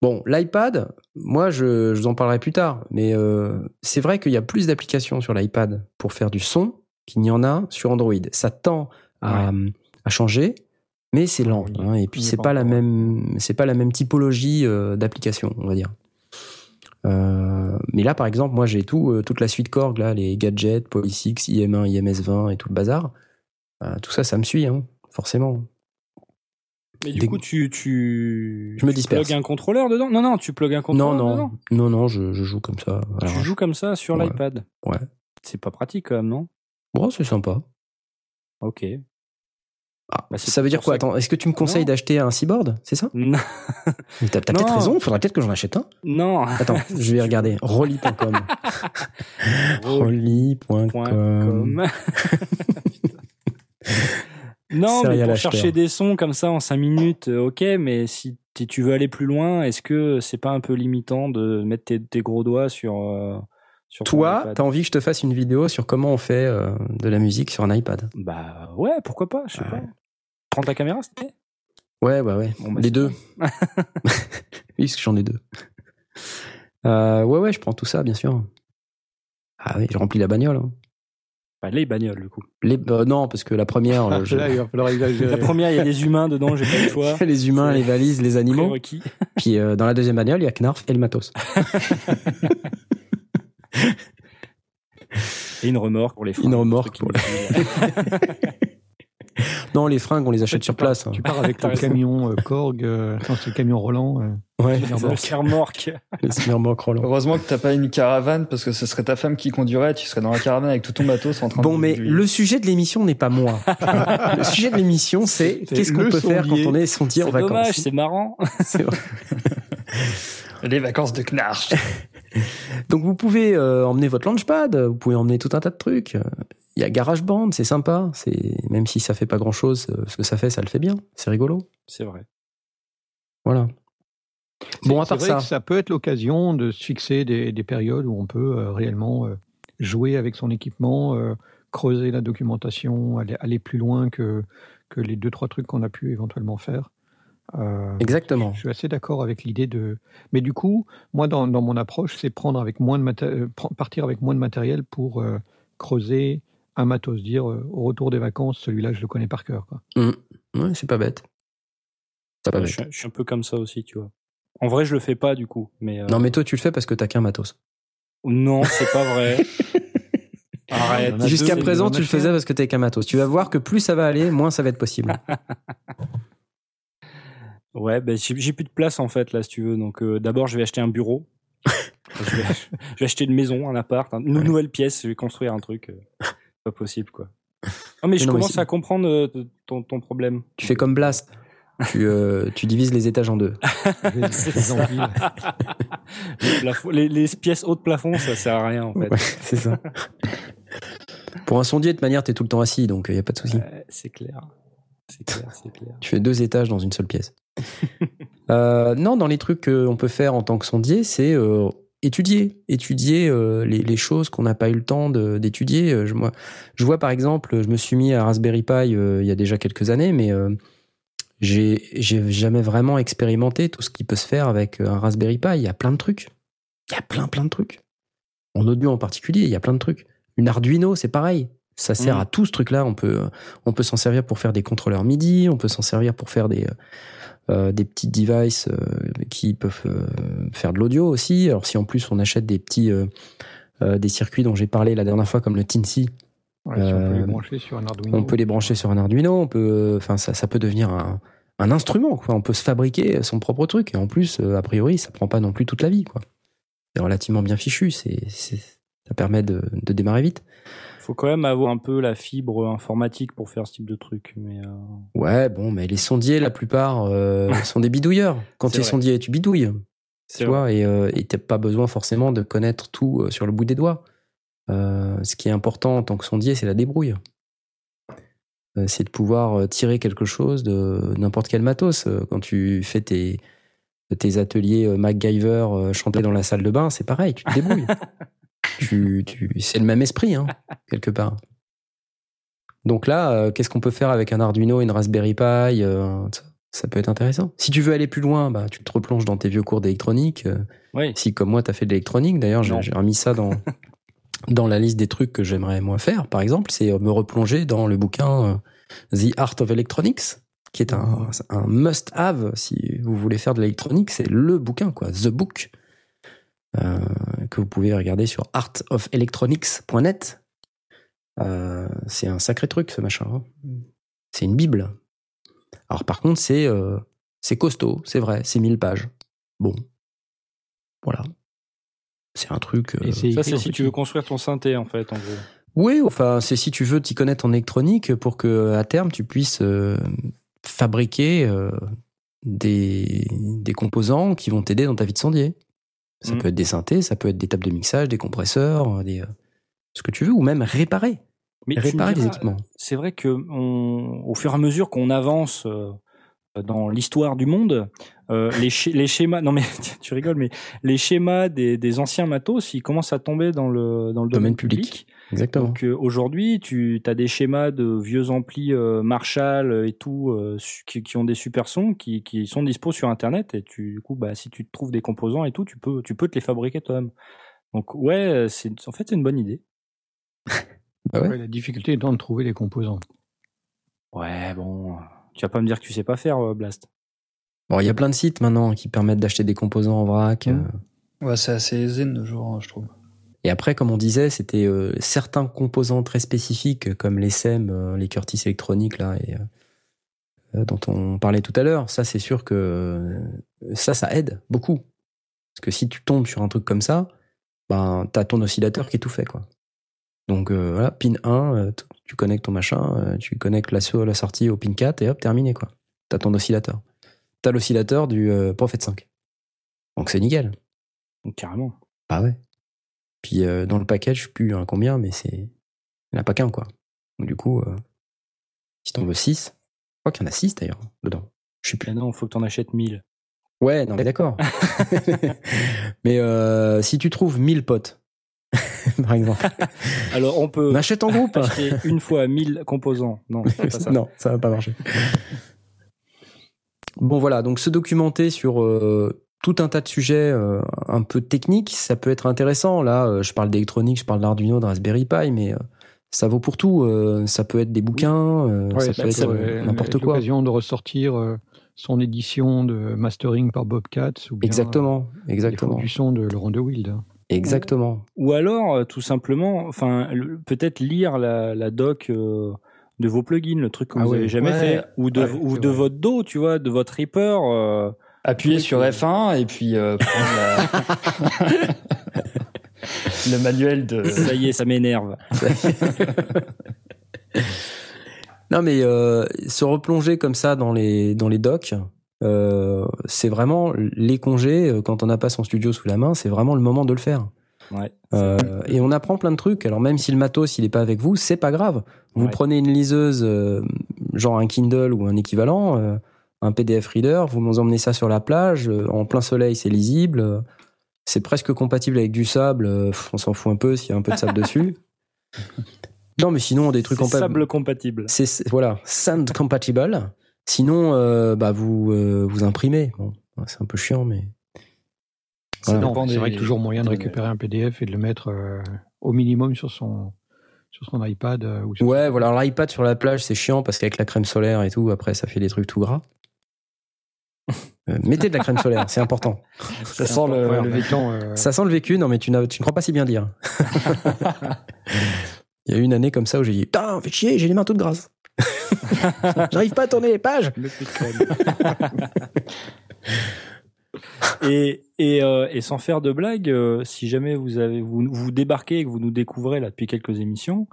bon, l'iPad, moi, je, je vous en parlerai plus tard, mais euh, c'est vrai qu'il y a plus d'applications sur l'iPad pour faire du son qu'il n'y en a sur Android. Ça tend à, à changer, mais c'est lent. Hein, et puis, c'est pas la même, c'est pas la même typologie euh, d'application, on va dire. Euh, mais là, par exemple, moi, j'ai tout, toute la suite Korg, là, les gadgets, PolySix, IM1, IMS20 et tout le bazar. Tout ça, ça me suit, hein, forcément. Mais du Des- coup, tu, tu, Je me tu disperse. plugues un contrôleur dedans? Non, non, tu plugues un contrôleur Non, non, dedans? non, non, je, je joue comme ça. Tu Alors, joues comme ça sur Ouais. l'iPad? Ouais. C'est pas pratique quand même, non? Bon, c'est sympa. Ok. Ah, Bah, ça veut dire quoi? Attends, est-ce que tu me conseilles d'acheter un Seaboard C'est ça? Non. Mais T'as peut-être raison, il faudrait peut-être que j'en achète un. non. Attends, je vais regarder. Rolly.com. Rolly.com. Non, mais pour acheteur. chercher des sons comme ça en 5 minutes, euh, ok, mais si tu veux aller plus loin, est-ce que c'est pas un peu limitant de mettre tes, tes gros doigts sur. euh, sur Toi, t'as envie que je te fasse une vidéo sur comment on fait euh, de la musique sur un iPad? Bah ouais, pourquoi pas, je sais Ouais. pas. Prends ta caméra, s'il te plaît. Ouais, ouais, ouais. Bon, bah, les deux. oui, parce que j'en ai deux. Euh, ouais, ouais, je prends tout ça, bien sûr. Ah oui, je remplis la bagnole. hein. Bah, les bagnoles, du coup. Les, euh, non, parce que la première, euh, je- Là, il va falloir exagérer. La première, il y a des humains dedans, j'ai pas le choix. les humains, les valises, les animaux. Prérequis. Puis euh, dans la deuxième bagnole, il y a Knarf et le matos. Et une remorque pour les freins. Une remorque Truc inutile. Non, les fringues, on les achète sur place. hein. Tu pars avec raison. camion euh, Korg, euh, non, le camion Roland. euh, Ouais, Le serre-morque. le Roland. Heureusement que t'as pas une caravane parce que ce serait ta femme qui conduirait. Tu serais dans la caravane avec tout ton matos en train de. Bon, mais le sujet de l'émission n'est pas moi. le sujet de l'émission, c'est qu'est-ce qu'on peut faire quand on est sondier en C'est vacances. dommage, c'est marrant. C'est vrai. les vacances de Knarch. Donc vous pouvez euh, emmener votre launchpad, vous pouvez emmener tout un tas de trucs. Il y a GarageBand, c'est sympa. C'est même si ça fait pas grand chose, ce que ça fait, ça le fait bien. C'est rigolo. C'est vrai. Voilà. Bon, à part vrai ça, que ça peut être l'occasion de se fixer des, des périodes où on peut euh, réellement euh, jouer avec son équipement, euh, creuser la documentation, aller, aller plus loin que, que les deux, trois trucs qu'on a pu éventuellement faire. Euh, exactement. Je suis assez d'accord avec l'idée de. Mais du coup, moi, dans, dans mon approche, c'est prendre avec moins de euh, partir avec moins de matériel pour euh, creuser un matos. Dire euh, au retour des vacances, celui-là, je le connais par cœur. Quoi. Ouais, c'est pas bête. C'est pas je, bête. suis, je suis un peu comme ça aussi, tu vois. En vrai, je le fais pas du coup, mais euh, Non, mais toi, tu le fais parce que t'as qu'un matos. non, c'est pas vrai. Arrête. Jusqu'à présent, tu le faisais parce que t'avais qu'un matos. Tu vas voir que plus ça va aller, moins ça va être possible. Ouais, ben j'ai j'ai plus de place en fait là, si tu veux. Donc euh, d'abord, je vais acheter un bureau. je, vais, je vais acheter une maison, un appart, un- une nouvelle pièce. Je vais construire un truc. euh, pas possible quoi. Non mais je non, commence à comprendre euh, ton, ton problème. tu fais comme Blast. tu, euh, tu divises les étages en deux. Les- pièces hautes plafond, ça sert à rien en fait. Ouais, c'est ça. Pour un sondier, de manière, t'es tout le temps assis, donc il y a pas de souci. Ouais, c'est clair. C'est clair, c'est clair. Tu fais deux étages dans une seule pièce. Euh, non, dans les trucs qu'on peut faire en tant que sondier, c'est euh, étudier, étudier euh, les, les choses qu'on n'a pas eu le temps d'étudier. Euh, Je, moi, je vois par exemple, je me suis mis à Raspberry Pi euh, il y a déjà quelques années, mais euh, j'ai jamais vraiment expérimenté tout ce qui peut se faire avec un Raspberry Pi. Il y a plein de trucs. Il y a plein plein de trucs. En audio en particulier, il y a plein de trucs. Une Arduino, c'est pareil. Ça sert Mhm. à tout ce truc-là. On peut, on peut s'en servir pour faire des contrôleurs MIDI, on peut s'en servir pour faire des, euh, des petits devices euh, qui peuvent euh, faire de l'audio aussi. Alors si en plus on achète des petits des circuits dont j'ai parlé la dernière fois comme le Tinsy, Ouais, si on peut les brancher sur un Arduino. on peut les brancher sur un Arduino, on peut, enfin ça, ça peut devenir un, un instrument. Quoi. On peut se fabriquer son propre truc et en plus, a priori, ça prend pas non plus toute la vie. Quoi. C'est relativement bien fichu. C'est, c'est- ça permet de, de démarrer vite. Faut quand même avoir un peu la fibre informatique pour faire ce type de truc. Mais euh, Ouais, bon, mais les sondiers, la plupart, euh, sont des bidouilleurs. Quand tu es vrai. sondier, tu bidouilles. tu vrai. vois, et euh, t'as pas besoin forcément de connaître tout euh, sur le bout des doigts. Ce qui est important en tant que sondier, c'est la débrouille. C'est de pouvoir tirer quelque chose de n'importe quel matos. Quand tu fais tes, tes ateliers MacGyver chanter dans la salle de bain, c'est pareil, tu te débrouilles. tu, tu, c'est le même esprit, hein, quelque part. Donc là, euh, qu'est-ce qu'on peut faire avec un Arduino, une Raspberry Pi euh, ça, ça peut être intéressant. Si tu veux aller plus loin, bah, tu te replonges dans tes vieux cours d'électronique. euh, Oui. si comme moi, tu as fait de l'électronique, d'ailleurs, j'ai remis ça dans, dans la liste des trucs que j'aimerais moi faire, par exemple, c'est me replonger dans le bouquin The Art of Electronics, qui est un, un must-have si vous voulez faire de l'électronique. C'est le bouquin, quoi, The Book, euh, que vous pouvez regarder sur artofelectronics.net. Euh, c'est un sacré truc, ce machin. hein. C'est une bible. Alors par contre, c'est euh, c'est costaud, c'est vrai, c'est 1000 pages. Bon. Voilà. C'est un truc... Et Ça, c'est si tu veux construire ton synthé, en fait, en gros. Oui, enfin, c'est si tu veux t'y connaître en électronique pour que à terme tu puisses euh, fabriquer euh, des, des composants qui vont t'aider dans ta vie de sondier. Ça Mhm. peut être des synthés, ça peut être des tables de mixage, des compresseurs, des, euh, ce que tu veux, ou même réparer, Mais réparer des diras, équipements. c'est vrai que on, au fur et à mesure qu'on avance euh, dans l'histoire du monde, euh, les, schémas, les schémas, non mais tu rigoles, mais les schémas des, des anciens matos, ils commencent à tomber dans le dans le domaine, Domaine public. public. Exactement. Donc euh, aujourd'hui, tu as des schémas de vieux amplis euh, Marshall et tout euh, qui, qui ont des super sons qui, qui sont dispo sur internet et tu du coup bah si tu trouves des composants et tout, tu peux tu peux te les fabriquer toi-même. Donc ouais, c'est en fait c'est une bonne idée. Bah ouais. Ouais, la difficulté étant de trouver les composants. Ouais, bon, tu vas pas me dire que tu sais pas faire euh, Blast. Bon, il y a plein de sites maintenant qui permettent d'acheter des composants en vrac. Euh, Ouais, c'est assez aisé de nos jours, hein, je trouve. Et après, comme on disait, c'était euh, certains composants très spécifiques, comme les SEM, euh, les Curtis électroniques, là, et, euh, dont on parlait tout à l'heure, ça c'est sûr que ça, ça aide beaucoup. Parce que si tu tombes sur un truc comme ça, ben t'as ton oscillateur qui est tout fait quoi. Donc voilà, pin 1, euh, t- tu connectes ton machin, tu connectes la, so- la sortie au pin 4 et hop, terminé quoi. T'as ton oscillateur. T'as l'oscillateur du Prophet 5. Donc c'est nickel. Donc, carrément. Ah ouais. Puis euh, dans le package, je sais plus hein, combien, mais c'est. Il n'y en a pas qu'un, quoi. Donc du coup, euh, si t'en veux 6, je crois qu'il y en a 6 d'ailleurs, dedans. Je sais plus. Mais non, faut que t'en achètes 1000. Ouais, non, mais d'accord. mais euh, si tu trouves 1000 potes, par exemple, Alors, on peut on achète en groupe. acheter une fois 1000 composants. Non, pas ça. non, ça va pas marcher. Bon voilà, donc se documenter sur euh, tout un tas de sujets euh, un peu techniques, ça peut être intéressant. Là, euh, je parle d'électronique, je parle d'Arduino, de Raspberry Pi, mais euh, ça vaut pour tout. Euh, ça peut être des bouquins, euh, Ouais, ça peut être peut, euh, n'importe être quoi. l'occasion de ressortir euh, son édition de mastering par Bobcat ou bien Exactement, euh, les exactement, du son de Laurent De Wild. exactement. Ou alors, tout simplement, enfin, peut-être lire la, la doc euh, de vos plugins, le truc que Ah vous ouais. avez jamais Ouais. fait, ou de, Ouais, ou de votre dos, tu vois, de votre Reaper. Euh, Appuyer Oui, sur oui. F1 et puis euh, prendre la- le manuel de. ça y est, ça m'énerve. Non, mais euh, se replonger comme ça dans les dans les docs, euh, c'est vraiment les congés euh, quand on n'a pas son studio sous la main, c'est vraiment le moment de le faire. Ouais. Euh, et on apprend plein de trucs. Alors même si le matos il est pas avec vous, c'est pas grave. Vous Ouais. prenez une liseuse, euh, genre un Kindle ou un équivalent, euh, un PDF reader, vous nous emmenez ça sur la plage, euh, en plein soleil, c'est lisible. euh, c'est presque compatible avec du sable. euh, on s'en fout un peu s'il y a un peu de sable dessus. Non, mais sinon des trucs pa- sable compatible. c'est voilà, sand compatible. Sinon, euh, bah vous euh, vous imprimez. Bon, c'est un peu chiant, mais Voilà. C'est vrai que toujours moyen de récupérer un PDF et de le mettre euh, au minimum sur son sur son iPad euh, ou sur ouais, voilà. L'iPad sur la plage, c'est chiant parce qu'avec la crème solaire et tout, après, ça fait des trucs tout gras. Euh, mettez de la crème solaire, c'est important. Ça sent le, Ouais, en le même temps, euh, Ça sent le vécu, non mais tu, ne crois pas si bien dire. Il y a eu une année comme ça où j'ai dit Putain, fais chier, j'ai les mains toutes grasses. J'arrive pas à tourner les pages. Le et, et, euh, et sans faire de blague, euh, si jamais vous avez vous, vous débarquez et que vous nous découvrez là depuis quelques émissions,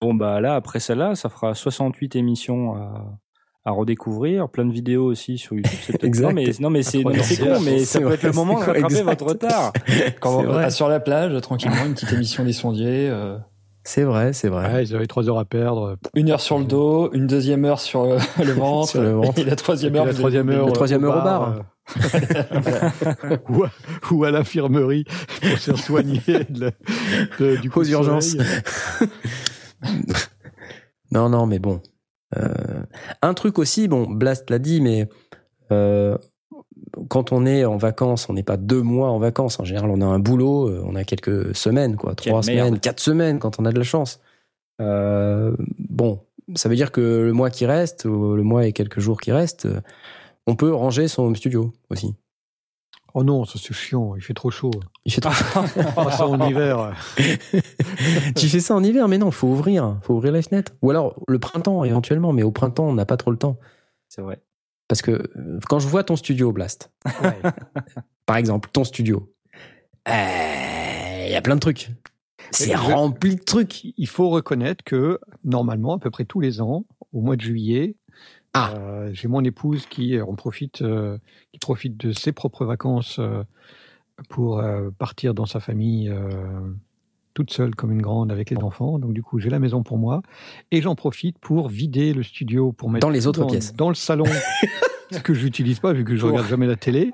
bon bah là après celle-là, ça fera 68 émissions à, à redécouvrir, plein de vidéos aussi sur YouTube. C'est peut-être- Exact. non mais non mais c'est non, mais c'est con, mais c'est ça peut vrai, être le moment de rattraper votre retard. Quand C'est on sur la plage, tranquillement, une petite émission des sondiers. euh, C'est vrai, c'est vrai. ouais, ils avaient trois heures à perdre. une heure sur le dos, une deuxième heure sur euh, le ventre, Sur le ventre. et la troisième heure. la troisième heure, La troisième au heure au bar. euh, ou, à, ou à l'infirmerie pour se soigner de, de- du coup Aux urgences. Non, non, mais bon. Euh, un truc aussi, bon, Blast l'a dit, mais euh, quand on est en vacances, on n'est pas deux mois en vacances. En général, on a un boulot, euh, on a quelques semaines, quoi, trois merde. semaines, quatre semaines quand on a de la chance. Euh, bon, ça veut dire que le mois qui reste, ou le mois et quelques jours qui restent, on peut ranger son home studio aussi. Oh non, ça c'est chiant, il fait trop chaud. Il fait trop Ah, ça en hiver. tu fais ça en hiver, mais non, faut ouvrir, faut ouvrir les fenêtres. Ou alors le printemps éventuellement, mais au printemps on n'a pas trop le temps. C'est vrai. Parce que euh, quand je vois ton studio, Blast, par exemple, ton studio, euh, il y a plein de trucs. C'est rempli de trucs. Il faut reconnaître que normalement, à peu près tous les ans, au mois de juillet, Ah. euh, j'ai mon épouse qui euh, en profite, euh, qui profite de ses propres vacances euh, pour euh, partir dans sa famille euh, toute seule comme une grande avec les enfants. Donc du coup, j'ai la maison pour moi et j'en profite pour vider le studio pour mettre Dans les autres pièces. dans le salon. Ce que je n'utilise pas vu que je Pour- regarde jamais la télé.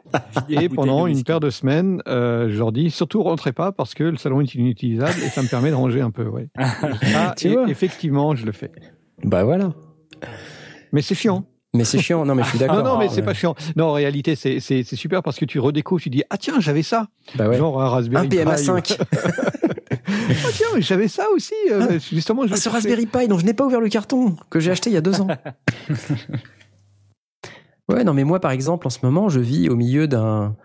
Et pendant une paire de semaines, euh, je leur dis surtout rentrez pas parce que le salon est inutilisable et ça me permet de ranger un peu. Ouais. Ah, Tu et vois. effectivement, je le fais. Bah voilà. Mais c'est chiant. Mais c'est chiant. Non, mais je suis d'accord. Non, non, mais c'est pas chiant. Non, en réalité, c'est super parce que tu redécouvres, tu dis ah tiens, j'avais ça. Bah ouais. Genre un Raspberry Un Pi. PMA 5. Ah tiens, j'avais ça aussi. euh, justement, je Ah, ce. Raspberry Pi dont je n'ai pas ouvert le carton, que j'ai acheté il y a deux ans. ouais, non, mais moi, par exemple, en ce moment, je vis au milieu d'un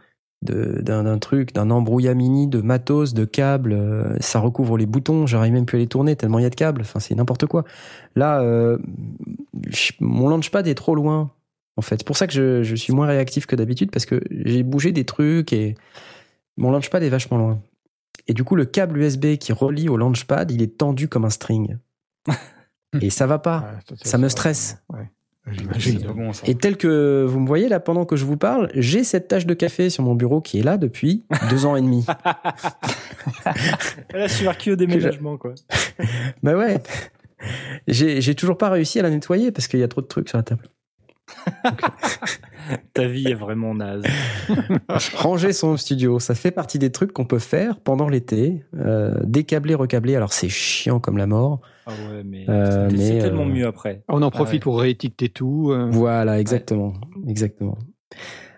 d'un truc, d'un embrouillamini de matos, de câbles. euh, ça recouvre les boutons. J'arrive même plus à les tourner tellement il y a de câbles. Enfin, c'est n'importe quoi. Là, euh, mon launchpad est trop loin. En fait, c'est pour ça que je, je suis moins réactif que d'habitude parce que j'ai bougé des trucs et mon launchpad est vachement loin. Et du coup, le câble USB qui relie au launchpad, il est tendu comme un string. et ça va pas. Ouais, ça me stresse. Ouais. Bon. Et tel que vous me voyez là pendant que je vous parle, j'ai cette tache de café sur mon bureau qui est là depuis deux ans et demi. La surquille au déménagement, quoi. bah ouais. J'ai j'ai toujours pas réussi à la nettoyer parce qu'il y a trop de trucs sur la table. Ta vie est vraiment naze. Ranger son studio, ça fait partie des trucs qu'on peut faire pendant l'été. Euh, décabler, recabler, alors c'est chiant comme la mort. Ah ouais, mais, Euh, c'est- tellement euh, mieux après. On en profite ouais. pour réétiqueter tout. euh. Voilà, exactement, exactement.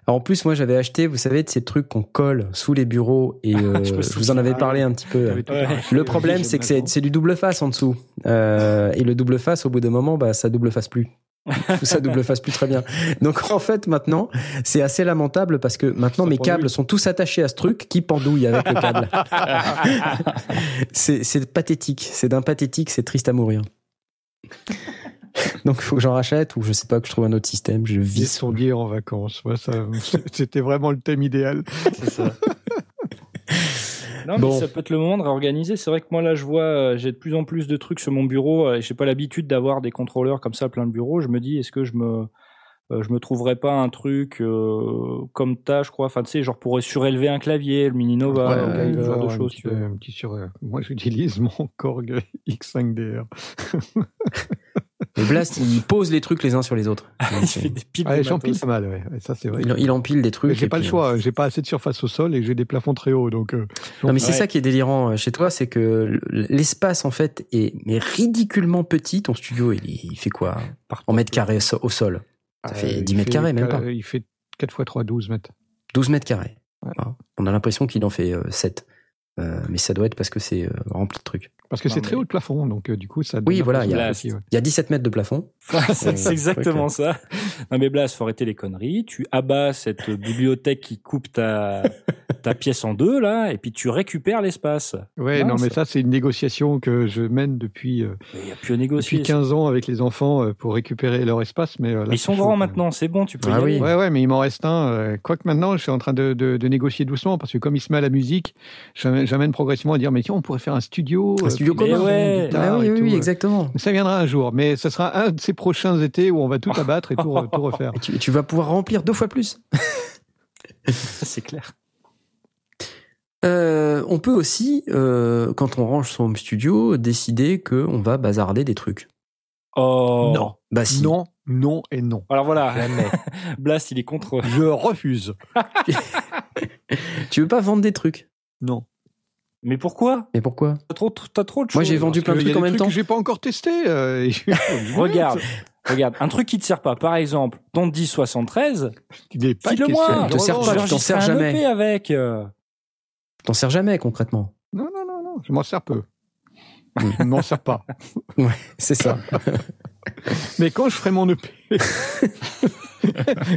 Alors, en plus, moi, j'avais acheté, vous savez, de ces trucs qu'on colle sous les bureaux et euh, Je vous en avais parlé un petit peu. Le problème, c'est que c'est c'est du double face en dessous. Euh, et le double face, au bout d'un moment, bah, ça double face plus. Ça double face plus très bien. Donc en fait maintenant, c'est assez lamentable parce que maintenant Ça mes pendouille. câbles sont tous attachés à ce truc qui pendouille avec le câble. c'est pathétique, c'est d'un pathétique, c'est triste à mourir. Donc il faut que j'en rachète ou je sais pas que je trouve un autre système, je vis. sondiers en vacances. Ouais, ça, c'était vraiment le thème idéal. C'est ça. Non, mais Bon. ça peut être le moment de réorganiser. C'est vrai que moi, là, je vois, euh, j'ai de plus en plus de trucs sur mon bureau. euh, et j'ai pas l'habitude d'avoir des contrôleurs comme ça plein de bureaux. Je me dis, est-ce que je me, euh, je me trouverais pas un truc euh, comme t'as, je crois. Enfin, tu sais, genre pour surélever un clavier, le Mini Nova, Ouais, ou ouais, ce genre de choses. moi, j'utilise mon Korg X5DR. Et Blast, il pose les trucs les uns sur les autres. Il fait des piles Ah, de j'empile pas mal, ouais. Ouais, Ça, c'est vrai. Il, il empile des trucs. Mais j'ai pas le choix. J'ai pas assez de surface au sol et j'ai des plafonds très hauts. Donc, euh, Non mais c'est Ouais. ça qui est délirant euh, chez toi, c'est que l'espace en fait est mais ridiculement petit. Ton studio, il, il fait quoi? En mètres carrés au sol Ça fait euh, 10 il mètres carrés, même pas. Il fait 4 x 3, 12 mètres. 12 mètres carrés. Ouais. Voilà. On a l'impression qu'il en fait 7. mais ça doit être parce que c'est euh, rempli de trucs. Parce que c'est très haut de plafond. Donc, euh, du coup, ça. Oui, voilà, il y a- ouais. Il y a 17 mètres de plafond. c'est exactement ça. Non mais Blas, faut arrêter les conneries. Tu abats cette bibliothèque qui coupe ta, ta pièce en deux là, et puis tu récupères l'espace. Ouais, Non, non, mais ça- c'est une négociation que je mène depuis, euh, Il n'y a plus à négocier. depuis 15 ans avec les enfants euh, pour récupérer leur espace. Mais, euh, là, Mais ils sont grands maintenant, c'est bon, tu peux Ah y oui. aller. Ouais, ouais, mais il m'en reste un. euh, Quoique maintenant, je suis en train de, de- de négocier doucement parce que comme il se met à la musique, j'amène progressivement à dire mais tiens, on pourrait faire un studio. Un euh, studio commun. Ouais. Ah oui, euh. exactement. Ça viendra un jour, mais ce sera un de ces prochains étés où on va tout abattre et tout, re- tout refaire. Et tu, tu vas pouvoir remplir deux fois plus. C'est clair. Euh, on peut aussi, euh, quand on range son home studio, décider qu'on va bazarder des trucs. Oh. Non. Bah si. Non, non et non. Alors voilà, Blast, il est contre. Je refuse. Tu veux pas vendre des trucs? Non. Mais pourquoi? Mais pourquoi? T'as trop, t'as trop de choses. Moi, j'ai vendu plein de trucs a en des même trucs temps. j'ai pas encore testé. euh, Regarde, regarde, un truc qui te sert pas. Par exemple, ton 1073, Il est pas file-le question moi. de te sert pas, tu t'en sers jamais. EP avec. euh. T'en sers jamais concrètement. Non, non, non, non, je m'en sers peu. Je ne m'en sers pas. C'est ça. Mais quand je ferai mon EP,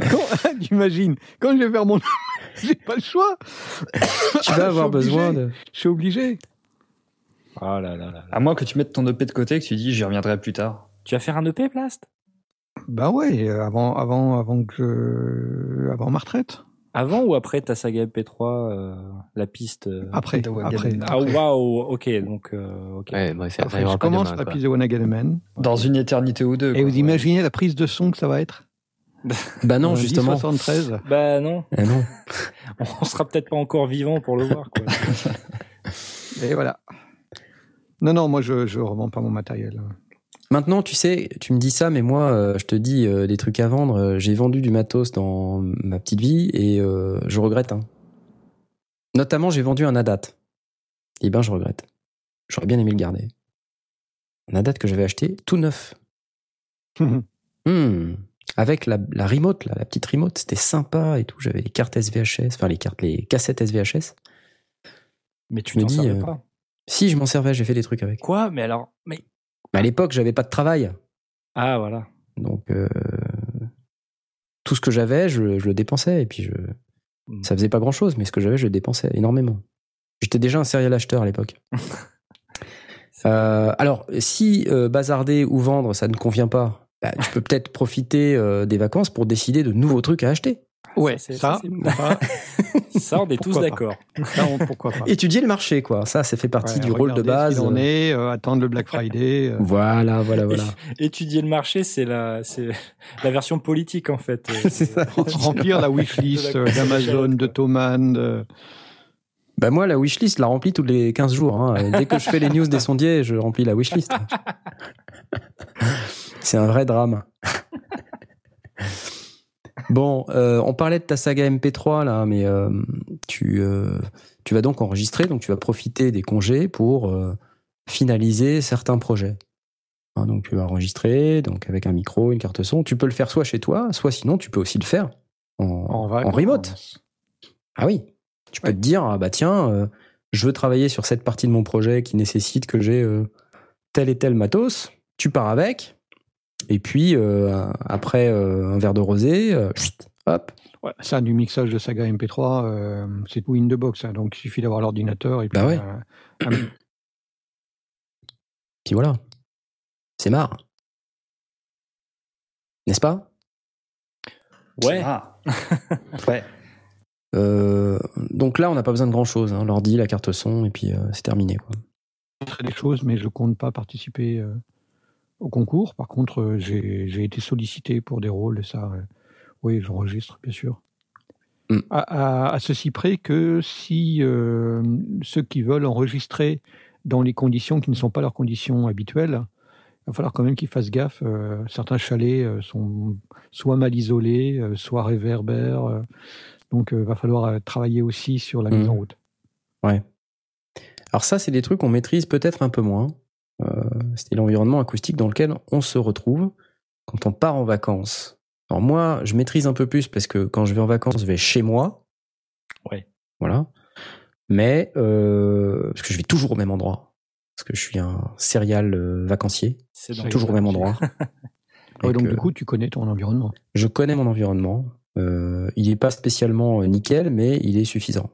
quand, t'imagines, quand je vais faire mon EP, j'ai pas le choix. tu vas avoir besoin de. Je suis obligé. Oh là là là. À moins que tu mettes ton EP de côté et que tu dis j'y reviendrai plus tard. Tu vas faire un EP, Blast Ben ouais, avant, avant, avant que avant ma retraite. Avant ou après ta saga MP3, euh, la piste euh, Après, après. Ah waouh, ok, donc euh, ok. Ouais, bah, Après, arrivera je commence demain, la quoi. piste de One Again Man. Dans une éternité ou deux. Et quoi. vous imaginez la prise de son que ça va être? Bah non, justement. 1073. Bah non, Ah non. on sera peut-être pas encore vivant pour le voir. Quoi. Et voilà. Non, non, moi je, je revends pas mon matériel. Maintenant, tu sais, tu me dis ça, mais moi, euh, je te dis euh, des trucs à vendre. Euh, J'ai vendu du matos dans ma petite vie et euh, je regrette. hein. Notamment, j'ai vendu un ADAT. Eh ben, je regrette. J'aurais bien aimé le garder. Un ADAT que j'avais acheté tout neuf. Hmm. Avec la, la remote, là, la petite remote, c'était sympa et tout. J'avais les cartes SVHS, enfin les cartes, les cassettes SVHS. Mais tu dis, servais euh, pas. Si, je m'en servais, j'ai fait des trucs avec. Quoi? Mais alors, mais Mais à l'époque, j'avais pas de travail. ah voilà. Donc, euh, tout ce que j'avais, je, je le dépensais et puis je, Mm. Ça faisait pas grand chose, mais ce que j'avais, je le dépensais énormément. J'étais déjà un serial acheteur à l'époque. Euh, alors, si euh, bazarder ou vendre, ça ne convient pas, bah, tu peux peut-être profiter euh, des vacances pour décider de nouveaux trucs à acheter. Ouais, c'est- ça, c'est- ça, Ça, on est tous Pourquoi d'accord. ça, on- pourquoi pas. Étudier le marché, quoi. Ça, ça fait partie Ouais, du rôle de base. en est, euh, attendre le Black Friday. euh, Voilà, voilà, voilà. Étudier le marché, c'est la, c'est la version politique en fait. Euh, C'est ça. remplir la wishlist d'Amazon, de Thomann. de- Bah moi, la wishlist, je la remplis tous les 15 jours. hein. Dès que je fais les news des sondiers, je remplis la wishlist. C'est un vrai drame. Bon, euh, on parlait de ta saga MP3 là, mais euh, tu, euh, tu vas donc enregistrer, donc tu vas profiter des congés pour finaliser certains projets. Hein, donc tu vas enregistrer, donc avec un micro, une carte son. Tu peux le faire soit chez toi, soit sinon tu peux aussi le faire en, En, en remote. Ah oui. Tu peux Ouais. te dire, ah bah tiens, euh, je veux travailler sur cette partie de mon projet qui nécessite que j'ai euh, tel et tel matos. Tu pars avec. Et puis, euh, après euh, un verre de rosé, euh, chut, hop. Ouais, ça, du mixage de saga MP3, euh, c'est tout in the box. hein, donc, il suffit d'avoir l'ordinateur et puis Bah ouais. euh, un- Puis voilà. C'est marre. N'est-ce pas? Ouais. Ah. ouais. Euh, Donc là, on n'a pas besoin de grand-chose. Hein. L'ordi, la carte son, et puis euh, c'est terminé. Quoi. des choses, mais je compte pas participer euh, au concours. Par contre, j'ai été sollicité pour des rôles et ça, oui, j'enregistre, bien sûr. Mm. À, à- à ceci près que si euh, ceux qui veulent enregistrer dans les conditions qui ne sont pas leurs conditions habituelles, il va falloir quand même qu'ils fassent gaffe. euh, certains chalets sont soit mal isolés, soit réverbères. Euh, donc, il va falloir euh, travailler aussi sur la mise en route. Alors ça, c'est des trucs qu'on maîtrise peut-être un peu moins. Euh, c'est l'environnement acoustique dans lequel on se retrouve quand on part en vacances. Alors moi, je maîtrise un peu plus parce que quand je vais en vacances, je vais chez moi. Ouais. Voilà. Mais euh, parce que je vais toujours au même endroit. Parce que je suis un serial euh, vacancier, C'est toujours au même endroit. Ouais, Et donc, que du coup, tu connais ton environnement. je connais mon environnement. Euh, il n'est pas spécialement euh, nickel, mais il est suffisant.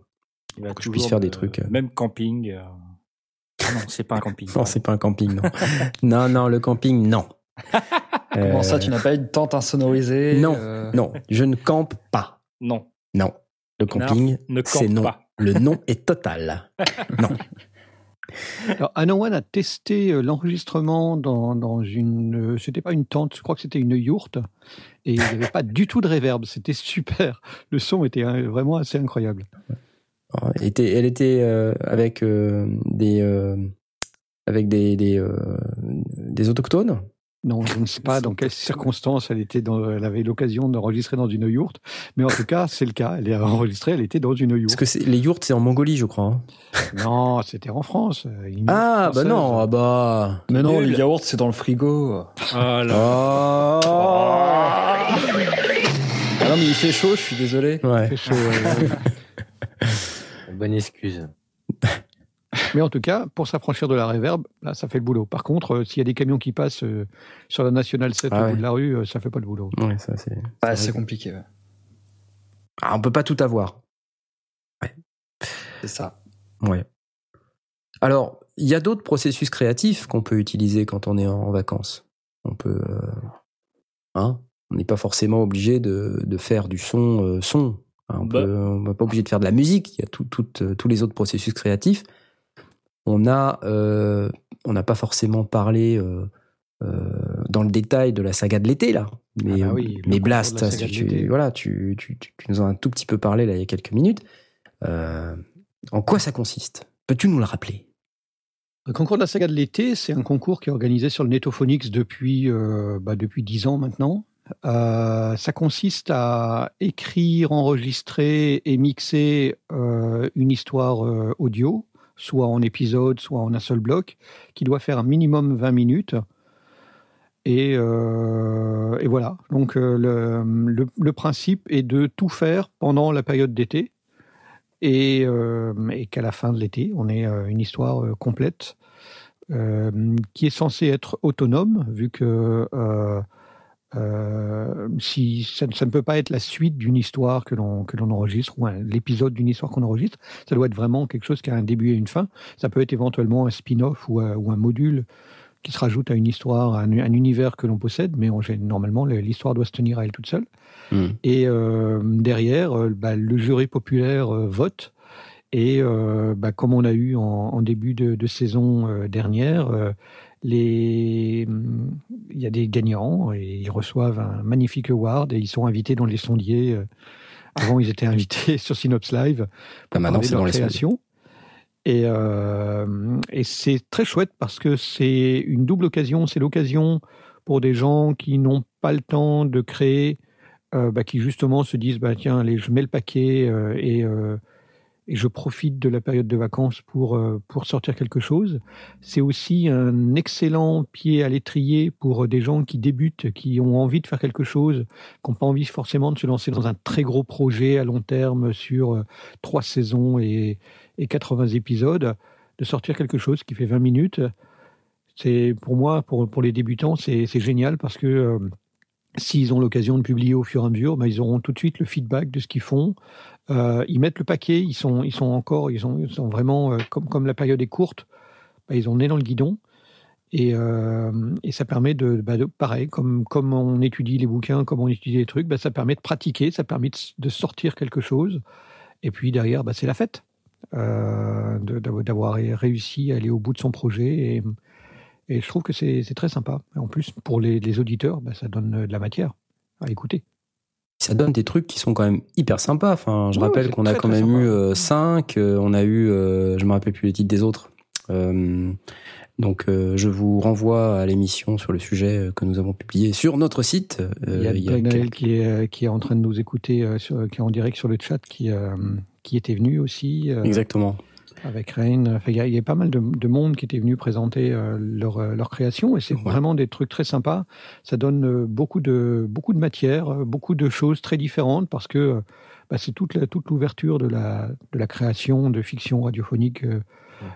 Il va Pour que je puisse faire des me- trucs, euh. Même camping. euh, ah non, c'est pas un camping. Non, c'est pas un camping, non. non, non, le camping, non. Comment Euh, ça, tu n'as pas une tente insonorisée non. euh, Non, je ne campe pas. Non. Non. Le camping, c'est non. pas. Le nom est total. Non. Alors, a testé euh, l'enregistrement dans, dans une. euh, C'était pas une tente, je crois que c'était une yourte. Et il n'y avait pas du tout de réverb. C'était super. Le son était euh, vraiment assez incroyable. Elle était, elle était euh, avec euh, des euh, avec des des, des autochtones. Non, je ne sais pas dans quelles circonstances elle, était dans, elle avait l'occasion d'enregistrer dans une yourte. Mais en tout cas, c'est le cas. Elle est enregistrée, elle était dans une Parce yourte. que c'est- les yourtes, c'est en Mongolie, je crois. hein. Non, c'était en France. Ah bah non, ah bah. Mais non, les yaourts, c'est dans le frigo. Ah là. Oh. Ah non, mais il fait chaud, je suis désolé. Ouais. C'est chaud, ouais, ouais. Bonne excuse. Mais en tout cas, pour s'affranchir de la réverb, là, ça fait le boulot. Par contre, euh, s'il y a des camions qui passent euh, sur la Nationale 7 Ah au ouais. bout de la rue, euh, ça fait pas le boulot. Ouais, ça c'est. Ah, c'est compliqué. ouais. Ah, on peut pas tout avoir. C'est ça. Ouais. Alors, il y a d'autres processus créatifs qu'on peut utiliser quand on est en vacances. On peut, euh, hein, on n'est pas forcément obligé de, de faire du son, euh, son. Hein, on Bah. n'est pas obligé de faire de la musique. Il y a tout, tout, euh, tous les autres processus créatifs. On a, euh, on n'a pas forcément parlé euh, euh, dans le détail de la saga de l'été là, mais, Ah bah oui, mais de Blast, ça, tu, voilà, tu, tu, tu, tu nous en as un tout petit peu parlé là il y a quelques minutes. En quoi ça consiste? Peux-tu nous le rappeler? Le concours de la saga de l'été, c'est un concours qui est organisé sur le Netophonix depuis euh, bah, depuis dix ans maintenant. Euh, ça consiste à écrire, enregistrer et mixer euh, une histoire audio, soit en épisode, soit en un seul bloc, qui doit faire un minimum 20 minutes. Et, euh, et voilà. Donc euh, le, principe est de tout faire pendant la période d'été et, euh, qu'à la fin de l'été, on ait une histoire complète qui est censée être autonome, vu que euh, si ça, ne peut pas être la suite d'une histoire que l'on que l'on enregistre ou l'épisode d'une histoire qu'on enregistre, ça doit être vraiment quelque chose qui a un début et une fin. Ça peut être éventuellement un spin-off ou, ou, un module qui se rajoute à une histoire, un, un univers que l'on possède, mais normalement l'histoire doit se tenir à elle toute seule. Hmm. Et euh, derrière, euh, bah, le jury populaire vote. Et bah, comme on a eu en, en début de, de saison dernière, les... il y a des gagnants et ils reçoivent un magnifique award et ils sont invités dans les sondiers. Avant, ils étaient invités sur Synops Live pour bah, parler de leur création. Et, euh, et c'est très chouette parce que c'est une double occasion. C'est l'occasion pour des gens qui n'ont pas le temps de créer, euh, bah, qui justement se disent bah, tiens, allez, je mets le paquet euh, et, euh, et, je profite de la période de vacances pour, euh, pour sortir quelque chose. C'est aussi un excellent pied à l'étrier pour des gens qui débutent, qui ont envie de faire quelque chose, qui n'ont pas envie forcément de se lancer dans un très gros projet à long terme sur euh, trois saisons et et 80 épisodes, de sortir quelque chose qui fait 20 minutes, c'est pour moi, pour, pour les débutants, c'est génial parce que euh, s'ils ont l'occasion de publier au fur et à mesure, bah, ils auront tout de suite le feedback de ce qu'ils font. Euh, ils mettent le paquet, ils sont, ils sont encore, ils sont, vraiment, euh, comme, comme la période est courte, bah, ils ont nez dans le guidon. Et, et ça permet de, bah, de, pareil, comme, comme on étudie les bouquins, comme on étudie les trucs, bah, ça permet de pratiquer, ça permet de, sortir quelque chose. Et puis derrière, bah, c'est la fête euh, d'avoir réussi à aller au bout de son projet. Et, et je trouve que c'est très sympa. En plus, pour les, les auditeurs, bah, ça donne de la matière à écouter. Ça donne des trucs qui sont quand même hyper sympas. Enfin, je rappelle qu'on a quand même eu 5, euh, euh, on a eu, euh, je me rappelle plus les titres des autres. Euh, donc, euh, je vous renvoie à l'émission sur le sujet que nous avons publié sur notre site. il y a, il y a quelques... qui, est, qui est en train de nous écouter, sur, qui est en direct sur le chat, qui, qui était venu aussi. Euh, Exactement. Avec Rain. il, y a, pas mal de, monde qui était venu présenter euh, leur, euh, leur, création et c'est vraiment des trucs très sympas. Ça donne beaucoup de, beaucoup de matière, beaucoup de choses très différentes parce que bah, c'est toute l'ouverture toute de, la, de la création de fiction radiophonique mhm.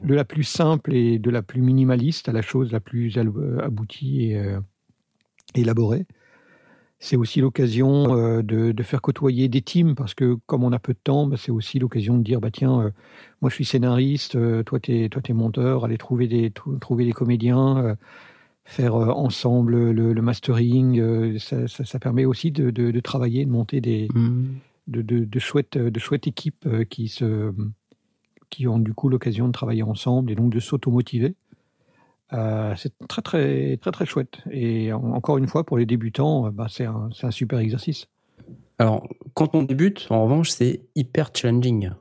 de la plus simple et de la plus minimaliste à la chose la plus aboutie et élaborée. C'est aussi l'occasion euh, de, de, faire côtoyer des teams parce que comme on a peu de temps, bah, c'est aussi l'occasion de dire bah tiens, euh, moi je suis scénariste, euh, toi t'es toi t'es monteur, aller trouver des trouver des comédiens, faire ensemble le, le mastering, ça, ça, ça, permet aussi de, de, de, travailler, de monter des mmh. de, de, chouettes de chouettes équipes qui se qui ont du coup l'occasion de travailler ensemble et donc de s'automotiver. Euh, c'est très très très très chouette. Et encore une fois, pour les débutants, euh, bah, c'est un, un, super exercice. Alors, quand on débute, en revanche, c'est hyper challenging.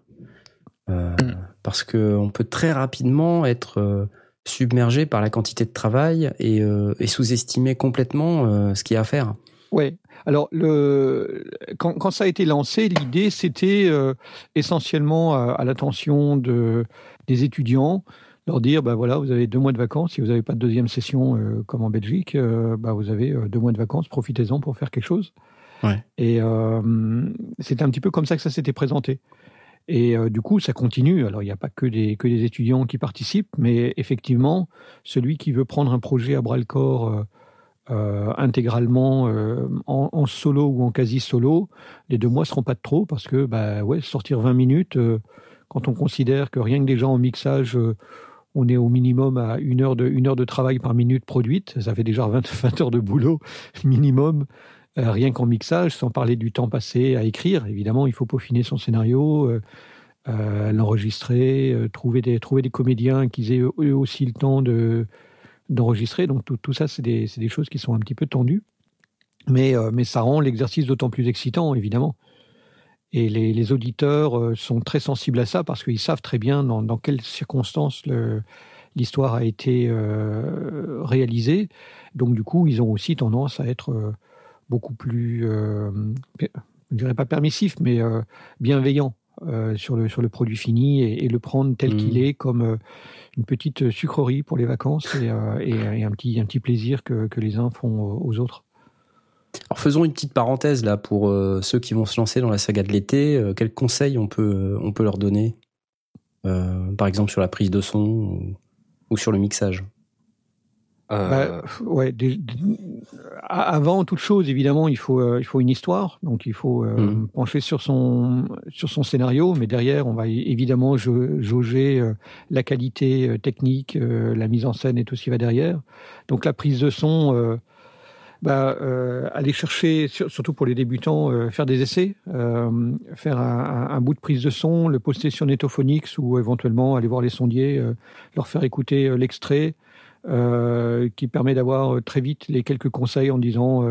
Euh. Parce qu'on peut très rapidement être euh, submergé par la quantité de travail et, et sous-estimer complètement ce qu'il y a à faire. Oui. Alors, le, quand, quand, ça a été lancé, l'idée, c'était essentiellement à, à l'attention de, des étudiants leur dire bah voilà, vous avez deux mois de vacances. Si vous n'avez pas de deuxième session euh, comme en Belgique, euh, bah vous avez euh, deux mois de vacances. Profitez-en pour faire quelque chose. Ouais. Et c'était un petit peu comme ça que ça s'était présenté. Et du coup, ça continue. Alors, il n'y a pas que des, que des étudiants qui participent, mais effectivement, celui qui veut prendre un projet à bras le corps euh, intégralement en, en, solo ou en quasi solo, les deux mois seront pas de trop parce que, bah ouais, sortir 20 minutes, quand on considère que rien que des gens en mixage on est au minimum à une heure de, une heure de travail par minute produite. Ça fait déjà 20, 20 heures de boulot minimum, euh, rien qu'en mixage, sans parler du temps passé à écrire. Évidemment, il faut peaufiner son scénario, euh, euh, l'enregistrer, trouver, des, trouver des comédiens qui aient eux aussi le temps de, d'enregistrer. Donc tout, tout ça, c'est des, des, choses qui sont un petit peu tendues. Mais, mais ça rend l'exercice d'autant plus excitant, évidemment. Et les, les, auditeurs euh, sont très sensibles à ça parce qu'ils savent très bien dans, dans quelles circonstances l'histoire a été euh, réalisée. Donc du coup, ils ont aussi tendance à être euh, beaucoup plus, euh, je dirais pas permissif, mais euh, bienveillants euh, sur, le, sur le produit fini et, et le prendre tel mmh. qu'il est comme une petite sucrerie pour les vacances et, et, et, un, petit, un petit plaisir que, que les uns font aux autres. Alors faisons une petite parenthèse là pour euh, ceux qui vont se lancer dans la saga de l'été. Euh, quels conseils on peut, euh, on peut leur donner euh, Par exemple sur la prise de son ou, ou sur le mixage? Bah, ouais, avant toute chose, évidemment, il faut il faut une histoire, donc il faut mmh. pencher sur son sur son scénario, mais derrière, on va évidemment jauger la qualité technique, la mise en scène et tout ce qui va derrière. Donc la prise de son bah, euh, aller chercher, surtout pour les débutants, euh, faire des essais, euh, faire un, un, bout de prise de son, le poster sur Netophonix ou éventuellement aller voir les sondiers, leur faire écouter l'extrait, qui permet d'avoir très vite les quelques conseils en disant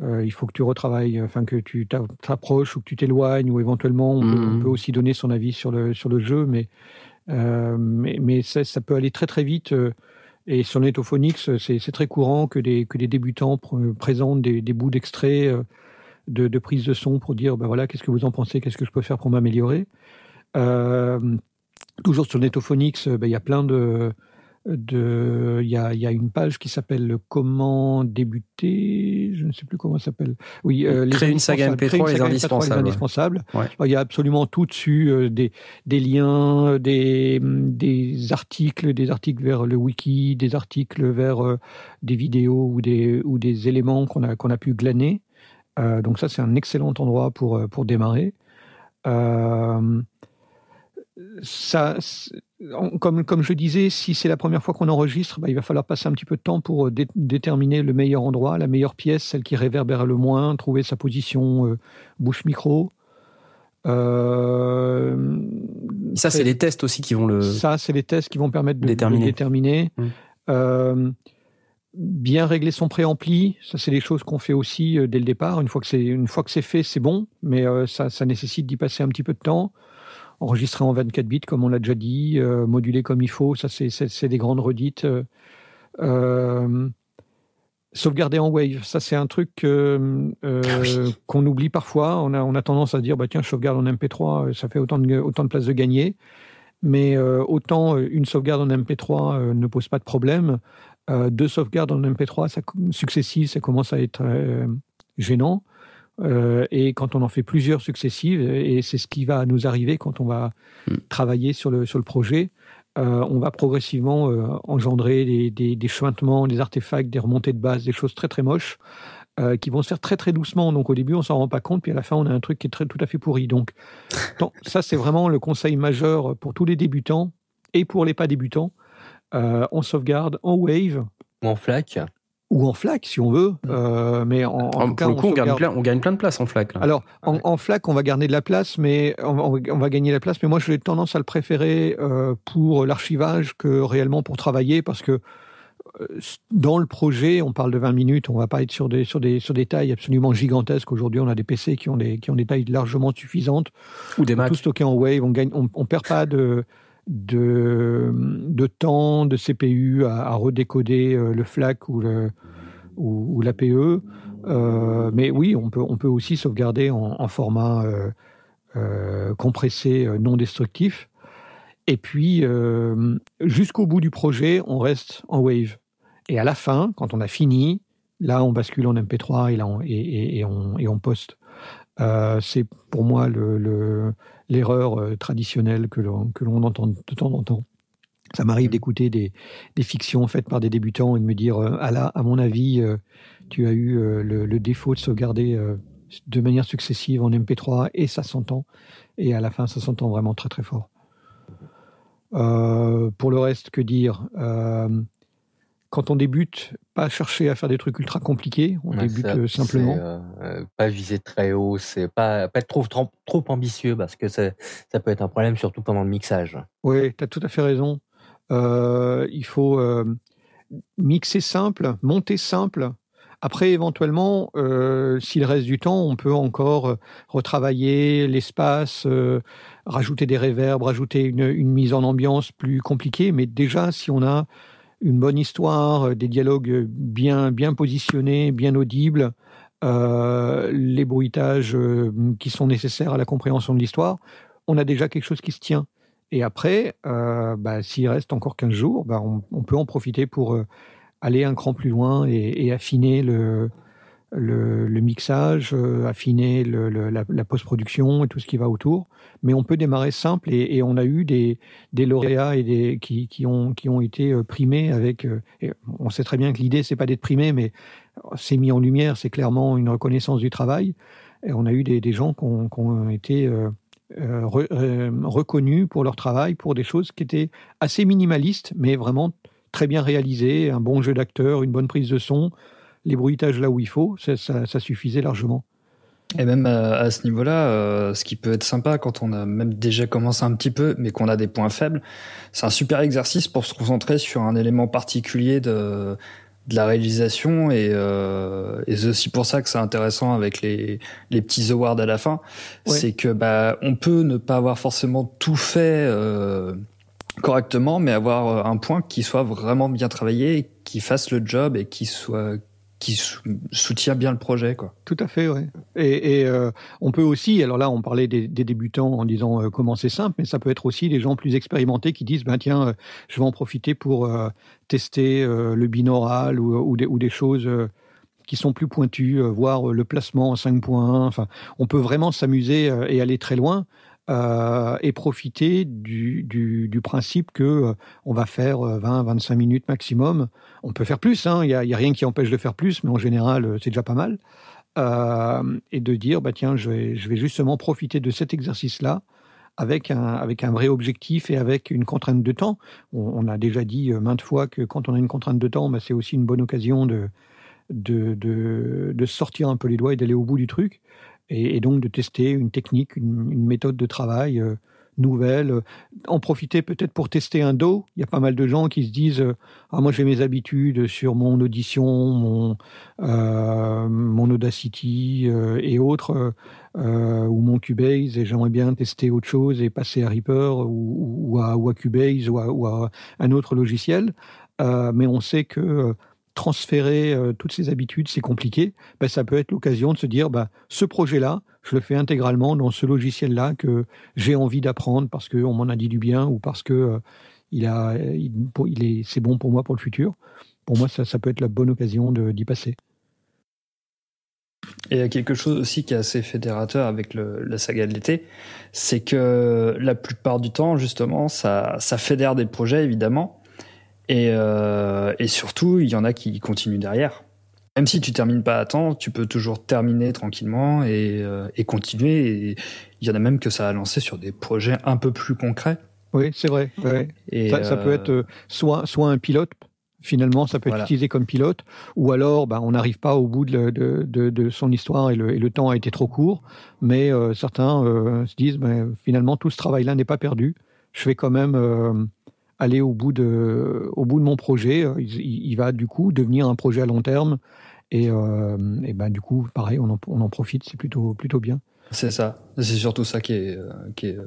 il faut que tu retravailles, enfin que tu t'approches ou que tu t'éloignes, ou éventuellement on, peut, on, peut, mmh. aussi donner son avis sur le, sur le jeu, mais, mais, mais ça, ça, peut aller très très vite. Et sur Netophonix, c'est très courant que des, que des débutants présentent des, bouts d'extraits euh, de, de, prise de son pour dire ben voilà, qu'est-ce que vous en pensez, qu'est-ce que je peux faire pour m'améliorer. Euh, toujours sur Netophonix, ben, il y a plein de, de, il y a, y a, une page qui s'appelle Comment débuter, je ne sais plus comment ça s'appelle. Oui, euh, créer une saga MP3, les, indispensables. Ouais. il y a absolument tout dessus, euh, des, des liens, des, des articles, des articles vers le wiki, des articles vers euh, des vidéos ou des, ou des éléments qu'on a, qu'on a pu glaner. Euh, donc ça, c'est un excellent endroit pour, pour démarrer. Ça, comme, comme je disais, si c'est la première fois qu'on enregistre, bah, il va falloir passer un petit peu de temps pour euh, dé déterminer le meilleur endroit, la meilleure pièce, celle qui réverbère le moins, trouver sa position euh, bouche-micro. Euh, ça, c'est les tests aussi qui vont le. Ça, c'est les tests qui vont permettre de déterminer. De déterminer. Mmh. Euh, bien régler son préampli, ça c'est des choses qu'on fait aussi dès le départ. Une fois que c'est une fois que c'est fait, c'est bon, mais ça, ça nécessite d'y passer un petit peu de temps enregistré en 24 bits, comme on l'a déjà dit, euh, modulé comme il faut, ça c'est des grandes redites. Euh, euh, sauvegarder en Wave, ça c'est un truc euh, euh, ah qu'on oublie parfois. On a, on a tendance à dire, bah, tiens, je sauvegarde en MP3, ça fait autant de, autant de place de gagner. Mais autant une sauvegarde en MP3 ne pose pas de problème, deux sauvegardes en MP3 ça, successives, ça commence à être gênant. Euh, et quand on en fait plusieurs successives, et c'est ce qui va nous arriver quand on va mm. travailler sur le, sur le projet, euh, on va progressivement euh, engendrer des, des, des chointements, des artefacts, des remontées de base, des choses très très moches. Euh, qui vont se faire très très doucement. Donc au début, on s'en rend pas compte, puis à la fin, on a un truc qui est très, tout à fait pourri. Donc ça, c'est vraiment le conseil majeur pour tous les débutants et pour les pas débutants. Euh, on sauvegarde en Wave. En FLAC ou en FLAC si on veut. Mmh. Euh, mais en, en, tout cas, on, on, gagne plein, on, gagne plein, de place en FLAC. Là. Alors en, en, FLAC, on va garder de la place, mais on, va gagner la place. Mais moi, j'ai tendance à le préférer euh, pour l'archivage que réellement pour travailler, parce que euh, dans le projet, on parle de 20 minutes, on va pas être sur des sur des sur des tailles absolument gigantesques. Aujourd'hui, on a des PC qui ont des qui ont des tailles largement suffisantes. Ou des Mac. Tout stocké en Wave, on gagne, on, on perd pas de de, temps, de CPU à, redécoder euh, le FLAC ou l'APE. Euh, mais oui, on peut, on peut aussi sauvegarder en, format euh, compressé non destructif. Et puis, jusqu'au bout du projet, on reste en Wave. Et à la fin, quand on a fini, là, on bascule en MP3 et, là, on, et, on, poste. C'est pour moi le, euh, traditionnelle que l'on entend de temps en temps. Ça m'arrive mmh. d'écouter des, des, fictions faites par des débutants et de me dire euh, ah là, à mon avis, euh, tu as eu le, le, défaut de sauvegarder de manière successive en MP3 et ça s'entend. Et à la fin, ça s'entend vraiment très très fort. Euh, pour le reste, que dire? Quand on débute, pas chercher à faire des trucs ultra compliqués, on ouais, débute ça, simplement. Euh, pas viser très haut, c'est pas, pas être trop, trop, trop ambitieux parce que ça, ça peut être un problème, surtout pendant le mixage. Oui, tu as tout à fait raison. Euh, il faut euh, mixer simple, monter simple. Après, éventuellement, euh, s'il reste du temps, on peut encore retravailler l'espace, euh, rajouter des réverbes, rajouter une, une mise en ambiance plus compliquée. Mais déjà, si on a une bonne histoire, euh, des dialogues bien, bien positionnés, bien audibles, euh, les bruitages euh, qui sont nécessaires à la compréhension de l'histoire, on a déjà quelque chose qui se tient. Et après, euh, bah, s'il reste encore 15 jours, bah, on, peut en profiter pour euh, aller un cran plus loin et affiner le, le, mixage, euh, affiner la, post-production et tout ce qui va autour. Mais on peut démarrer simple et, on a eu des, des lauréats et des, qui, qui, ont, qui ont été euh, primés avec. euh, on sait très bien que l'idée, c'est pas d'être primé, mais c'est mis en lumière, c'est clairement une reconnaissance du travail. Et on a eu des, des gens qui ont, qui ont été re- reconnus pour leur travail, pour des choses qui étaient assez minimalistes, mais vraiment très bien réalisées, un bon jeu d'acteur, une bonne prise de son, les bruitages là où il faut, ça, ça, ça suffisait largement. Et même à, à ce niveau-là, euh, ce qui peut être sympa quand on a même déjà commencé un petit peu, mais qu'on a des points faibles, c'est un super exercice pour se concentrer sur un élément particulier de, de la réalisation. Et, euh, et c'est aussi pour ça que c'est intéressant avec les, les petits awards à la fin. Ouais. C'est que bah, on peut ne pas avoir forcément tout fait euh, correctement, mais avoir euh, un point qui soit vraiment bien travaillé, qui fasse le job et qui soit soutient bien le projet, quoi. Tout à fait, ouais. Et, euh, on peut aussi, alors là, on parlait des, des débutants en disant euh, comment c'est simple, mais ça peut être aussi les gens plus expérimentés qui disent, ben tiens, euh, je vais en profiter pour tester le binaural ou, des, ou des choses qui sont plus pointues, voir le placement en 5.1. Enfin, on peut vraiment s'amuser et aller très loin. Euh, et profiter du, principe que euh, on va faire 20-25 minutes maximum. On peut faire plus, hein, il n'y a, rien qui empêche de faire plus, mais en général, euh, c'est déjà pas mal. Euh, et de dire, bah tiens, je vais, justement profiter de cet exercice-là avec un, avec un vrai objectif et avec une contrainte de temps. On, a déjà dit euh, maintes fois que quand on a une contrainte de temps, bah, c'est aussi une bonne occasion de, de sortir un peu les doigts et d'aller au bout du truc. Et, donc de tester une technique, une, méthode de travail euh, nouvelle. En profiter peut-être pour tester un dos. Il y a pas mal de gens qui se disent euh, ah, Moi, j'ai mes habitudes sur mon audition, mon, euh, mon Audacity et autres, ou mon Cubase, et j'aimerais bien tester autre chose et passer à Reaper ou, à, Cubase ou à, un autre logiciel. Mais on sait que transférer euh, toutes ces habitudes, c'est compliqué. Ben, ça peut être l'occasion de se dire, ben, ce projet-là, je le fais intégralement dans ce logiciel-là que j'ai envie d'apprendre parce qu'on m'en a dit du bien ou parce que euh, il a, il, est, c'est bon pour moi pour le futur. Pour moi, ça, ça peut être la bonne occasion d'y passer. Et il y a quelque chose aussi qui est assez fédérateur avec la saga de l'été, c'est que la plupart du temps, justement, ça, ça fédère des projets, évidemment. Et, euh, et surtout, il y en a qui continuent derrière. Même si tu termines pas à temps, tu peux toujours terminer tranquillement et, euh, et continuer. Et il y en a même que ça a lancé sur des projets un peu plus concrets. Oui, c'est vrai. Ouais. Et Ça, ça peut euh, être soit, soit un pilote, finalement, ça peut Voilà. être utilisé comme pilote, ou alors ben, on n'arrive pas au bout de, de, de, de son histoire et le, et le temps a été trop court, mais euh, certains euh, se disent ben, finalement tout ce travail-là n'est pas perdu, je vais quand même euh, aller au bout, de, au bout de mon projet, il, va du coup devenir un projet à long terme, et, euh, et ben, du coup, pareil, on en, on en profite, c'est plutôt, plutôt bien. C'est ça. C'est surtout ça qui est, euh, qui est, euh,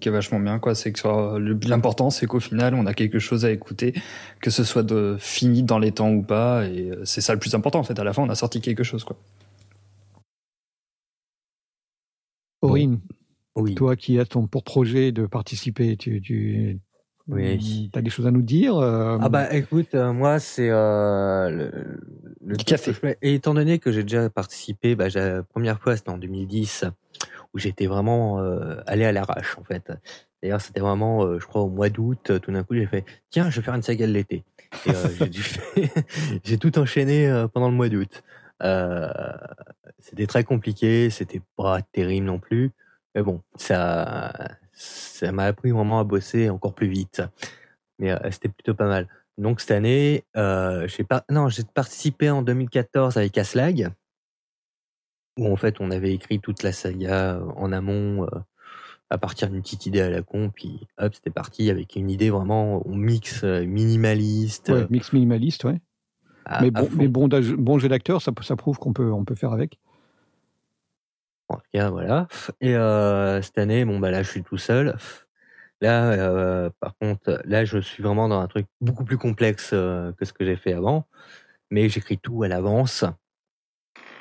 qui est vachement bien, quoi. C'est que l'important, c'est qu'au final, on a quelque chose à écouter, que ce soit de fini dans les temps ou pas, et c'est ça le plus important, en fait. À la fin, on a sorti quelque chose, quoi. Aurine, Oui. toi qui as ton pour projet de participer, tu, tu Oui. as des choses à nous dire euh, Ah bah écoute, euh, moi c'est euh, le, le café. Et étant donné que j'ai déjà participé, bah, la première fois c'était en 2010 où j'étais vraiment allé à l'arrache en fait. D'ailleurs c'était vraiment, je crois au mois d'août, tout d'un coup j'ai fait tiens je vais faire une saga de l'été. J'ai tout enchaîné pendant le mois d'août. C'était très compliqué, c'était pas terrible non plus, mais bon ça ça m'a appris vraiment à bosser encore plus vite. Mais euh, c'était plutôt pas mal. Donc cette année, euh, j'ai pas, non, j'ai participé en 2014 avec Aslag, où en fait on avait écrit toute la saga euh, en amont euh, à partir d'une petite idée à la con, puis hop, c'était parti avec une idée vraiment, on mixe minimaliste. Ouais, mix minimaliste, ouais. à- mais bon, mais bon, bon jeu d'acteur, ça, ça prouve qu'on peut, on peut faire avec. En tout cas, voilà. Et euh, cette année, bon bah là, je suis tout seul. Là, euh, par contre, là, je suis vraiment dans un truc beaucoup plus complexe euh, que ce que j'ai fait avant, mais j'écris tout à l'avance.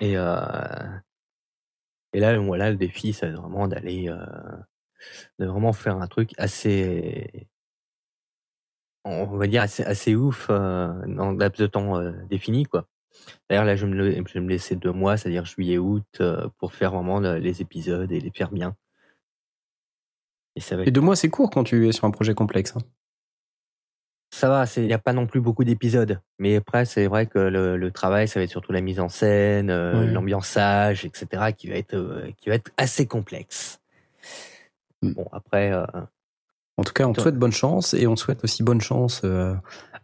Et et là, voilà, le défi, c'est vraiment d'aller, de vraiment faire un truc assez, on va dire assez, assez ouf dans laps de temps défini, quoi. D'ailleurs, là, je vais, me, je vais me laisser deux mois, c'est-à-dire juillet-août, euh, pour faire vraiment le- les épisodes et les faire bien. Et ça va Et être- deux mois, c'est court quand tu es sur un projet complexe. hein. Ça va, il n'y a pas non plus beaucoup d'épisodes. Mais après, c'est vrai que le, le travail, ça va être surtout la mise en scène, euh, Ouais. l'ambiançage, etc., qui va être, euh, qui va être assez complexe. Mm. Bon, après, euh, En tout cas, on te Toi- souhaite bonne chance et on souhaite aussi bonne chance euh,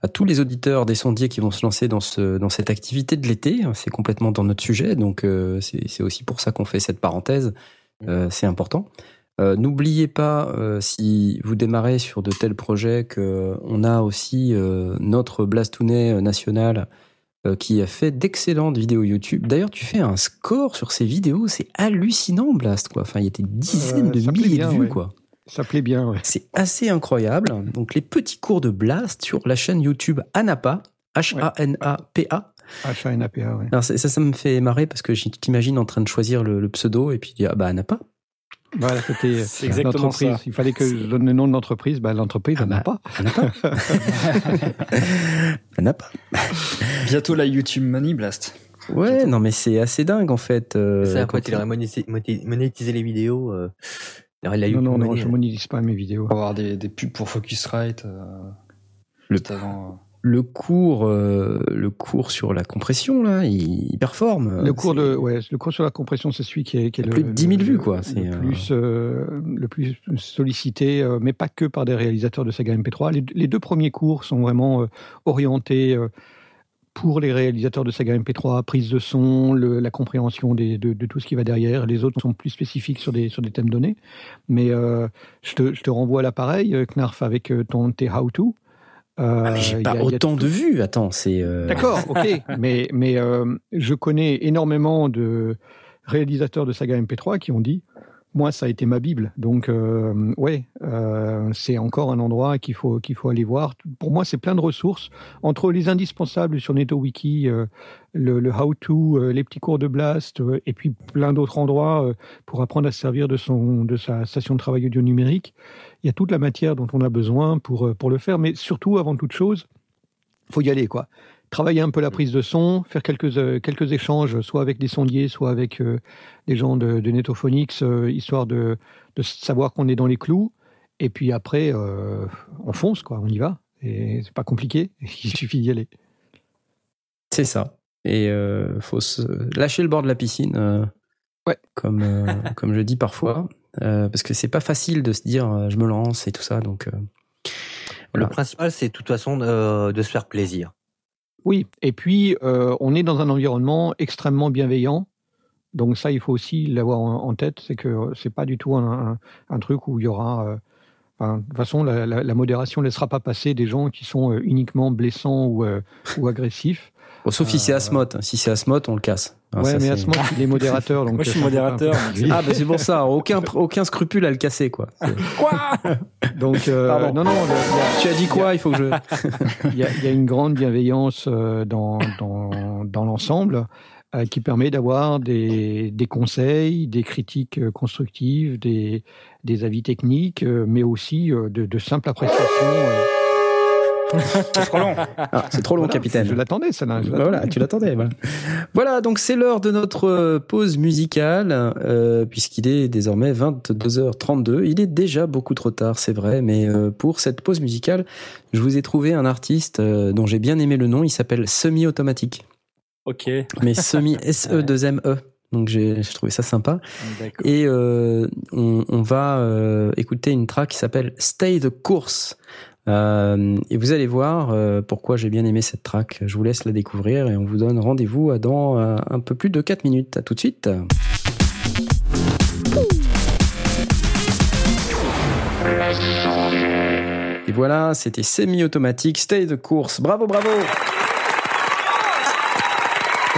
à tous les auditeurs des sondiers qui vont se lancer dans, ce, dans cette activité de l'été. C'est complètement dans notre sujet, donc euh, c'est aussi pour ça qu'on fait cette parenthèse. Euh, c'est important. Euh, N'oubliez pas, euh, si vous démarrez sur de tels projets, que on a aussi euh, notre Blastounet national euh, qui a fait d'excellentes vidéos YouTube. D'ailleurs, tu fais un score sur ces vidéos, c'est hallucinant, Blast. Quoi. Enfin, il y a des dizaines Euh, de milliers bien, de vues, ouais. quoi. Ça plaît bien, ouais. C'est assez incroyable. Donc les petits cours de Blast sur la chaîne YouTube Anapa, H-A-N-A-P-A. H-A-N-A-P-A, ouais. Alors ça, ça me fait marrer parce que je t'imagine en train de choisir le, le pseudo et puis dire ah bah Anapa. Voilà, c'était C'est exactement l'entreprise. ça. Il fallait que je donne le nom de l'entreprise. Bah, l'entreprise, Ah elle n'a bah. pas. Anapa. Anapa. Bientôt la YouTube Money Blast. Ouais, non mais c'est assez dingue en fait. euh, ça, quand après, tu aurais monétisé, moné- monétisé les vidéos. Euh, il Non, non, je euh. monétise pas mes vidéos. On va avoir des, des pubs pour Focusrite. Euh, Le- juste avant. le cours, euh, le cours sur la compression là, il, il performe. Le cours de, ouais, le cours sur la compression, c'est celui qui est, qui le, plus de 10 000 le- vues, quoi. Le, C'est, euh, plus, euh, le plus sollicité, euh, mais pas que par des réalisateurs de saga MP3. Les, les deux premiers cours sont vraiment euh, orientés euh, pour les réalisateurs de saga MP3, prise de son, le- la compréhension des- de, de tout ce qui va derrière. Les autres sont plus spécifiques sur des, sur des thèmes donnés. Mais euh, je, te, je te renvoie à l'appareil, euh, Knarf, avec euh, ton tes how-to. Euh, Ah, mais j'ai pas a- autant de vues. Attends, c'est. euh, D'accord, ok. mais mais je connais énormément de réalisateurs de saga MP3 qui ont dit moi, ça a été ma Bible. Donc, euh, ouais, euh, c'est encore un endroit qu'il faut, qu'il faut aller voir. Pour moi, c'est plein de ressources. Entre les indispensables sur NetoWiki, euh, le, le how-to, euh, les petits cours de Blast, euh, et puis plein d'autres endroits pour apprendre à se servir de, son, de sa station de travail audio numérique, il y a toute la matière dont on a besoin pour, pour le faire. Mais surtout, avant toute chose, faut y aller, quoi travailler un peu la prise de son, faire quelques, euh, quelques échanges, soit avec des sondiers, soit avec euh, des gens de, de Netophonics, euh, histoire de, de savoir qu'on est dans les clous. Et puis après, euh, on fonce, quoi, on y va. Et c'est pas compliqué, il suffit d'y aller. C'est ça. Et euh, faut se lâcher le bord de la piscine, euh, Ouais. comme, euh, comme je dis parfois, euh, parce que c'est pas facile de se dire euh, je me lance et tout ça. Donc, euh, Le principal, c'est de toute façon de se faire plaisir. Oui, et puis euh, on est dans un environnement extrêmement bienveillant. Donc ça, il faut aussi l'avoir en, tête, c'est que c'est pas du tout un, truc où il y aura... euh, de toute façon, la, modération ne laissera pas passer des gens qui sont euh, uniquement blessants euh, ou agressifs. Bon, sauf si c'est Euh, Asmot. Si c'est Asmot, on le casse. Hein, ouais, ça, mais moment, il est modérateur. Donc Moi, je suis modérateur, donc Ah, bah c'est pour ça. Aucun, aucun scrupule à le casser, quoi. C'est- Donc, euh, Pardon. non, non, tu as dit quoi? Il faut que je. il y, a, il y a une grande bienveillance euh, dans, dans, dans l'ensemble euh, qui permet d'avoir des, des conseils, des critiques constructives, des, des avis techniques, mais aussi de, de simples appréciations. euh. C'est trop long. Ah, c'est trop long, Voilà, capitaine. Je l'attendais, ça. je Bah voilà, tu l'attendais. Voilà. Voilà, donc c'est l'heure de notre euh, pause musicale, euh, puisqu'il est désormais 22h32. Il est déjà beaucoup trop tard, c'est vrai, mais euh, pour cette pause musicale, je vous ai trouvé un artiste euh, dont j'ai bien aimé le nom. Il s'appelle Semi Automatique, Ok. mais Semi S-E-2-M-E. Donc j'ai trouvé ça sympa. D'accord. Et euh, on, on va euh, écouter une track qui s'appelle Stay the Course. Euh, et vous allez voir euh, pourquoi j'ai bien aimé cette track. Je vous laisse la découvrir et on vous donne rendez-vous à dans euh, un peu plus de 4 minutes. À tout de suite. Et voilà, c'était semi-automatique, Stay the Course. Bravo, bravo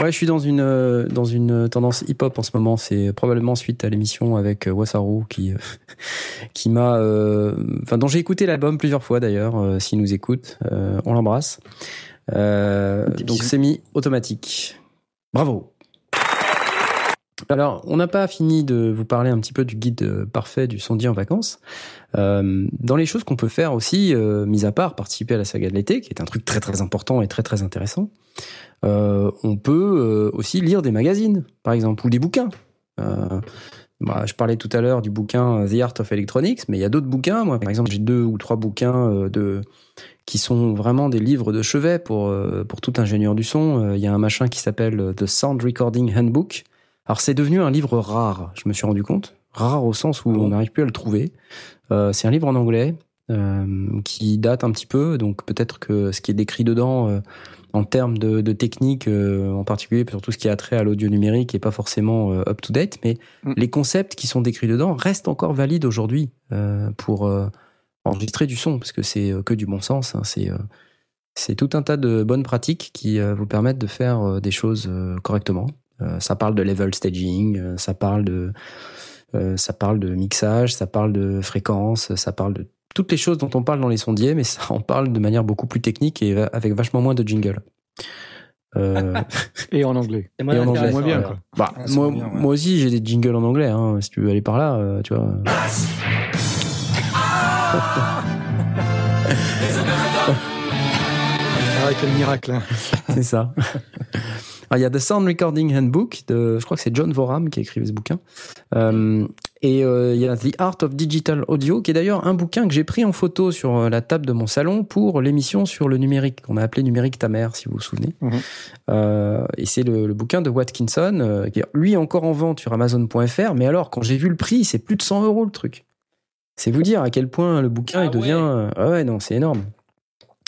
Ouais, je suis dans une euh, dans une tendance hip-hop en ce moment. C'est probablement suite à l'émission avec euh, Wasaru qui euh, qui m'a, enfin dont j'ai écouté l'album plusieurs fois d'ailleurs. S'il nous écoute, on l'embrasse. Donc bisous. semi automatique. Bravo. Alors, on n'a pas fini de vous parler un petit peu du guide parfait du sondier en vacances. Euh, dans les choses qu'on peut faire aussi, euh, mis à part participer à la saga de l'été, qui est un truc très très important et très très intéressant, on peut euh, aussi lire des magazines, par exemple, ou des bouquins. Euh, bah, je parlais tout à l'heure du bouquin The Art of Electronics, mais il y a d'autres bouquins. Moi, par exemple, j'ai deux ou trois bouquins euh, de qui sont vraiment des livres de chevet pour euh, pour tout ingénieur du son. Euh, Il y a un machin qui s'appelle euh, The Sound Recording Handbook. Alors c'est devenu un livre rare, je me suis rendu compte, rare au sens où on n'arrive plus à le trouver. Euh, c'est un livre en anglais euh, qui date un petit peu, donc peut-être que ce qui est décrit dedans euh, en termes de, de technique, euh, en particulier pour tout ce qui a trait à l'audio numérique, est pas forcément euh, up to date, mais Mm. les concepts qui sont décrits dedans restent encore valides aujourd'hui euh, pour euh, enregistrer du son, parce que c'est euh, que du bon sens. hein, c'est euh, c'est tout un tas de bonnes pratiques qui vous permettent de faire des choses euh, correctement. Euh, ça parle de level staging, ça parle de euh, ça parle de mixage, ça parle de fréquence, ça parle de toutes les choses dont on parle dans les sondiers, mais ça en parle de manière beaucoup plus technique et avec vachement moins de jingle. Euh, Et en anglais. Et en anglais. moins bien, quoi. Bah, Ah, moi, moins bien, ouais. moi aussi, j'ai des jingles en anglais. Hein, si tu veux aller par là, euh, tu vois. Ah, quel miracle. hein. C'est ça. Alors, il y a The Sound Recording Handbook, de, je crois que c'est John Voram qui a écrit ce bouquin. Euh, et euh, il y a The Art of Digital Audio, qui est d'ailleurs un bouquin que j'ai pris en photo sur euh, la table de mon salon pour l'émission sur le numérique, qu'on a appelé Numérique ta mère, si vous vous souvenez. Mhm. Euh, et c'est le, le bouquin de Watkinson, euh, qui est lui encore en vente sur Amazon.fr. Mais alors, quand j'ai vu le prix, c'est plus de 100 euros le truc. C'est vous dire à quel point le bouquin Ah il devient. euh, ah ouais, non, c'est énorme.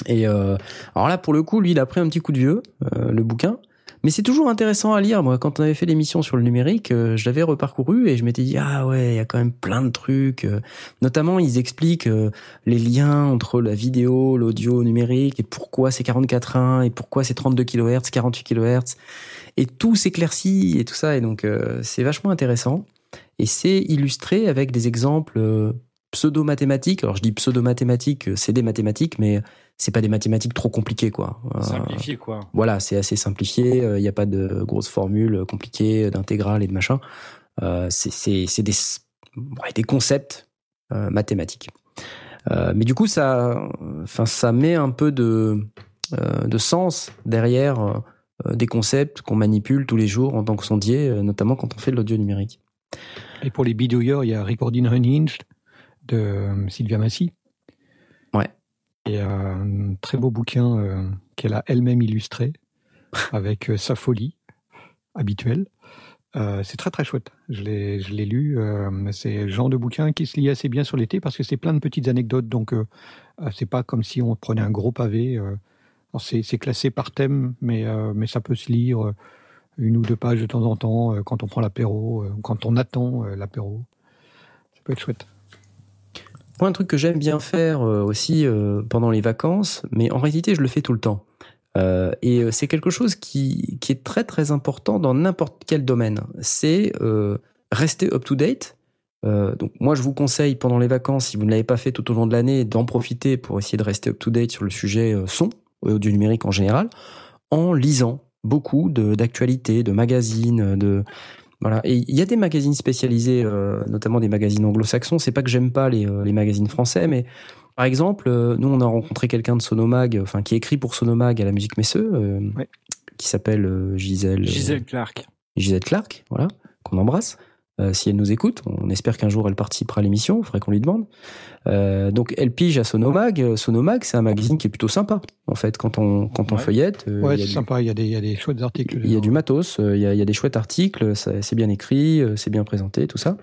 Et euh, alors là, pour le coup, lui, il a pris un petit coup de vieux, euh, le bouquin. Mais c'est toujours intéressant à lire. Moi, quand on avait fait l'émission sur le numérique, euh, je l'avais reparcouru et je m'étais dit ah ouais, il y a quand même plein de trucs. Euh, notamment, ils expliquent euh, les liens entre la vidéo, l'audio numérique et pourquoi c'est 44.1 et pourquoi c'est 32 kHz, 48 kHz et tout s'éclaircit et tout ça. Et donc, c'est vachement intéressant. Et c'est illustré avec des exemples pseudo-mathématiques. Alors, je dis pseudo-mathématiques, c'est des mathématiques, mais c'est pas des mathématiques trop compliquées, quoi. Euh, Simplifié, quoi. voilà, c'est assez simplifié. Il n'y a pas de grosses formules compliquées, d'intégrales et de machin. Euh, c'est des, ouais, des concepts euh, mathématiques. Euh, mais du coup, ça, enfin, ça met un peu de, euh, de sens derrière euh, des concepts qu'on manipule tous les jours en tant que sondier, euh, notamment quand on fait de l'audio numérique. Et pour les bidouilleurs, il y a Recording Unhinged de euh, Sylvia Massy. Et un très beau bouquin euh, qu'elle a elle-même illustré avec euh, sa folie habituelle. Euh, c'est très très chouette. Je l'ai je l'ai lu. euh, c'est le genre de bouquin qui se lit assez bien sur l'été parce que c'est plein de petites anecdotes. Donc euh, c'est pas comme si on prenait un gros pavé. c'est c'est classé par thème, mais mais ça peut se lire une ou deux pages de temps en temps quand on prend l'apéro, quand on attend l'apéro. Ça peut être chouette. Un truc que j'aime bien faire euh, aussi euh, pendant les vacances, mais en réalité, je le fais tout le temps. Euh, et c'est quelque chose qui, qui est très très important dans n'importe quel domaine. C'est rester up to date. Donc moi, je vous conseille pendant les vacances, si vous ne l'avez pas fait tout au long de l'année, d'en profiter pour essayer de rester up to date sur le sujet son et audio numérique en général, en lisant beaucoup d'actualités, de, magazines, de voilà. Et il y a des magazines spécialisés, euh, notamment des magazines anglo-saxons. C'est pas que j'aime pas les, euh, les magazines français, mais par exemple, euh, nous on a rencontré quelqu'un de Sonomag, enfin qui écrit pour Sonomag à la musique Messeux, euh, Ouais. qui s'appelle Gisèle. Gisèle Clark. Gisèle Clark, voilà, qu'on embrasse. Euh, si elle nous écoute, on espère qu'un jour elle participera à l'émission, il faudrait qu'on lui demande. Euh, donc elle pige à Sonomag. Euh, Sonomag, c'est un magazine qui est plutôt sympa, en fait, quand on, quand on Ouais. feuillette. euh, Ouais, c'est sympa. Il y, a des, il y a des chouettes articles. il y a du matos, il y a, il y a des chouettes articles, c'est bien écrit, c'est bien présenté, tout ça.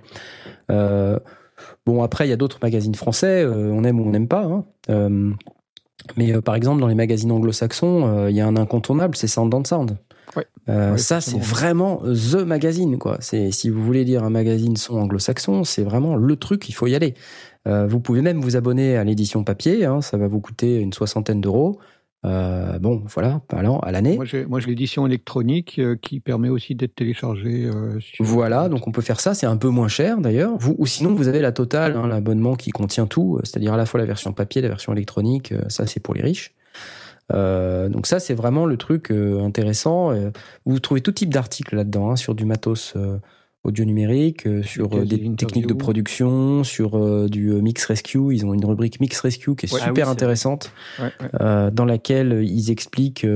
Bon, après, il y a d'autres magazines français, on aime ou on n'aime pas. hein. Mais par exemple, dans les magazines anglo-saxons, il y a un incontournable, c'est Sound on Sound. Ouais. Euh, Ouais, ça, c'est vraiment the magazine, quoi. C'est si vous voulez lire un magazine son anglo-saxon, c'est vraiment le truc, il faut y aller. Euh, vous pouvez même vous abonner à l'édition papier, hein, ça va vous coûter une soixantaine d'euros. Euh, bon, voilà, alors à l'année. Moi, j'ai l'édition électronique euh, qui permet aussi d'être téléchargée. euh, sur- Voilà, donc on peut faire ça, c'est un peu moins cher d'ailleurs. Vous, ou sinon vous avez la totale, hein, l'abonnement qui contient tout, euh, c'est-à-dire à la fois la version papier, la version électronique, euh, ça c'est pour les riches. Euh, donc ça, c'est vraiment le truc euh, intéressant. Euh, vous trouvez tout type d'articles là-dedans, hein, sur du matos euh, audio numérique, euh, sur euh, des techniques de production, sur euh, du mix rescue. Ils ont une rubrique mix rescue qui est Ouais. Ah oui, super intéressante, Ouais, ouais. dans laquelle ils expliquent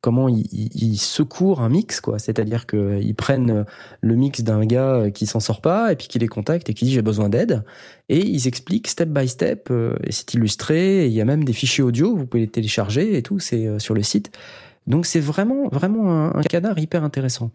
comment ils, secourent un mix, quoi. C'est-à-dire qu'ils prennent le mix d'un gars qui s'en sort pas et puis qui les contacte et qui dit j'ai besoin d'aide et ils expliquent step by step et c'est illustré et il y a même des fichiers audio vous pouvez les télécharger et tout c'est sur le site donc c'est vraiment vraiment un, un canard hyper intéressant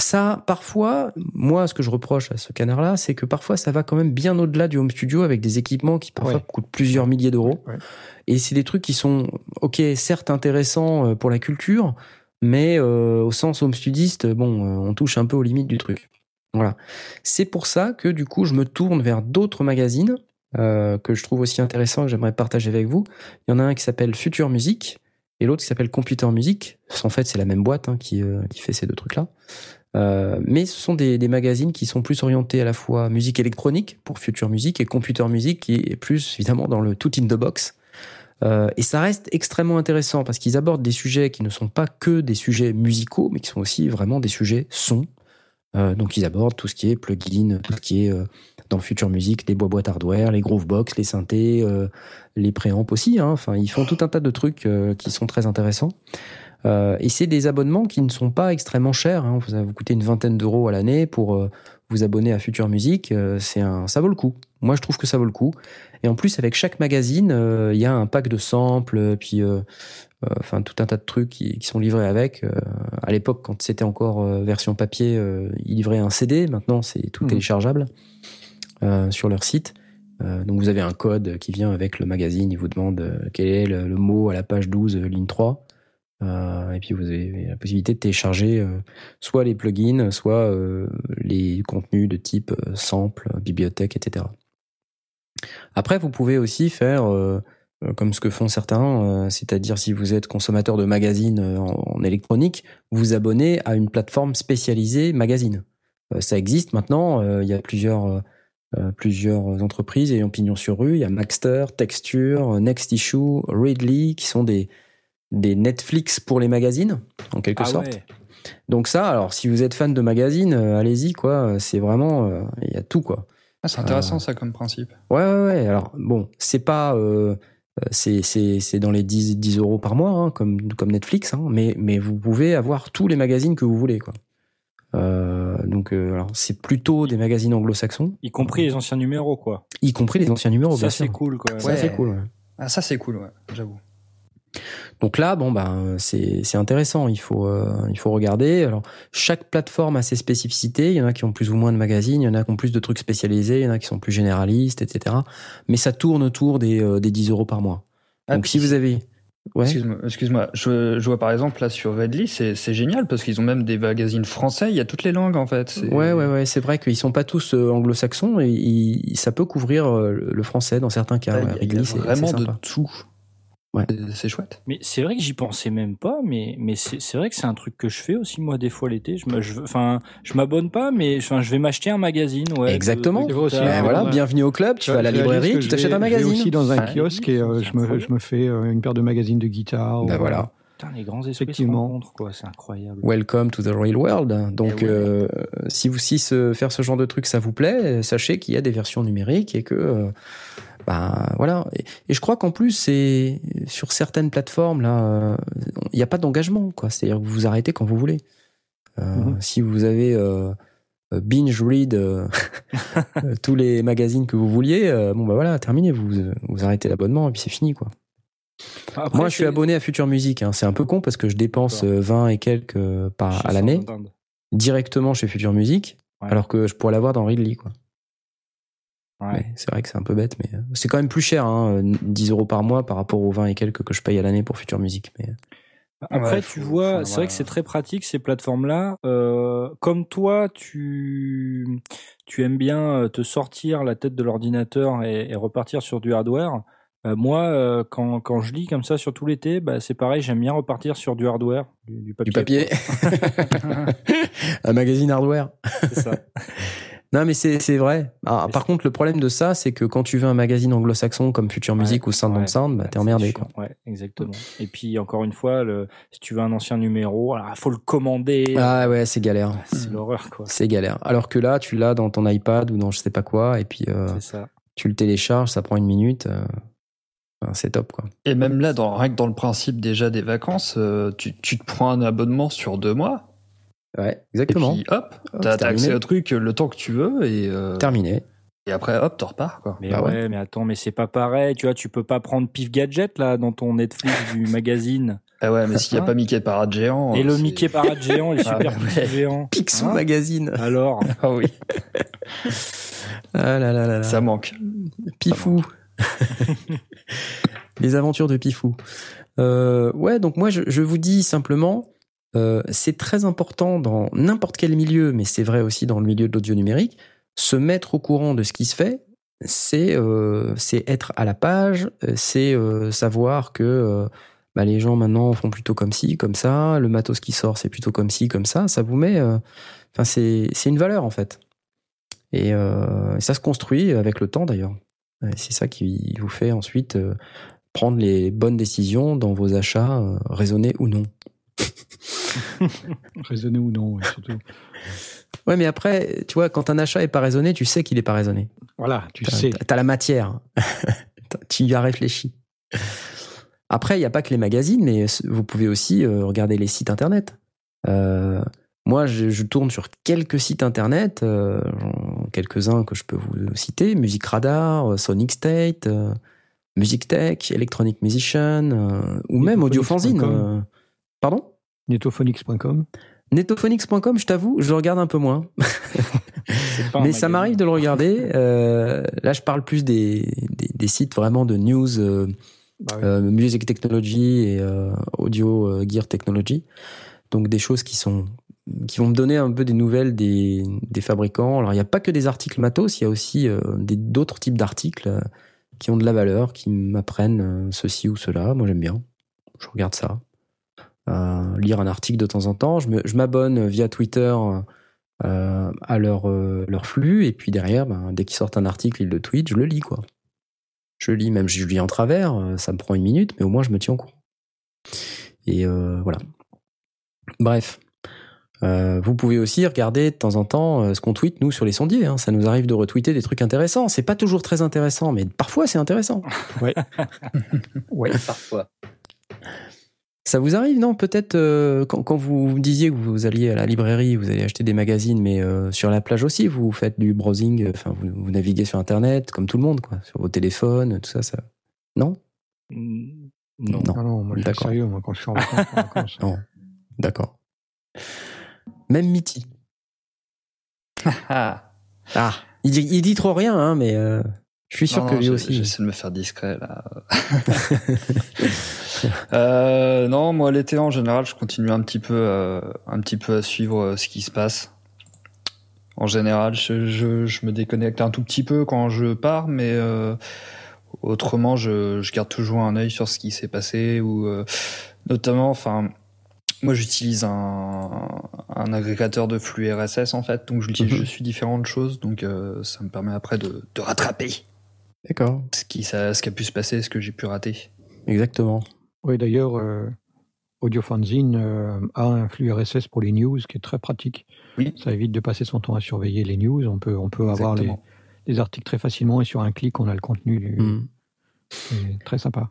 ça parfois moi ce que je reproche à ce canard là c'est que parfois ça va quand même bien au-delà du home studio avec des équipements qui parfois Ouais. coûtent plusieurs milliers d'euros. Ouais. et c'est des trucs qui sont ok certes intéressants euh, pour la culture mais euh, au sens home studiste bon euh, on touche un peu aux limites du truc. Voilà. C'est pour ça que du coup je me tourne vers d'autres magazines euh, que je trouve aussi intéressants que j'aimerais partager avec vous. Il y en a un qui s'appelle Future Music et l'autre qui s'appelle Computer Music. En fait c'est la même boîte hein, qui, qui fait ces deux trucs là euh, mais ce sont des, magazines qui sont plus orientés à la fois musique électronique pour Future Music et Computer Music qui est plus évidemment dans le tout in the box. Euh, et ça reste extrêmement intéressant parce qu'ils abordent des sujets qui ne sont pas que des sujets musicaux, mais qui sont aussi vraiment des sujets son. Euh, donc ils abordent tout ce qui est plugin, tout ce qui est dans Future Music, les boîtes hardware, les groovebox, les synthés, les préamps aussi. Hein. Enfin, ils font tout un tas de trucs qui sont très intéressants. Euh, et c'est des abonnements qui ne sont pas extrêmement chers. Hein. Vous vous coûter une vingtaine d'euros à l'année pour euh, vous abonner à Future Music. Euh, c'est un, ça vaut le coup. Moi, je trouve que ça vaut le coup. Et en plus, avec chaque magazine, euh, il y a un pack de samples, puis enfin tout un tas de trucs qui, qui sont livrés avec. À l'époque, quand c'était encore version papier, ils livraient un CD. Maintenant, c'est tout Mhm. téléchargeable sur leur site. Donc vous avez un code qui vient avec le magazine, il vous demande quel est le, le mot à la page 12, euh, ligne 3. Euh, et puis vous avez la possibilité de télécharger euh, soit les plugins, soit euh, les contenus de type sample, bibliothèque, etc. Après, vous pouvez aussi faire comme ce que font certains, c'est-à-dire si vous êtes consommateur de magazines en, électronique, vous abonnez à une plateforme spécialisée magazine. Ça existe maintenant, il y a plusieurs, plusieurs entreprises ayant pignon sur rue, il y a Maxter, Texture, Next Issue, Readly, qui sont des, des Netflix pour les magazines, en quelque Ah sorte. ouais. Donc ça, alors si vous êtes fan de magazines, euh, allez-y, quoi, c'est vraiment, euh, il y a tout, quoi. Ah, c'est intéressant ça comme principe. Ouais, ouais, ouais. Alors, bon, c'est pas. Euh, c'est, c'est, c'est dans les 10, 10 euros par mois, hein, comme, comme Netflix, hein, mais, mais vous pouvez avoir tous les magazines que vous voulez, quoi. Euh, donc, euh, alors, c'est plutôt des magazines anglo-saxons, Y compris les anciens numéros, quoi. y compris les anciens numéros, ça, bien c'est sûr. cool, quoi. Ça, Ouais. c'est cool, ouais. Ah, ça c'est cool, ouais, j'avoue. Donc là, bon, ben, c'est, c'est intéressant. Il faut, euh, il faut regarder. Alors, chaque plateforme a ses spécificités. Il y en a qui ont plus ou moins de magazines, il y en a qui ont plus de trucs spécialisés, il y en a qui sont plus généralistes, etc. Mais ça tourne autour des, euh, des 10 euros par mois. Ah, Donc, si vous avez, ouais. Excuse-moi, excuse-moi. Je, je vois par exemple là sur Redly, c'est c'est génial parce qu'ils ont même des magazines français, il y a toutes les langues en fait. Ouais, ouais, ouais, c'est vrai qu'ils sont pas tous euh, anglo-saxons et ils- ça peut couvrir euh, le français dans certains cas. Ouais, ouais. il y a- vraiment de tout. Ouais. C'est- chouette. Mais c'est vrai que j'y pensais même pas, mais, mais c'est c'est vrai que c'est un truc que je fais aussi, moi, des fois l'été. Je me- je- Enfin, je m'abonne pas, mais enfin, je vais m'acheter un magazine, ouais. Exactement. de- de vrai aussi, Ben voilà, ouais. bienvenue au club, tu vas à la Je librairie, tu je t'achètes un Je vais magazine. aussi dans un kiosque et euh, je, me, je me fais euh, une paire de magazines de guitare. Ben ou, voilà. Putain, les grands esprits se Effectivement. rencontrent, quoi. C'est incroyable. Welcome to the real world. Donc, Eh ouais. euh, si vous si ce- faire ce genre de truc ça vous plaît, sachez qu'il y a des versions numériques et que, euh, ben voilà. Et, et je crois qu'en plus c'est sur certaines plateformes là, euh, il n'y a pas d'engagement quoi. C'est-à-dire que vous vous arrêtez quand vous voulez. Euh, Mhm. Si vous avez euh, euh, binge read euh, euh, tous les magazines que vous vouliez, euh, bon bah voilà, terminé. Vous vous arrêtez l'abonnement et puis c'est fini quoi. Après, Moi, je suis abonné à Future Music. Hein. C'est un peu con parce que je dépense D'accord. euh, 20 et quelques euh, par, à l'année directement chez Future Music, Ouais. alors que je pourrais l'avoir dans Ridley. Quoi. Ouais. C'est vrai que c'est un peu bête, mais euh, c'est quand même plus cher, hein, 10 euros par mois par rapport aux 20 et quelques que je paye à l'année pour Future Music. Mais... Après, Ouais, tu faut- vois, c'est vrai que c'est très pratique ces plateformes-là. Euh, comme toi, tu tu aimes bien euh, te sortir la tête de l'ordinateur et, et repartir sur du hardware. euh, moi, euh, quand, quand je lis comme ça sur tout l'été, bah, c'est pareil, j'aime bien repartir sur du hardware, du, du papier. Du papier. un magazine hardware. C'est ça. Non, mais c'est c'est vrai. Ah, Mais par contre, le problème de ça, c'est que quand tu veux un magazine anglo-saxon comme Future Music ou Sound on Ouais, Sound, bah, ouais, t'es emmerdé, quoi. Ouais, exactement. Et puis, encore une fois, le, si tu veux un ancien numéro, alors, faut le commander. Ah ouais, c'est galère. C'est l'horreur, quoi. C'est galère. Alors que là, tu l'as dans ton iPad ou dans je sais pas quoi, et puis euh, C'est ça. tu le télécharges, ça prend une minute. euh, enfin, c'est top, quoi. Et même là, dans, rien que dans le principe déjà des vacances, euh, tu, tu te prends un abonnement sur deux mois. Ouais, Et exactement. puis hop, t'as accès au truc le temps que tu veux et, euh, Terminé. et après hop, t'en repars quoi. Mais Bah ouais, ouais. mais attends, mais c'est pas pareil. Tu vois, tu peux pas prendre Pif Gadget, là, dans ton Netflix du magazine. Ah ouais, mais s'il n'y a Hein pas Mickey Parade géant. Et le Mickey Parade géant, les Ah, super ouais. Pif géants. Picsou Hein Magazine. Alors, Ah oui, Ah là là là là. ça manque. Pifou. Les aventures de Pifou. Euh, ouais, donc moi je, je vous dis simplement, euh, c'est très important dans n'importe quel milieu, mais c'est vrai aussi dans le milieu de l'audio numérique, se mettre au courant de ce qui se fait. C'est euh, être à la page, euh, c'est euh, savoir que bah, les gens maintenant font plutôt comme ci, comme ça, le matos qui sort c'est plutôt comme ci, comme ça. Ça vous met, enfin c'est une valeur en fait. Et ça se construit avec le temps d'ailleurs. C'est ça qui vous fait ensuite prendre les bonnes décisions dans vos achats, raisonnés ou non. Raisonner ou non, ouais, surtout. Ouais, mais après, tu vois, quand un achat est pas raisonné, tu sais qu'il est pas raisonné. Voilà, tu T'as- sais. T'as la matière. Tu y as réfléchi. Après, il n'y a pas que les magazines, mais vous pouvez aussi euh, regarder les sites internet. Euh, moi, je, je tourne sur quelques sites internet, euh, quelques-uns que je peux vous citer Music Radar, Sonic State, euh, Music Tech, Electronic Musician, ou même Audiofanzine. Pardon? Netophonics.com. Netophonics.com, je t'avoue, je le regarde un peu moins. Mais ça m'arrive de le regarder. Euh, là, je parle plus des, des, des sites vraiment de news, euh, Bah euh, music technology et euh, audio euh, gear technology. Donc des choses qui sont qui vont me donner un peu des nouvelles des, des fabricants. Alors il n'y a pas que des articles matos, il y a aussi euh, des- d'autres types d'articles euh, qui ont de la valeur, qui m'apprennent euh, ceci ou cela. Moi j'aime bien. Je regarde ça. Euh, lire un article de temps en temps. Je m'abonne via Twitter euh, à leur, euh, leur flux et puis derrière, ben, dès qu'ils sortent un article, ils le tweetent, je le lis quoi. Je lis, même je lis en travers, ça me prend une minute, mais au moins je me tiens au courant. Et euh, voilà. Bref. Euh, vous pouvez aussi regarder de temps en temps euh, ce qu'on tweet nous sur les sondiers. hein. Ça nous arrive de retweeter des trucs intéressants. C'est pas toujours très intéressant, mais parfois c'est intéressant. Ouais. Parfois. Ça vous arrive, non Peut-être euh, quand, quand vous me disiez que vous alliez à la librairie, vous allez acheter des magazines, mais euh, sur la plage aussi, vous faites du browsing, euh, enfin vous, vous naviguez sur Internet, comme tout le monde, quoi, sur vos téléphones, tout ça, ça. Non? Non. Non. Non, non, moi je suis D'accord. sérieux, moi quand je suis en vacances. en vacances. Non. D'accord. Même Mitty. Ah. Ah, il dit, il dit trop rien, hein, mais euh, je suis sûr Non, que non, lui aussi. J'essaie de me faire discret là. Euh, non, moi l'été en général, je continue un petit peu, euh, un petit peu à suivre euh, ce qui se passe. En général, je, je, je me déconnecte un tout petit peu quand je pars, mais euh, autrement, je, je garde toujours un œil sur ce qui s'est passé ou euh, notamment, enfin. Moi, j'utilise un, un agrégateur de flux RSS en fait, donc je, Mhm. je suis différentes choses, donc euh, ça me permet après de, de rattraper D'accord, ce qui, ça, ce qui a pu se passer, ce que j'ai pu rater. exactement. Oui, d'ailleurs, euh, AudioFanzine euh, a un flux RSS pour les news qui est très pratique. Oui. Ça évite de passer son temps à surveiller les news. On peut, on peut avoir les, les articles très facilement et sur un clic, on a le contenu. Du, Hmm. C'est très sympa.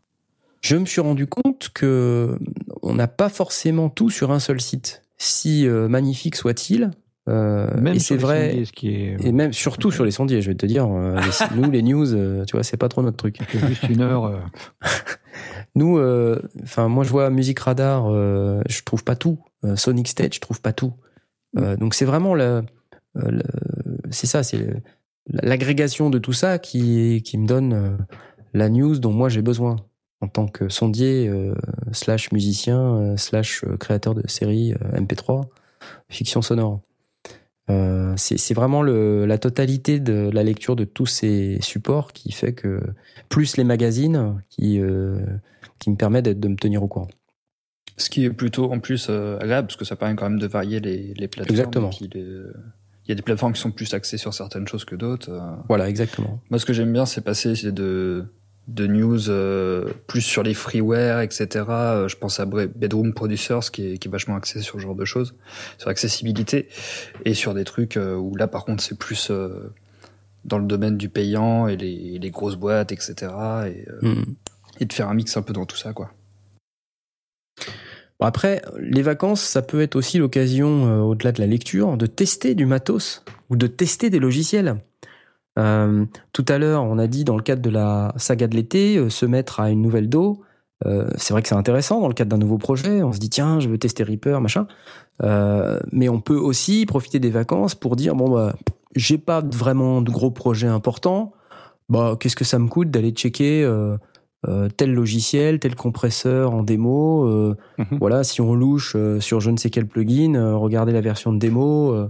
Je me suis rendu compte que on n'a pas forcément tout sur un seul site. Si euh, magnifique soit-il, Même et c'est vrai, sondiers, ce qui est et même surtout sur les sondiers, je vais te dire, euh, les- nous les news, euh, tu vois, c'est pas trop notre truc. juste une heure. euh, Nous, euh, enfin, moi je vois Music Radar, euh, je trouve pas tout. Euh, Sonic Stage, je trouve pas tout. Euh, donc c'est vraiment le, euh, le- c'est ça, c'est l'agrégation de tout ça qui, qui me donne euh, la news dont moi j'ai besoin en tant que sondier euh, slash musicien euh, slash euh, créateur de séries euh, MP3 fiction sonore. Euh, c'est vraiment le, la totalité de la lecture de tous ces supports qui fait que plus les magazines qui euh, qui me permet de, de me tenir au courant. Ce qui est plutôt en plus euh, agréable parce que ça permet quand même de varier les, les plateformes. Exactement. Il y a des plateformes qui sont plus axées sur certaines choses que d'autres. euh. Voilà, exactement. Moi, ce que j'aime bien, c'est passer de de news euh, plus sur les freeware, etc. Euh, Je pense à Bedroom Producers qui est, qui est vachement axé sur ce genre de choses, sur l'accessibilité et sur des trucs euh, où là, par contre, c'est plus euh, dans le domaine du payant et les, les grosses boîtes, etc. Et, Hmm. et de faire un mix un peu dans tout ça, quoi. Bon, après, les vacances, ça peut être aussi l'occasion, au-delà de la lecture, de tester du matos ou de tester des logiciels. Euh, tout à l'heure, on a dit dans le cadre de la saga de l'été, euh, se mettre à une nouvelle do. Euh, c'est vrai que c'est intéressant dans le cadre d'un nouveau projet. On se dit tiens, je veux tester Reaper, machin. Mais on peut aussi profiter des vacances pour dire bon bah j'ai pas vraiment de gros projets importants. Bah qu'est-ce que ça me coûte d'aller checker tel logiciel, tel compresseur en démo. Mhm. Voilà, si on louche sur je ne sais quel plugin, regardez la version de démo.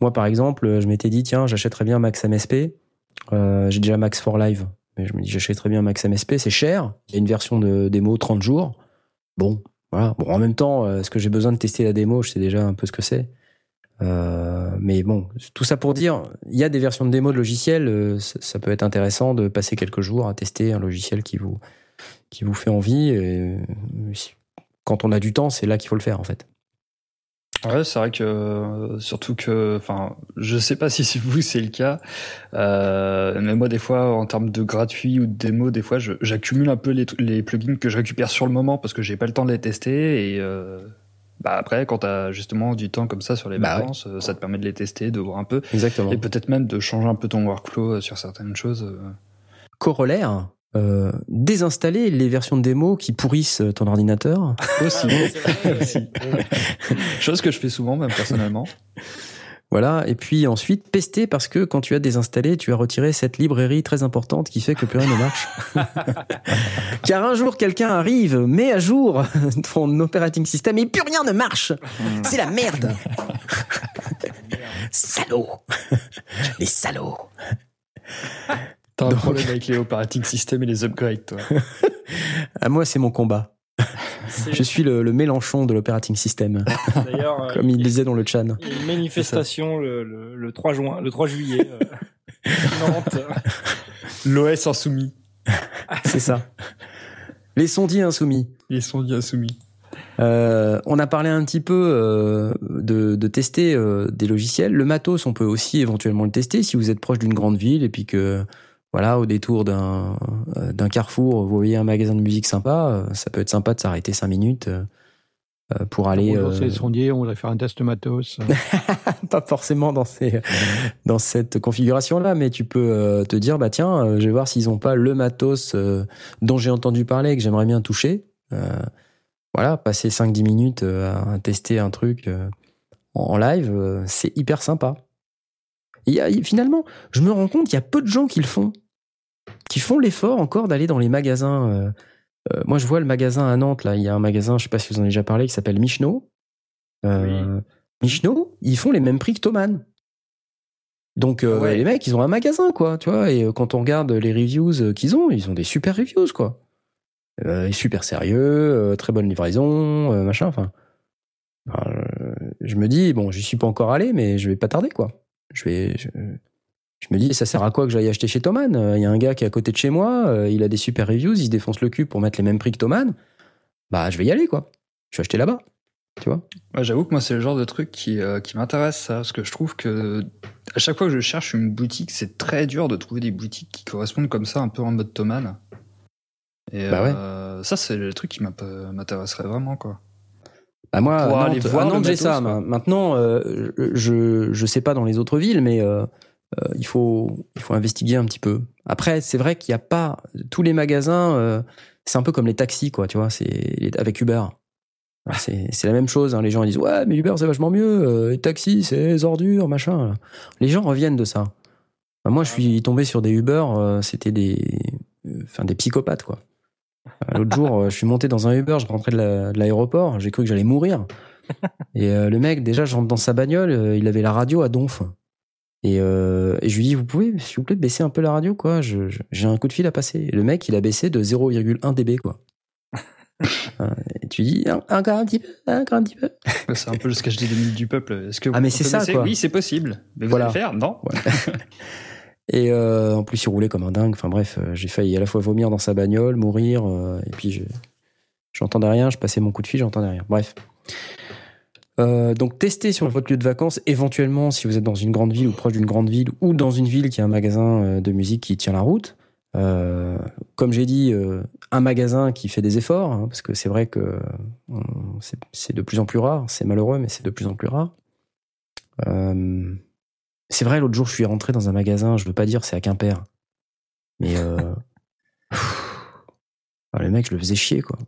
Moi, par exemple, je m'étais dit, tiens, j'achèterais bien Max MSP. Euh, J'ai déjà Max for Live, mais je me dis, j'achèterais bien Max MSP. C'est cher. Il y a une version de démo 30 jours. Bon, voilà. Bon, en même temps, euh, est-ce que j'ai besoin de tester la démo? Je sais déjà un peu ce que c'est. Euh, mais bon, tout ça pour dire, il y a des versions de démo de logiciels. ça, peut être intéressant de passer quelques jours à tester un logiciel qui vous qui vous fait envie. Quand on a du temps, c'est là qu'il faut le faire en fait. Ouais, c'est vrai que euh, surtout que, enfin, je sais pas si c'est vous c'est le cas, euh, mais moi des fois en termes de gratuit ou de démo, des fois j'accumule un peu les, plugins que je récupère sur le moment parce que j'ai pas le temps de les tester et euh, bah après quand t'as justement du temps comme ça sur les Bah vacances, euh, ça te permet de les tester, de voir un peu Exactement. et peut-être même de changer un peu ton workflow euh, sur certaines choses. Corollaire, euh, désinstaller les versions de démo qui pourrissent ton ordinateur. Aussi, aussi. chose que je fais souvent même personnellement. Voilà, et puis ensuite pester parce que quand tu as désinstallé, tu as retiré cette librairie très importante qui fait que plus rien ne marche. Car un jour quelqu'un arrive, met à jour ton operating system et plus rien ne marche. C'est la merde. Salauds. Les salauds. T'as un Donc- problème avec les operating systems et les upgrades, toi. À moi, c'est mon combat. Je suis le, le Mélenchon de l'operating system, D'ailleurs, euh, comme il disait dans le chat. il y a une manifestation le, le, le 3 juin, le 3 juillet. euh, Nantes. L'OS insoumis. C'est ça. Les sondiers insoumis. Sont bien insoumis. Euh, on a parlé un petit peu euh, de, de tester euh, des logiciels. Le matos, on peut aussi éventuellement le tester si vous êtes proche d'une grande ville et puis que voilà, au détour d'un euh, d'un carrefour, vous voyez un magasin de musique sympa. euh, ça peut être sympa de s'arrêter cinq minutes euh, pour aller. Bonjour, c'est sondier, on voudrait faire un test matos. pas forcément dans ces dans cette configuration là mais tu peux te dire bah tiens je vais voir s'ils ont pas le matos dont j'ai entendu parler et que j'aimerais bien toucher voilà passer 5 10 minutes à tester un truc en, live c'est hyper sympa Et finalement je me rends compte qu'il y a peu de gens qui le font qui font l'effort encore d'aller dans les magasins euh, euh, moi je vois le magasin à Nantes là il y a un magasin je sais pas si vous en avez déjà parlé qui s'appelle Michno euh, Michno, ils font les mêmes prix que Thomann. Donc euh, Ouais. les mecs, ils ont un magasin quoi, tu vois. Et quand on regarde les reviews qu'ils ont, ils ont des super reviews quoi. Euh, super sérieux, très bonne livraison, machin. Enfin, je me dis bon, j'y suis pas encore allé, mais je vais pas tarder quoi. Je vais, je, je me dis ça sert à quoi que j'aille acheter chez Thomann? Euh, Il y a un gars qui est à côté de chez moi, euh, il a des super reviews, il se défonce le cul pour mettre les mêmes prix que Thomann. Bah je vais y aller quoi. Je vais acheter là-bas, tu vois. Ouais, J'avoue que moi, c'est le genre de truc qui, euh, qui m'intéresse, ça, parce que je trouve que à chaque fois que je cherche une boutique, c'est très dur de trouver des boutiques qui correspondent comme ça, un peu en mode Thomann. Et Bah ouais. euh, ça, c'est le truc qui m'intéresserait vraiment, quoi. Bah moi, Pour à aller Nantes, j'ai ça. Maintenant, euh, je je sais pas dans les autres villes, mais euh, il faut il faut investiguer un petit peu. Après, c'est vrai qu'il n'y a pas tous les magasins. euh, c'est un peu comme les taxis, quoi. Tu vois, c'est avec Uber. C'est la même chose. hein. Les gens ils disent ouais, mais Uber c'est vachement mieux. euh, les taxis c'est ordures, machin. Les gens reviennent de ça. Bah, moi, je suis tombé sur des Uber. C'était des enfin des psychopathes, quoi. L'autre jour, je suis monté dans un Uber, je rentrais de la- de l'aéroport, j'ai cru que j'allais mourir. Et le mec, déjà, je rentre dans sa bagnole, il avait la radio à donf. Et, euh, et je lui dis, vous pouvez, s'il vous plaît, baisser un peu la radio, quoi. Je- je- J'ai un coup de fil à passer. Et le mec, il a baissé de 0,1 dB, quoi. Euh, et tu dis "En- encore un petit peu, encore un petit peu. C'est un peu le sketch des 2000 du peuple. Est-ce que Ah, mais c'est ça, quoi. Oui, c'est possible. Mais vous Voilà. allez le faire Non Et euh, en plus, il roulait comme un dingue. Enfin bref, euh, j'ai failli à la fois vomir dans sa bagnole, mourir, euh, et puis je j'entendais rien. Je passais mon coup de fil, j'entendais rien. Bref. Euh, donc testez sur votre lieu de vacances, éventuellement si vous êtes dans une grande ville ou proche d'une grande ville ou dans une ville qui a un magasin euh, de musique qui tient la route. Euh, comme j'ai dit, euh, un magasin qui fait des efforts, hein, parce que c'est vrai que c'est- de plus en plus rare. C'est malheureux, mais c'est de plus en plus rare. C'est vrai, l'autre jour, je suis rentré dans un magasin, je veux pas dire c'est à Quimper, mais pff, ah, le mec, je le faisais chier, quoi.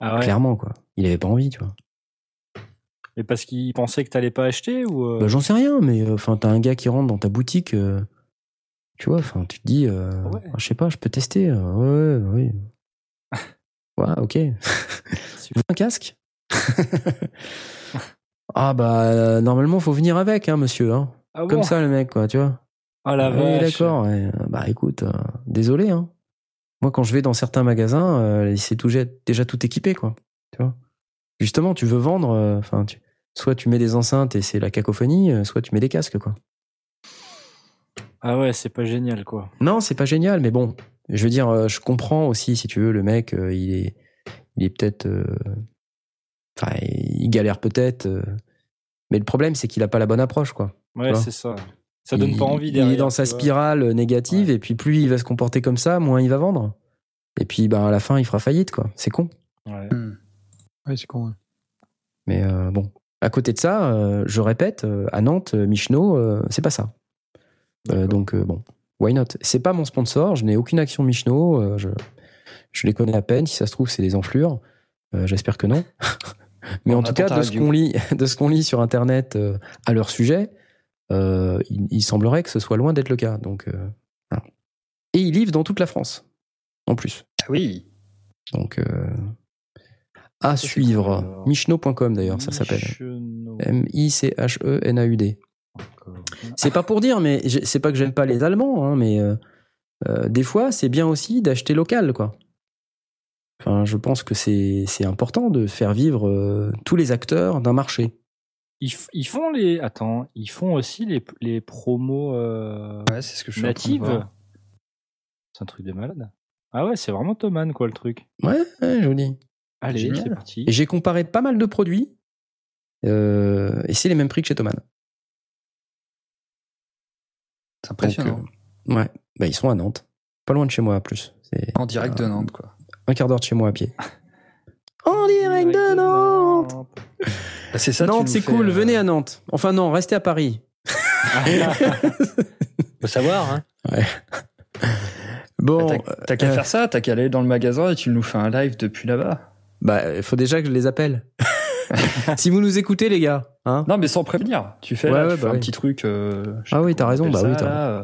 Ah ouais? Clairement, quoi. Il avait pas envie, tu vois. Mais parce qu'il pensait que t'allais pas acheter ou euh, Bah, J'en sais rien, mais euh, enfin, t'as un gars qui rentre dans ta boutique, euh, tu vois, enfin, tu te dis, euh, Ouais. ah, je sais pas, je peux tester. ouais, ouais, oui. ouais, ok. Tu veux un casque? Ah bah normalement faut venir avec hein monsieur hein. Ah bon? Comme ça le mec quoi, tu vois. Ah la Oui, vache. d'accord. ouais. Bah écoute, euh, désolé. Hein. Moi, quand je vais dans certains magasins, euh, c'est tout, déjà tout équipé, quoi. Tu vois. Justement, tu veux vendre, euh, enfin, tu, soit tu mets des enceintes et c'est la cacophonie, euh, soit tu mets des casques, quoi. Ah ouais, c'est pas génial quoi. Non, c'est pas génial, mais bon, je veux dire, euh, je comprends aussi, si tu veux, le mec, euh, il est, il est peut-être, euh, enfin, il galère peut-être, euh, mais le problème, c'est qu'il a pas la bonne approche, quoi. Ouais, c'est ça. Ça donne Il- pas envie Il derrière. est dans sa vois. spirale négative, et puis plus il va se comporter comme ça, moins il va vendre. Et puis, ben, à la fin, il fera faillite, quoi. C'est con. Ouais. Ouais, c'est con. hein. Mais euh, bon, à côté de ça, euh, je répète, euh, à Nantes, euh, Michno, euh, c'est pas ça. Donc bon, why not? C'est pas mon sponsor, je n'ai aucune action Michno, je, je les connais à peine, si ça se trouve c'est des enflures, j'espère que non. Mais en tout cas, de ce qu'on lit, de ce qu'on lit sur internet à leur sujet, il, il semblerait que ce soit loin d'être le cas. Donc, voilà. Et ils livrent dans toute la France, en plus. Ah oui. Donc, à suivre. Michno.com d'ailleurs, ça s'appelle. M-I-C-H-E-N-A-U-D. C'est pas pour dire, mais c'est pas que j'aime pas les Allemands, hein, mais euh, euh, des fois, c'est bien aussi d'acheter local, quoi. Enfin, je pense que c'est c'est important de faire vivre euh, tous les acteurs d'un marché. Ils, font les. Attends, ils font aussi les, les promos euh, Ouais, c'est ce que je natives. C'est un truc de malade. Ah ouais, c'est vraiment Thoman quoi le truc. Ouais, ouais, je vous dis. Allez, Génial. c'est parti. Et j'ai comparé pas mal de produits, euh, et c'est les mêmes prix que chez Thomann. C'est Donc, impressionnant. euh, ouais, bah, ils sont à Nantes. Pas loin de chez moi, en plus. C'est En direct de Nantes, quoi. un quart d'heure de chez moi à pied. En direct de Nantes Bah, c'est ça. Nantes, c'est cool, euh, venez à Nantes. Enfin non, restez à Paris. Faut savoir, hein. Bon, bah, T'as t'as qu'à euh, faire ça, t'as qu'à aller dans le magasin et tu nous fais un live depuis là-bas. Bah, il faut déjà que je les appelle. si vous nous écoutez, les gars, hein Non, mais sans prévenir. Tu fais, Ouais, là, ouais, tu fais bah un petit truc. euh, Ah oui, t'as raison, bah ça, oui, t'as euh,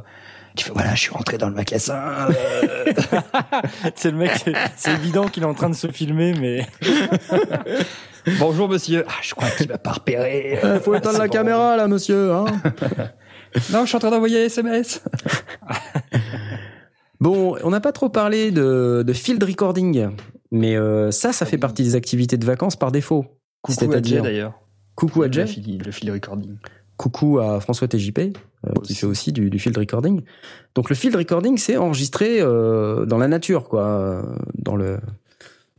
Tu fais, voilà, je suis rentré dans le magasin. euh, c'est le mec, c'est évident qu'il est en train de se filmer, mais Bonjour, monsieur. Ah, je crois qu'il m'a pas repéré. Euh, Faut éteindre la bon. caméra, là, monsieur. Hein Non, je suis en train d'envoyer SMS. Bon, on n'a pas trop parlé de, de field recording, mais euh, ça, ça fait partie des activités de vacances par défaut. Coucou à Jay d'ailleurs. Coucou à Jay, le fil recording. coucou à François TJP, euh, qui fait aussi du, du field recording. Donc le field recording, c'est enregistré euh, dans la nature, quoi, euh, dans le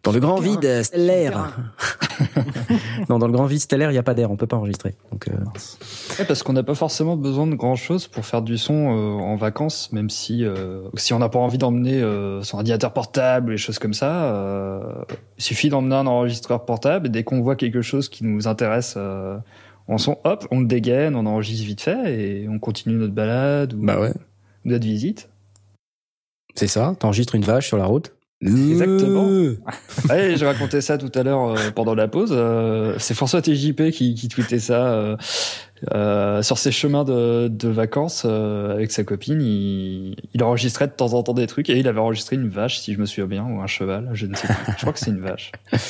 dans le grand vide stellaire. non, dans le grand vide stellaire, il n'y a pas d'air, on peut pas enregistrer. Donc euh, Ouais, parce qu'on n'a pas forcément besoin de grand chose pour faire du son euh, en vacances, même si euh, si on n'a pas envie d'emmener euh, son ordinateur portable, les choses comme ça, euh, il suffit d'emmener un enregistreur portable et dès qu'on voit quelque chose qui nous intéresse euh, en son, hop, on le dégaine, on enregistre vite fait et on continue notre balade ou bah ouais, notre visite. c'est ça. T'enregistres une vache sur la route. Exactement. Ouais, j'ai raconté ça tout à l'heure euh, pendant la pause. Euh, c'est François TJP qui, qui tweetait ça euh, euh, sur ses chemins de, de vacances euh, avec sa copine. Il, il enregistrait de temps en temps des trucs et il avait enregistré une vache, si je me souviens bien, ou un cheval, je ne sais plus. Je crois que c'est une vache.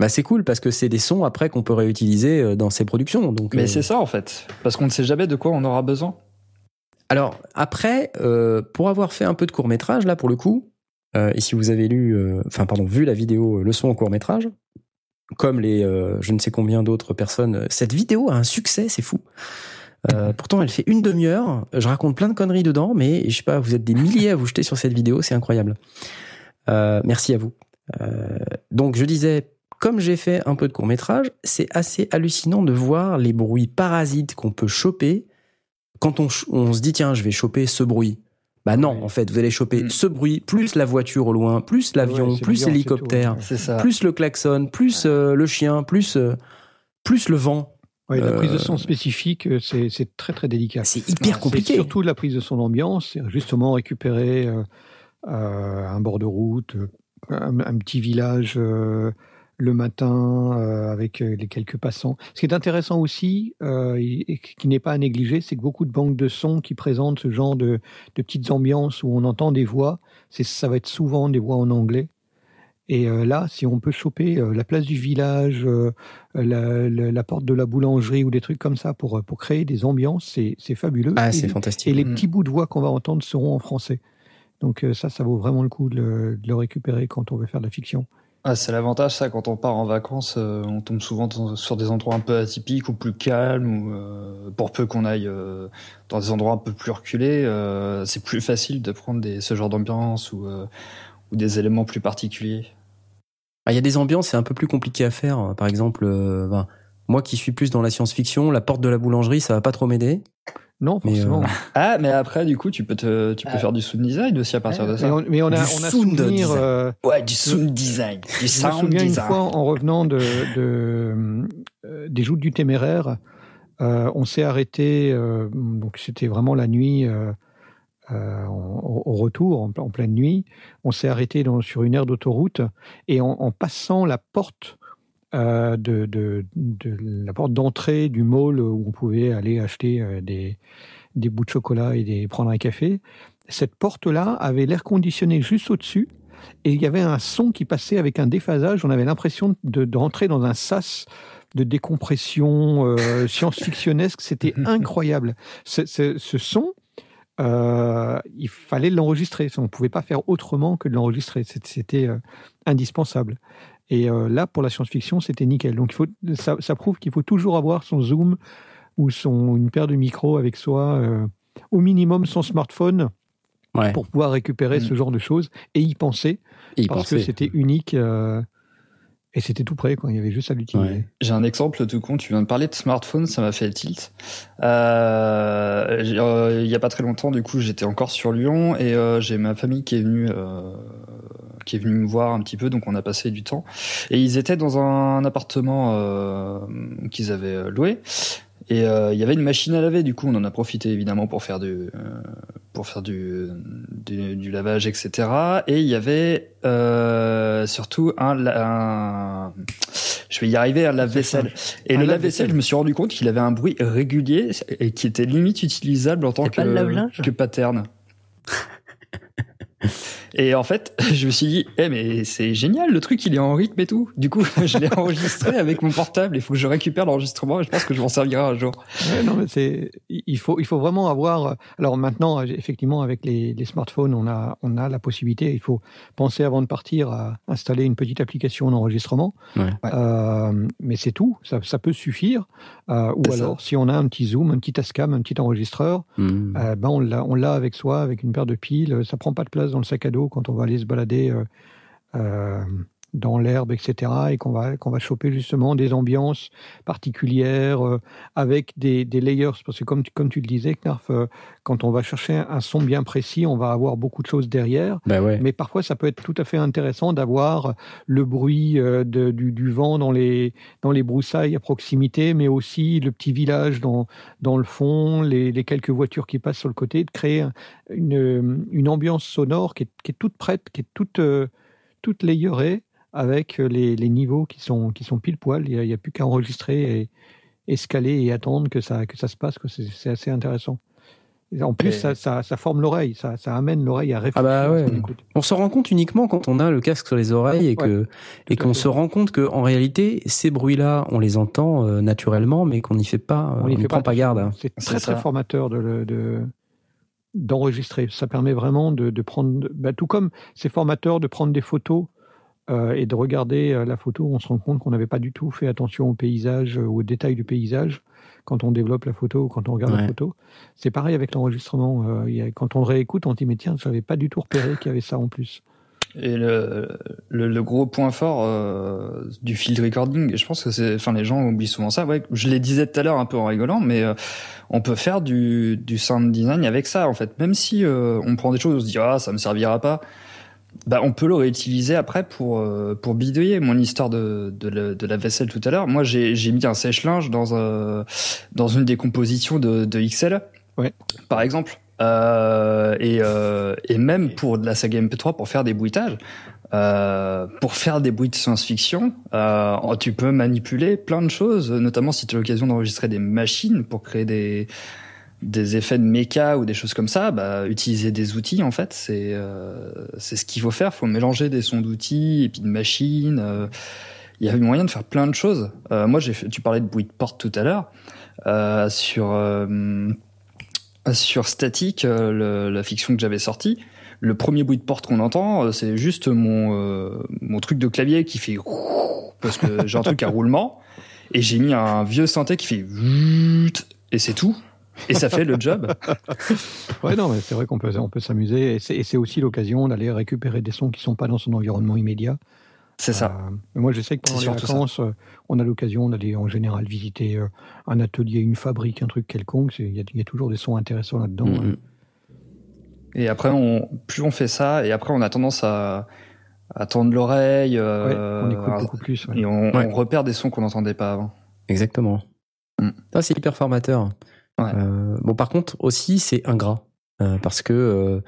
Bah c'est cool parce que c'est des sons après qu'on peut réutiliser euh, dans ses productions. Donc, Mais euh, c'est ça en fait, parce qu'on ne sait jamais de quoi on aura besoin. Alors après, euh, pour avoir fait un peu de court métrage là pour le coup, euh, et si vous avez lu, euh, enfin pardon, vu la vidéo euh, leçon en court métrage, comme les je ne sais combien d'autres personnes, cette vidéo a un succès, c'est fou. pourtant, elle fait une demi-heure. Je raconte plein de conneries dedans, mais je sais pas, vous êtes des milliers à vous jeter sur cette vidéo, c'est incroyable. merci à vous. donc, je disais, comme j'ai fait un peu de court métrage, c'est assez hallucinant de voir les bruits parasites qu'on peut choper quand on se dit tiens, je vais choper ce bruit. Bah non, en fait, vous allez choper mm. ce bruit, plus la voiture au loin, plus l'avion, plus l'hélicoptère, plus le klaxon, plus euh, le chien, plus, euh, plus le vent. la prise de son euh, spécifique, c'est très très délicat. C'est hyper compliqué. Surtout la prise de son ambiance, justement récupérer un bord de route, un petit village le matin euh, avec euh, les quelques passants. Ce qui est intéressant aussi, euh, et, qui n'est pas à négliger, c'est que beaucoup de banques de sons qui présentent ce genre de, petites ambiances où on entend des voix, ça va être souvent des voix en anglais. Et là, si on peut choper la place du village, la, porte de la boulangerie ou des trucs comme ça pour, pour créer des ambiances, c'est fabuleux. Ah, c'est fantastique. Et les petits bouts de voix qu'on va entendre seront en français. Donc ça, ça vaut vraiment le coup de le récupérer quand on veut faire de la fiction. Ah, c'est l'avantage, ça, quand on part en vacances, euh, on tombe souvent sur des endroits un peu atypiques ou plus calmes, ou euh, pour peu qu'on aille euh, dans des endroits un peu plus reculés, c'est plus facile de prendre ce genre d'ambiance ou, des éléments plus particuliers. Ah, il y a des ambiances, c'est un peu plus compliqué à faire. Par exemple, ben, moi qui suis plus dans la science-fiction, la porte de la boulangerie, ça va pas trop m'aider. Non, forcément. Euh, ah, mais après, du coup, tu peux, te, tu peux ah. faire du sound design aussi à partir de ça. Mais on, a, on a souvenir. Euh, ouais, du sound design. Du je me souviens une fois, en revenant de, de euh, des joutes du téméraire, on s'est arrêté, donc c'était vraiment la nuit, au retour, en, pleine nuit. On s'est arrêté dans, sur une aire d'autoroute et en, en, passant la porte euh, de, de, de, la porte d'entrée du mall où on pouvait aller acheter euh, des, des bouts de chocolat et des, prendre un café. Cette porte-là avait l'air conditionné juste au-dessus et il y avait un son qui passait avec un déphasage. On avait l'impression d'entrer dans un sas de décompression euh, science-fictionnesque. C'était incroyable. Ce, ce, son, euh, il fallait l'enregistrer. On ne pouvait pas faire autrement que de l'enregistrer. C'était indispensable. Et euh, là, pour la science-fiction, c'était nickel. Donc, il faut, ça, ça prouve qu'il faut toujours avoir son zoom ou son, une paire de micros avec soi, euh, au minimum son smartphone, pour pouvoir récupérer mm. ce genre de choses et y penser, parce que c'était unique. Euh, et c'était tout prêt, quoi. Il y avait juste à l'utiliser. J'ai un exemple tout con. Tu viens de parler de smartphone, ça m'a fait le tilt. Euh, il y a pas très longtemps, du coup, j'étais encore sur Lyon et j'ai ma famille qui est venue qui est venu me voir un petit peu, donc on a passé du temps. Et ils étaient dans un appartement euh, qu'ils avaient loué. Et euh, il y avait une machine à laver, du coup on en a profité évidemment pour faire du euh, pour faire du, du, lavage, etc. Et il y avait euh, surtout un, un, je vais y arriver, un lave-vaisselle. Et le lave-vaisselle, je me suis rendu compte qu'il avait un bruit régulier et qui était limite utilisable en tant que, que pattern. Et en fait, je me suis dit, eh mais c'est génial, le truc il est en rythme et tout. Du coup, je l'ai enregistré avec mon portable. Il faut que je récupère l'enregistrement et je pense que je m'en servirai un jour. non, mais c'est, il faut, il faut vraiment avoir. Alors maintenant, effectivement, avec les, les, smartphones, on a, on a la possibilité. Il faut penser avant de partir à installer une petite application d'enregistrement. Ouais. Euh, mais c'est tout. Ça, ça, peut suffire. Euh, ou alors, si on a un petit zoom, un petit Tascam, un petit enregistreur, mmh. euh, ben on l'a, on l'a avec soi, avec une paire de piles. Ça prend pas de place dans le sac à dos quand on va aller se balader euh, euh, dans l'herbe, etc., et qu'on va, qu'on va choper justement des ambiances particulières euh, avec des, layers. Parce que comme tu, comme tu le disais, Knarf, quand on va chercher un, son bien précis, on va avoir beaucoup de choses derrière. Ben Mais parfois, ça peut être tout à fait intéressant d'avoir le bruit du, vent dans les, dans les broussailles à proximité, mais aussi le petit village dans, dans le fond, les, les quelques voitures qui passent sur le côté, de créer une, une ambiance sonore qui est, qui est, toute prête, qui est toute, euh, toute layerée avec les, les, niveaux qui sont, qui sont pile poil. Il n'y a, plus qu'à enregistrer et escaler et attendre que ça, que ça se passe. C'est assez intéressant. En plus, ça, ça, ça, forme l'oreille, ça, ça, amène l'oreille à réfléchir. Ah bah ouais. On se rend compte uniquement quand on a le casque sur les oreilles et que et qu'on se rend compte que en réalité ces bruits-là, on les entend euh, naturellement, mais qu'on n'y fait pas, on n'y prend pas, pas garde. C'est très très formateur de, de d'enregistrer. Ça permet vraiment de, de prendre, bah, tout comme c'est formateur de prendre des photos euh, et de regarder euh, la photo, on se rend compte qu'on n'avait pas du tout fait attention au paysage, euh, aux détails du paysage quand on développe la photo ou quand on regarde Ouais. la photo. C'est pareil avec l'enregistrement. Euh, quand on réécoute, on se dit mais tiens, je n'avais pas du tout repéré qu'il y avait ça en plus. Et le, le, le gros point fort euh, du field recording, et je pense que c'est, enfin les gens oublient souvent ça. Ouais, je les disais tout à l'heure un peu en rigolant, mais euh, on peut faire du, du sound design avec ça en fait. Même si on prend des choses, on se dit ah ça me servira pas, bah on peut le réutiliser après pour euh, pour bidouiller. Mon histoire de de, la- de la vaisselle tout à l'heure, moi j'ai j'ai mis un sèche-linge dans un dans une des compositions de, de XL, Ouais. par exemple. Euh, et, euh, et même pour de la saga MP3 pour faire des bruitages, euh, pour faire des bruits de science-fiction, euh, tu peux manipuler plein de choses, notamment si tu as l'occasion d'enregistrer des machines pour créer des des effets de méca ou des choses comme ça, bah, utiliser des outils en fait, c'est euh, c'est ce qu'il faut faire. faut mélanger des sons d'outils et puis de machines. euh, Il y a moyen de faire plein de choses. Euh, moi, j'ai tu parlais de bruit de porte tout à l'heure sur sur Static, la fiction que j'avais sortie. Le premier bruit de porte qu'on entend, c'est juste mon mon truc de clavier qui fait parce que j'ai un truc à roulement et j'ai mis un vieux synthé qui fait et c'est tout. Et ça fait le job. Ouais, non, mais c'est vrai qu'on peut, on peut s'amuser. Et c'est et c'est aussi l'occasion d'aller récupérer des sons qui sont pas dans son environnement immédiat. C'est ça. Euh, mais moi, je sais que pendant C'est les vacances, euh, on a l'occasion d'aller en général visiter euh, un atelier, une fabrique, un truc quelconque. Il y, a- il y a toujours des sons intéressants là-dedans. Mm. Et après, on, plus on fait ça, et après, on a tendance à, à tendre l'oreille. Ouais, euh, on écoute à- beaucoup plus. ouais. Et on, Ouais. on repère des sons qu'on n'entendait pas avant. Exactement. Mm. Ça, c'est hyper formateur. Ouais. Euh, bon, par contre, aussi, c'est ingrat. Euh, parce que euh,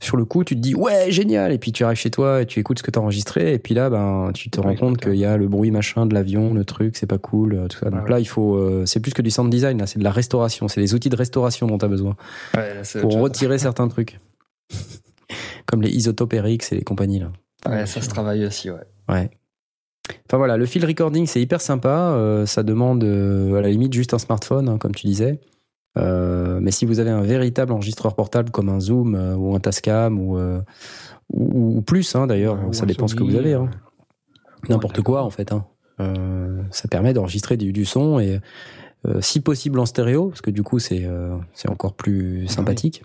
sur le coup, tu te dis, ouais, génial. Et puis tu arrives chez toi et tu écoutes ce que tu as enregistré. Et puis là, ben, tu te Ouais, rends compte qu'il y a le bruit machin de l'avion, le truc, c'est pas cool, tout ça. Donc ouais. là, il faut. c'est plus que du sound design, là, c'est de la restauration. C'est les outils de restauration dont tu as bezoin Ouais, là, c'est pour retirer certains trucs. Comme les isotopes RX et les compagnies, là. Ouais, ça se travaille aussi, ouais. Ouais. Enfin voilà, le field recording c'est hyper sympa. euh, ça demande euh, à la limite juste un smartphone, hein, comme tu disais. Euh, mais si vous avez un véritable enregistreur portable comme un Zoom euh, ou un Tascam ou, euh, ou, ou plus hein, d'ailleurs, ou ça dépend ce que vous avez. hein. N'importe ouais, quoi en fait. hein. Ça permet d'enregistrer du, du son et si possible en stéréo, parce que du coup c'est encore plus sympathique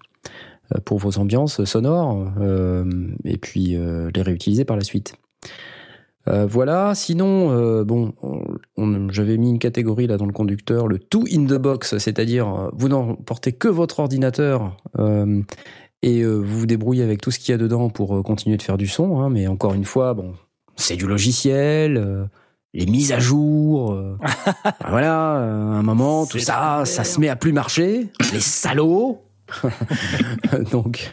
euh, pour vos ambiances sonores et puis les réutiliser par la suite. Euh, voilà, sinon, euh, bon, on- on- j'avais mis une catégorie là dans le conducteur, le tout in the box, c'est-à-dire euh, vous n'emportez que votre ordinateur euh, et vous vous débrouillez avec tout ce qu'il y a dedans pour continuer de faire du son, hein, mais encore une fois, bon, c'est du logiciel, les mises à jour, voilà, à un moment, tout ça, ça se met à plus marcher, les salauds. Donc,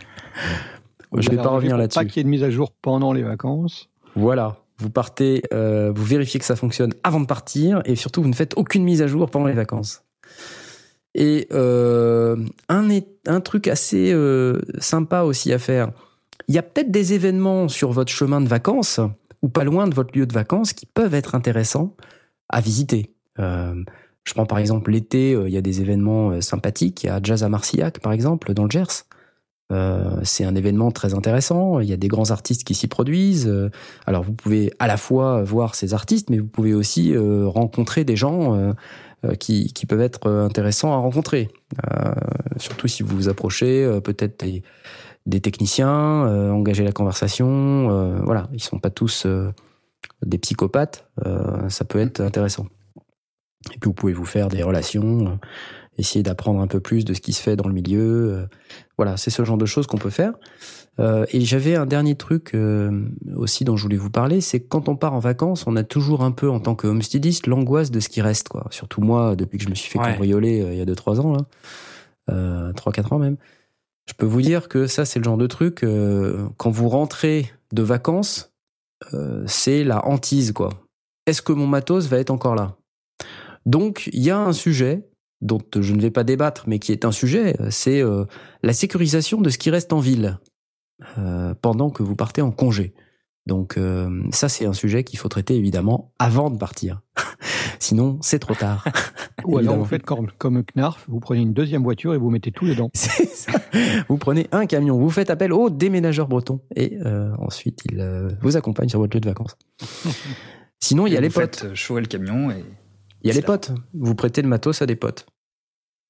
je vais pas revenir là-dessus. Pas qu'il y ait de mise à jour pendant les vacances. Voilà, vous partez, euh, vous vérifiez que ça fonctionne avant de partir, et surtout vous ne faites aucune mise à jour pendant les vacances. Et euh, un, truc assez euh, sympa aussi à faire, il y a peut-être des événements sur votre chemin de vacances, ou pas loin de votre lieu de vacances, qui peuvent être intéressants à visiter. Je prends par exemple l'été, il y a des événements sympathiques, il y a Jazz à Marcillac par exemple, dans le Gers. Euh, c'est un événement très intéressant. Il y a des grands artistes qui s'y produisent. Euh, Alors vous pouvez à la fois voir ces artistes, mais vous pouvez aussi euh, rencontrer des gens qui, peuvent être intéressants à rencontrer. Surtout si vous vous approchez peut-être des, des techniciens, engager la conversation. voilà, ils sont pas tous des psychopathes. Ça peut être intéressant. Et puis vous pouvez vous faire des relations, essayer d'apprendre un peu plus de ce qui se fait dans le milieu. euh, voilà, c'est ce genre de choses qu'on peut faire. Euh, et j'avais un dernier truc euh, aussi dont je voulais vous parler, c'est que quand on part en vacances, on a toujours un peu en tant que homesteadiste l'angoisse de ce qui reste, quoi. Surtout moi, depuis que je me suis fait Ouais. cambrioler euh, il y a 2-3 ans, là, euh, 3-4 ans même. Je peux vous dire que ça, c'est le genre de truc, quand vous rentrez de vacances, c'est la hantise, quoi. Est-ce que mon matos va être encore là? Donc, il y a un sujet dont je ne vais pas débattre, mais qui est un sujet, c'est euh, la sécurisation de ce qui reste en ville euh, pendant que vous partez en congé. Donc euh, ça, c'est un sujet qu'il faut traiter évidemment avant de partir. Sinon, c'est trop tard. Ou alors vous faites comme, comme Knarf, vous prenez une deuxième voiture et vous mettez tout dedans. C'est ça. Vous prenez un camion, vous faites appel au déménageur breton et euh, ensuite il euh, vous accompagne sur votre lieu de vacances. Sinon, il y a les vous potes. faites chauffer le camion et Il y a les potes. Vous prêtez le matos à des potes.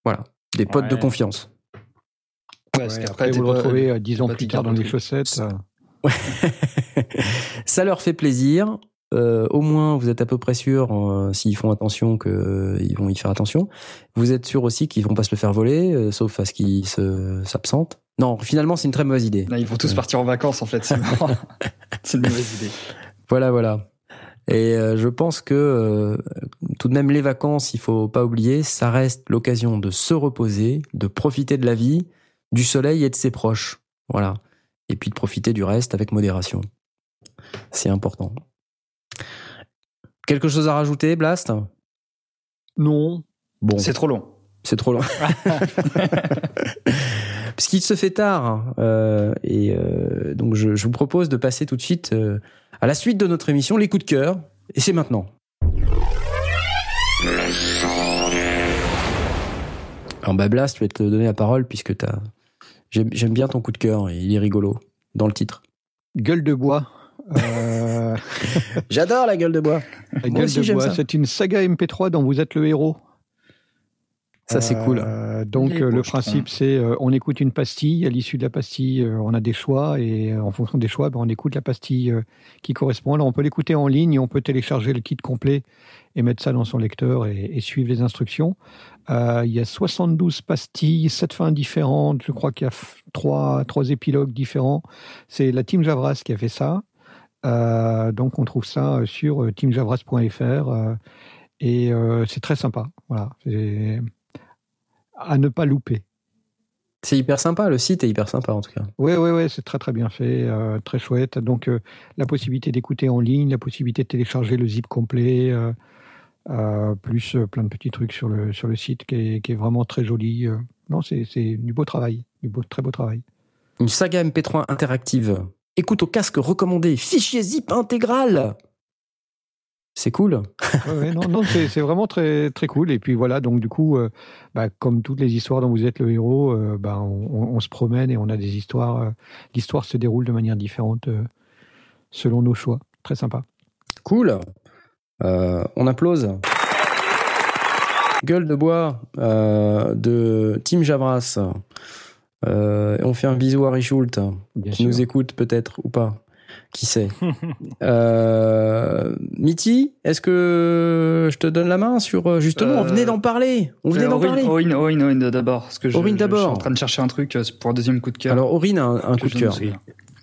Voilà. Des potes de Ouais. confiance. Ouais, parce Ouais, qu'après, après, vous le retrouvez euh, dix ans plus tard dans les chaussettes. euh. ça leur fait plaisir. Euh, au moins, vous êtes à peu près sûr, euh, s'ils font attention, qu'ils vont y faire attention. Vous êtes sûr aussi qu'ils vont pas se le faire voler, euh, sauf à ce qu'ils se- s'absentent. Non, finalement, c'est une très mauvaise idée. Là, ils vont tous Ouais. partir en vacances, en fait. C'est une mauvaise idée. Voilà, voilà. Et euh, je pense que euh, tout de même les vacances, il faut pas oublier, ça reste l'occasion de se reposer, de profiter de la vie, du soleil et de ses proches. Voilà. Et puis de profiter du reste avec modération. C'est important. Quelque chose à rajouter, Blast? Non, Bon, C'est trop long. c'est trop long. Puisqu'il se fait tard, hein, euh, et euh, donc je, je vous propose de passer tout de suite euh, à la suite de notre émission, les coups de cœur, et c'est maintenant. Alors bah Blast, je vais te donner la parole puisque t'as... J'aime j'aime bien ton coup de cœur, il est rigolo dans le titre. gueule de bois. Euh, J'adore la gueule de bois. la Moi gueule aussi, de j'aime bois, ça. c'est une saga MP3 dont vous êtes le héros. Ça c'est cool. Euh, donc euh, le principe c'est euh, on écoute une pastille, à l'issue de la pastille euh, on a des choix et euh, en fonction des choix ben, on écoute la pastille euh, qui correspond. Alors on peut l'écouter en ligne, on peut télécharger le kit complet et mettre ça dans son lecteur et, et suivre les instructions. Euh, il y a 72 pastilles, 7 fins différentes, je crois qu'il y a f- trois, trois épilogues différents. C'est la team Javras qui a fait ça. Euh, donc on trouve ça sur teamjavras.fr euh, et euh, c'est très sympa. Voilà, C'est à ne pas louper. C'est hyper sympa, le site est hyper sympa en tout cas. Oui, oui, oui, c'est très très bien fait, euh, très chouette. Donc euh, la possibilité d'écouter en ligne, la possibilité de télécharger le zip complet, euh, plus plein de petits trucs sur le sur le site qui est, qui est vraiment très joli. Non, c'est c'est du beau travail, du beau, très beau travail. Une saga MP3 interactive. Écoute au casque recommandé, fichier zip intégral. C'est cool. Ouais, non, non, c'est vraiment très très cool. Et puis voilà, donc du coup, euh, bah, comme toutes les histoires dont vous êtes le héros, euh, bah, on, on- on se promène et on a des histoires. euh, L'histoire se déroule de manière différente euh, selon nos choix. Très sympa. Cool. Euh, on applause. Gueule de bois euh, de Tim Javras. Euh, et on fait un bisou à Richult qui sûr. nous écoute peut-être ou pas. Qui sait. euh, Mitty, est-ce que je te donne la main sur euh, justement on Euh, venait d'en parler. On venait Euh, d'en Aurine, parler. Aurine, Aurine, Aurine, d'abord. Parce que je, Aurine je- je suis d'abord. en train de chercher un truc euh, pour un deuxième coup de cœur. Alors Aurine a un, un coup de cœur.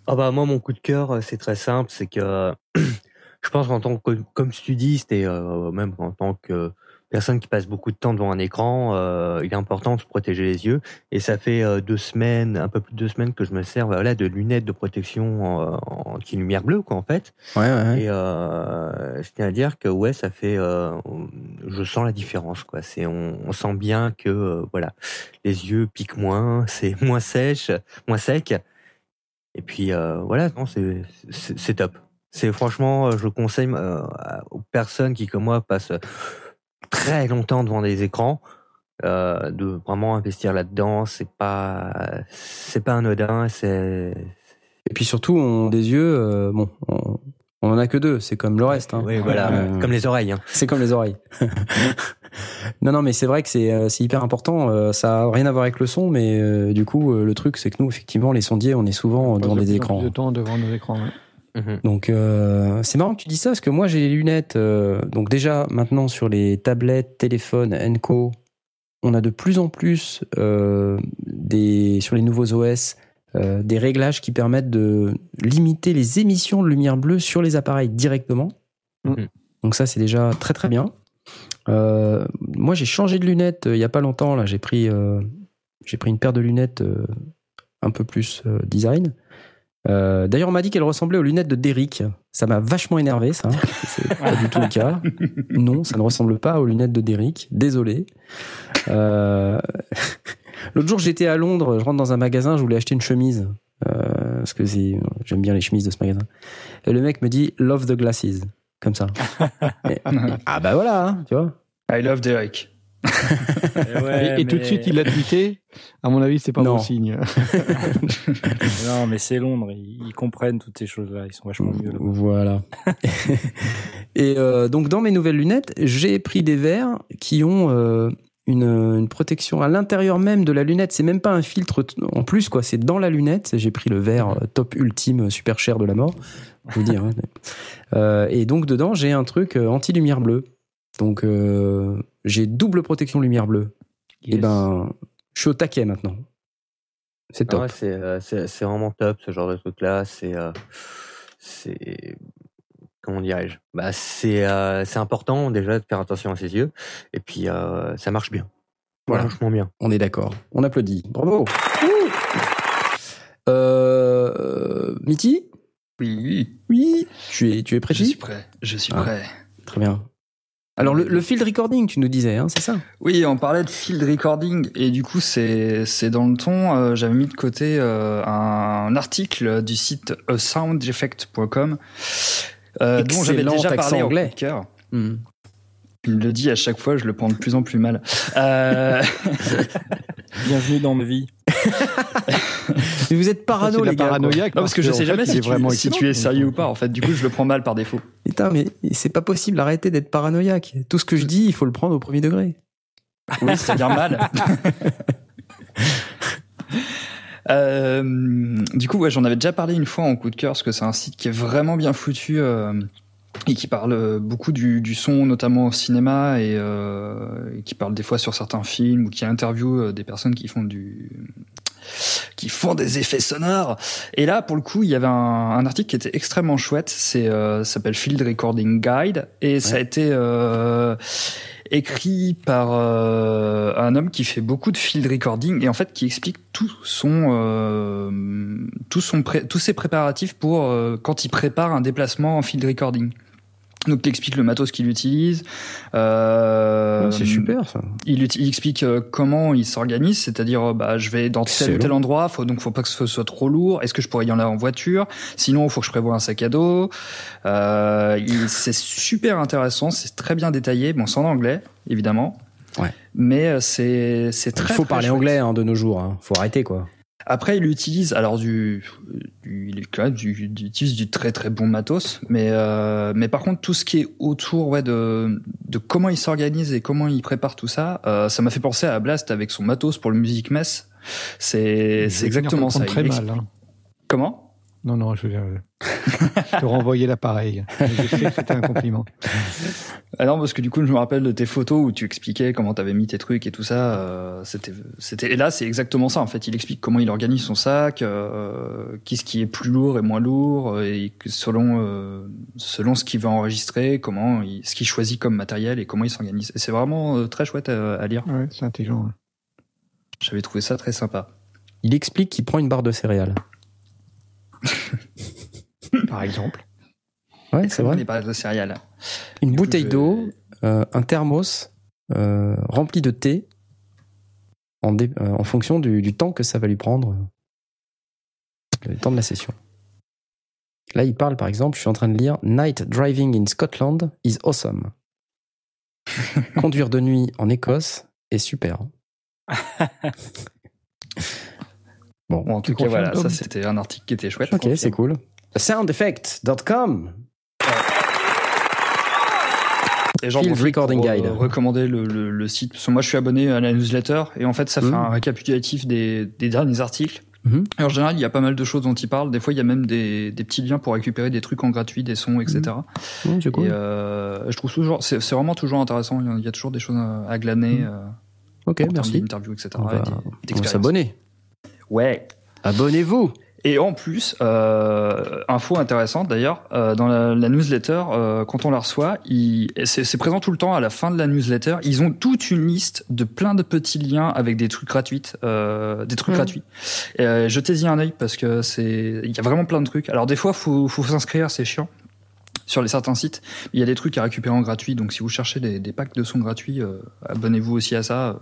Ah bah moi mon coup de cœur euh, c'est très simple, c'est que je pense qu'en tant que comme studiste et euh, même en tant que personne qui passe beaucoup de temps devant un écran, euh, il est important de se protéger les yeux et ça fait euh, deux semaines, un peu plus de deux semaines que je me sers voilà de lunettes de protection euh, anti-lumière bleue quoi en fait. Ouais, ouais, ouais. Et euh, je tiens à dire que ouais, ça fait, euh, je sens la différence quoi. C'est, on, on sent bien que euh, voilà, les yeux piquent moins, c'est moins sèche, moins sec. Et puis euh, voilà, non, c'est, c'est, c'est top. C'est franchement, je conseille euh, aux personnes qui comme moi passent très longtemps devant des écrans. euh, de vraiment investir là-dedans, c'est pas, c'est pas anodin, c'est, Et puis surtout, on des yeux, euh, bon, on, on en a que deux, c'est comme le reste. Hein. oui, voilà, Euh, comme les oreilles. Hein. C'est comme les oreilles. non, non, mais c'est vrai que c'est c'est hyper important. Ça a rien à voir avec le son, mais euh, du coup, le truc, c'est que nous, effectivement, les sondiers, on est souvent On devant des écrans. de temps devant nos écrans. ouais. Mhm. Donc, euh, c'est marrant que tu dis ça, parce que moi, j'ai les lunettes. euh, donc, déjà, maintenant, sur les tablettes, téléphones, Enco, on a de plus en plus euh, des, sur les nouveaux OS euh, des réglages qui permettent de limiter les émissions de lumière bleue sur les appareils directement. Mhm. Donc, ça, c'est déjà très, très bien. Euh, moi, j'ai changé de lunettes euh, il y a pas longtemps. Là, j'ai pris, euh, j'ai pris une paire de lunettes euh, un peu plus euh, design. Euh, D'ailleurs, on m'a dit qu'elle ressemblait aux lunettes de Derrick. Ça m'a vachement énervé, ça. C'est pas du tout le cas. Non, ça ne ressemble pas aux lunettes de Derrick. Désolé. Euh, L'autre jour, j'étais à Londres. Je rentre dans un magasin. Je voulais acheter une chemise euh, parce que j'aime bien les chemises de ce magasin. Et le mec me dit "Love the glasses", comme ça. Et- ah bah voilà, hein, tu vois. I love Derek. Eh ouais, et, et tout de suite, il l'a tweeté. À mon avis, c'est pas Non. bon signe. Non, mais c'est Londres, ils, comprennent toutes ces choses-là, ils sont vachement mieux là Voilà. et euh, donc dans mes nouvelles lunettes, j'ai pris des verres qui ont euh, une, une protection à l'intérieur même de la lunette. C'est même pas un filtre t- en plus, quoi. C'est dans la lunette. J'ai pris le verre euh, top ultime, super cher de la mort. Je vous dire. hein. Euh, et donc dedans, j'ai un truc euh, anti-lumière bleue. Donc euh, j'ai double protection lumière bleue. Et Yes. ben, je suis au taquet maintenant. C'est Ah top. ouais, c'est, euh, c'est, vraiment top ce genre de truc là. C'est, euh, c'est comment dirais-je? Bah c'est, euh, c'est important déjà de faire attention à ses yeux. Et puis euh, ça marche bien. Voilà. Franchement bien. On est d'accord. On applaudit. Bravo. Euh, Mitty Oui, Oui. Tu es, tu es prêt je suis prêt. Je suis Ah. prêt. Très bien. Alors, le, le field recording, tu nous disais, hein, c'est ça? Oui, on parlait de field recording et du coup c'est c'est dans le ton. euh, J'avais mis de côté euh, un article du site asoundeffect.com euh, dont j'avais déjà parlé en anglais. Hmm. Il me le dit à chaque fois, je le prends de plus en plus mal. Euh, Bienvenue dans ma vie. Mais vous êtes C'est parano, les gars. quoi. paranoïaque. non, parce que je sais jamais si tu, vraiment si tu excellent. es sérieux ou pas. En fait, du coup, je le prends mal par défaut. Putain, mais c'est pas possible. Arrêtez d'être paranoïaque. Tout ce que je dis, il faut le prendre au premier degré. Oui, c'est-à-dire mal. Euh, du coup, ouais, j'en avais déjà parlé une fois en coup de cœur, parce que c'est un site qui est vraiment bien foutu euh, et qui parle euh, beaucoup du, du son, notamment au cinéma, et, euh, et qui parle des fois sur certains films ou qui interviewe euh, des personnes qui font du qui font des effets sonores. Et là, pour le coup, il y avait un, un article qui était extrêmement chouette. C'est euh, s'appelle Field Recording Guide et ça a été euh, écrit par euh, un homme qui fait beaucoup de field recording et en fait qui explique tout son euh, tout son tous ses préparatifs pour euh, quand il prépare un déplacement en field recording. Donc il explique le matos qu'il utilise. Euh, c'est super, ça. il, il explique euh, comment il s'organise, c'est-à-dire euh, bah je vais dans tel ou tel endroit, faut donc faut pas que ce soit trop lourd. Est-ce que je pourrais y aller en voiture? Sinon, il faut que je prévoie un sac à dos. Euh, il- c'est super intéressant, c'est très bien détaillé. Bon, c'est en anglais évidemment. Ouais. Mais euh, c'est c'est Il très. faut très parler chouette. anglais hein, de nos jours. Hein. Faut arrêter, quoi. Après, il utilise alors du, du il est quand même du, du- il utilise du très très bon matos, mais euh, mais par contre tout ce qui est autour ouais de de comment il s'organise et comment il prépare tout ça, euh, ça m'a fait penser à Blast avec son matos pour le Music Mess. C'est exactement ça. Très Il mal. hein. Comment? Non, non, je, je te renvoyer l'appareil. Mais Je sais que c'était un compliment. Ah non, parce que du coup, je me rappelle de tes photos où tu expliquais comment t'avais mis tes trucs et tout ça. euh, c'était, c'était, et là, c'est exactement ça. En fait, il explique comment il organise son sac, euh, qu'est-ce qui est plus lourd et moins lourd, euh, et que selon euh, selon ce qu'il veut enregistrer, comment, il, ce qu'il choisit comme matériel et comment il s'organise. Et c'est vraiment euh, très chouette à, à lire. Ouais, c'est intelligent. J'avais trouvé ça très sympa. Il explique qu'il prend une barre de céréales. Par exemple. Ouais, c'est vrai. barres de céréales? Une Du bouteille je- d'eau, euh, un thermos euh, rempli de thé en, dé- euh, en fonction du, du temps que ça va lui prendre, le temps de la session. Là, il parle, par exemple, je suis en train de lire Night driving in Scotland is awesome. Conduire de nuit en Écosse est super. bon, Bon, en tout cas, voilà, ça c'était un article qui était chouette. ok, c'est cool. Soundeffect.com Et j'en Field profite Recording pour, euh, Guide. recommander le, le- le site. Parce que moi, je suis abonné à la newsletter et en fait, ça fait Mhm. un récapitulatif des, des derniers articles. Mhm. Et en général, il y a pas mal de choses dont il parle. Des fois, il y a même des, des petits liens pour récupérer des trucs en gratuit, des sons, etc. Mmh, c'est cool. Et euh, je trouve toujours, c'est vraiment toujours intéressant. Il y a- toujours des choses à, glaner. Mhm. euh, ok, merci. d'interviews, etc. On et va, des- on va s'abonner. Ouais. Abonnez-vous. Et en plus, euh, info intéressante d'ailleurs, euh, dans la, la newsletter, euh, quand on la reçoit, c'est c'est présent tout le temps à la fin de la newsletter. Ils ont toute une liste de plein de petits liens avec des trucs gratuits, euh, des trucs Mhm. gratuits. Euh, Jetez-y un œil parce que c'est, il y a vraiment plein de trucs. Alors des fois, faut, faut s'inscrire, c'est chiant sur les certains sites. Il y a des trucs à récupérer en gratuit, donc si vous cherchez des, des packs de sons gratuits, euh, abonnez-vous aussi à ça.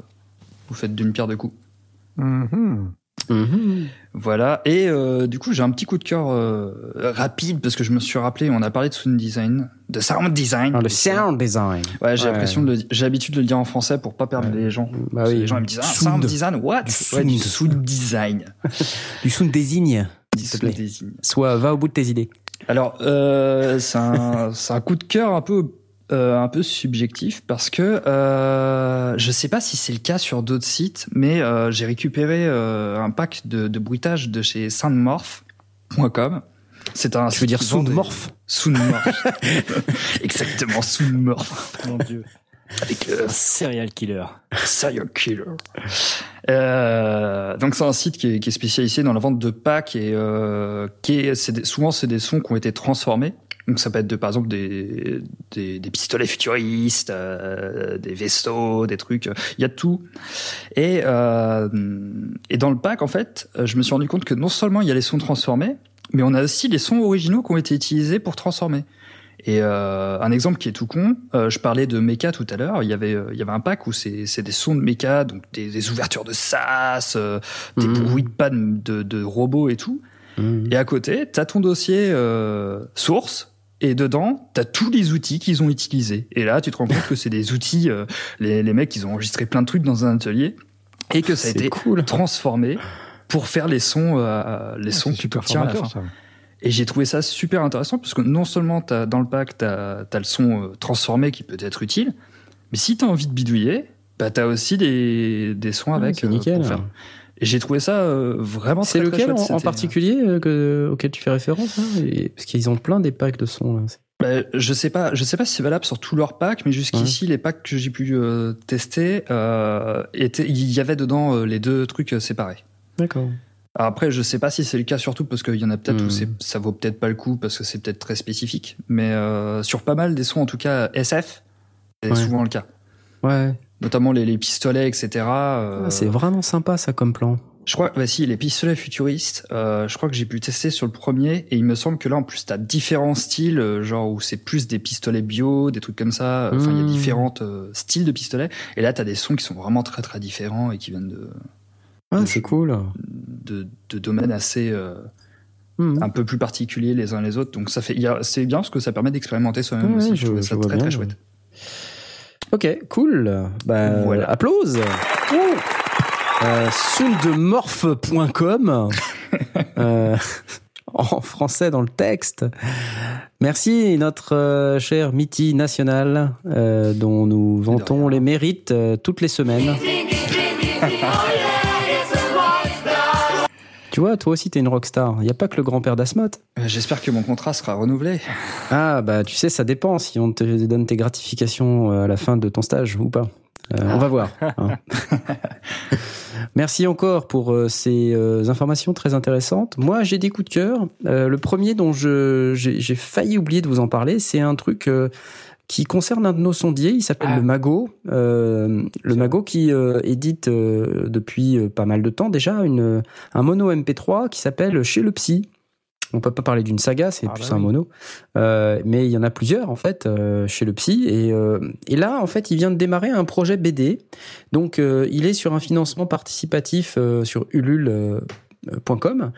Vous faites d'une pierre deux coups. Mhm. Mhm. Voilà. Et euh, du coup, j'ai un petit coup de cœur euh, rapide parce que je me suis rappelé, on a parlé de sound design, de sound design. Ah, le sound design. Ouais, j'ai Ouais. l'impression de, j'ai l'habitude de le dire en français pour pas perdre Ouais. les gens. Bah oui. Les gens ils me disent ah, Sound. sound design, what? Du Ouais, du sound. sound design. Du sound désigne. Du sound. Soit va au bout de tes idées. Alors, euh, c'est un, c'est un coup de cœur un peu, euh, un peu subjectif parce que euh, je sais pas si c'est le cas sur d'autres sites, mais euh, j'ai récupéré euh, un pack de, de bruitage de chez soundmorph.com. C'est un Tu veux dire Soundmorph Soundmorph. Exactement, Soundmorph. Mon dieu. Avec le Serial killer. Serial Killer. Euh, donc c'est un site qui est, qui est spécialisé dans la vente de packs et euh, qui est, des- souvent c'est des sons qui ont été transformés. Donc ça peut être de, par exemple des, des, des pistolets futuristes, euh, des vaisseaux, des trucs. Il y a de tout. Et, euh, et dans le pack en fait, je me suis rendu compte que non seulement il y a les sons transformés, mais on a aussi les sons originaux qui ont été utilisés pour transformer. Et euh, un exemple qui est tout con, euh, je parlais de mecha tout à l'heure. Il y avait, euh, il y avait un pack où c'est, c'est des sons de mecha, donc des, des ouvertures de sas, euh, des Mhm. bruits de panne de, de robots et tout. Mhm. Et à côté, t'as ton dossier euh, source. Et dedans, t'as tous les outils qu'ils ont utilisés. Et là, tu te rends compte que c'est des outils, euh, les, les mecs, ils ont enregistré plein de trucs dans un atelier, et que ça a été cool. transformé pour faire les sons, euh, les sons C'est que tu obtiens à la fin. ça. Et j'ai trouvé ça super intéressant parce que non seulement as, dans le pack, tu as, le son euh, transformé qui peut être utile, mais si tu as envie de bidouiller, bah, tu as aussi des, des sons Ouais, avec. c'est euh, nickel. pour faire. Et j'ai trouvé ça euh, vraiment C'est très, très lequel chouette. en, en C'était- particulier euh, que, auquel tu fais référence Et- Parce qu'ils ont plein des packs de sons. Là. C'est- Bah, je sais pas, je sais pas si c'est valable sur tous leurs packs, mais jusqu'ici les packs que j'ai pu euh, tester, euh, il y avait dedans euh, les deux trucs euh, séparés. D'accord. Après, je sais pas si c'est le cas surtout parce qu'il y en a peut-être Hmm. où c'est- ça vaut peut-être pas le coup parce que c'est peut-être très spécifique. Mais euh, sur pas mal des sons, en tout cas SF, c'est Ouais. souvent le cas. Ouais. Notamment les, les pistolets, etc. euh, Ah, c'est vraiment sympa ça comme plan. je crois, bah si, les pistolets futuristes, euh, je crois que j'ai pu tester sur le premier et il me semble que là, en plus, t'as différents styles, euh, genre où c'est plus des pistolets bio, des trucs comme ça. Enfin, il y a Hmm. différents euh, styles de pistolets. Et là, t'as des sons qui sont vraiment très très différents et qui viennent de, Ah, de- c'est cool. de, de domaines assez euh, Mhm. un peu plus particuliers les uns les autres. Donc ça fait, il y a- c'est bien parce que ça permet d'expérimenter soi-même Ouais, aussi. je- je ça très bien, très ouais. Ok, cool. Bah, Voilà. Applause. Euh, euh, en français dans le texte. Merci notre euh, cher Mitty national euh, dont nous vantons les mérites euh, toutes les semaines. Tu vois, toi aussi t'es une rockstar. Il n'y a pas que le grand-père d'Asmoth. Euh, J'espère que mon contrat sera renouvelé. Ah bah tu sais, ça dépend si on te donne tes gratifications euh, à la fin de ton stage ou pas. Euh, On va voir. hein. Merci encore pour euh, ces euh, informations très intéressantes. Moi, j'ai des coups de cœur. Le premier dont j'ai failli oublier de vous en parler, c'est un truc qui concerne un de nos sondiers. Il s'appelle Ah. le Mago. Euh, le Mago qui euh, édite euh, depuis pas mal de temps déjà une un mono MP3 qui s'appelle Chez le Psy. On peut pas parler d'une saga, c'est Ah plus bah un oui. mono. Mais il y en a plusieurs en fait chez le psy et, et là en fait il vient de démarrer un projet BD donc il est sur un financement participatif sur ulule.com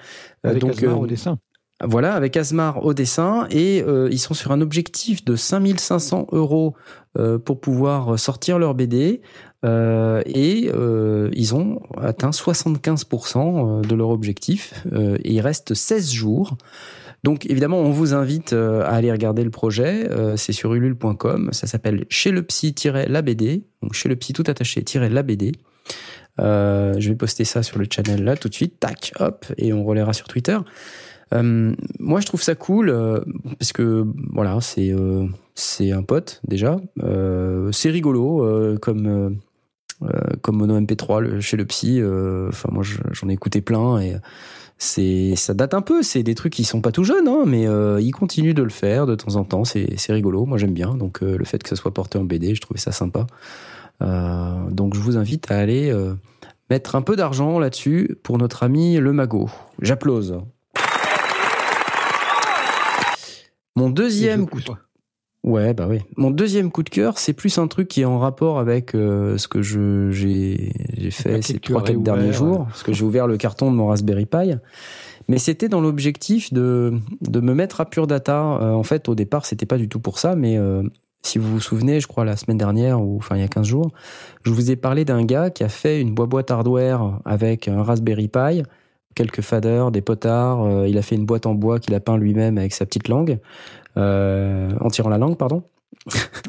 Avec donc Asmar au dessin. Voilà avec Asmar au dessin et euh, ils sont sur un objectif de 5500 euros euh, pour pouvoir sortir leur BD euh, et ils ont atteint 75% de leur objectif et il reste 16 jours donc évidemment, on vous invite à aller regarder le projet. C'est sur ulule.com. Ça s'appelle Chez le psy-la BD. Donc chez le psy tout attaché-la BD. Je vais poster ça sur le channel là tout de suite. Tac, hop, et on relaiera sur Twitter. Euh, moi, je trouve ça cool euh, parce que voilà, c'est euh, c'est un pote déjà. C'est rigolo comme comme mono MP3 le- chez le psy. Enfin, moi, je- j'en ai écouté plein et c'est ça date un peu. C'est des trucs qui sont pas tout jeunes, hein, mais ils continuent de le faire de temps en temps. C'est rigolo. Moi, j'aime bien. Donc, le fait que ça soit porté en BD, je trouvais ça sympa. Donc, je vous invite à aller mettre un peu d'argent là-dessus pour notre ami le Mago. J'applause. Mon deuxième coup pousse. Ouais, bah oui. Mon deuxième coup de cœur, c'est plus un truc qui est en rapport avec euh, ce que je j'ai j'ai fait ces trois quatre derniers jours, parce que j'ai ouvert le carton de mon Raspberry Pi. Mais c'était dans l'objectif de de me mettre à Pure Data. Euh, en fait, au départ, c'était pas du tout pour ça, mais euh, si vous vous souvenez, je crois la semaine dernière ou enfin il y a 15 jours, je vous ai parlé d'un gars qui a fait une boîte hardware avec un Raspberry Pi, quelques faders, des potards. il a fait une boîte en bois qu'il a peint lui-même avec sa petite langue. Euh, en tirant la langue, pardon.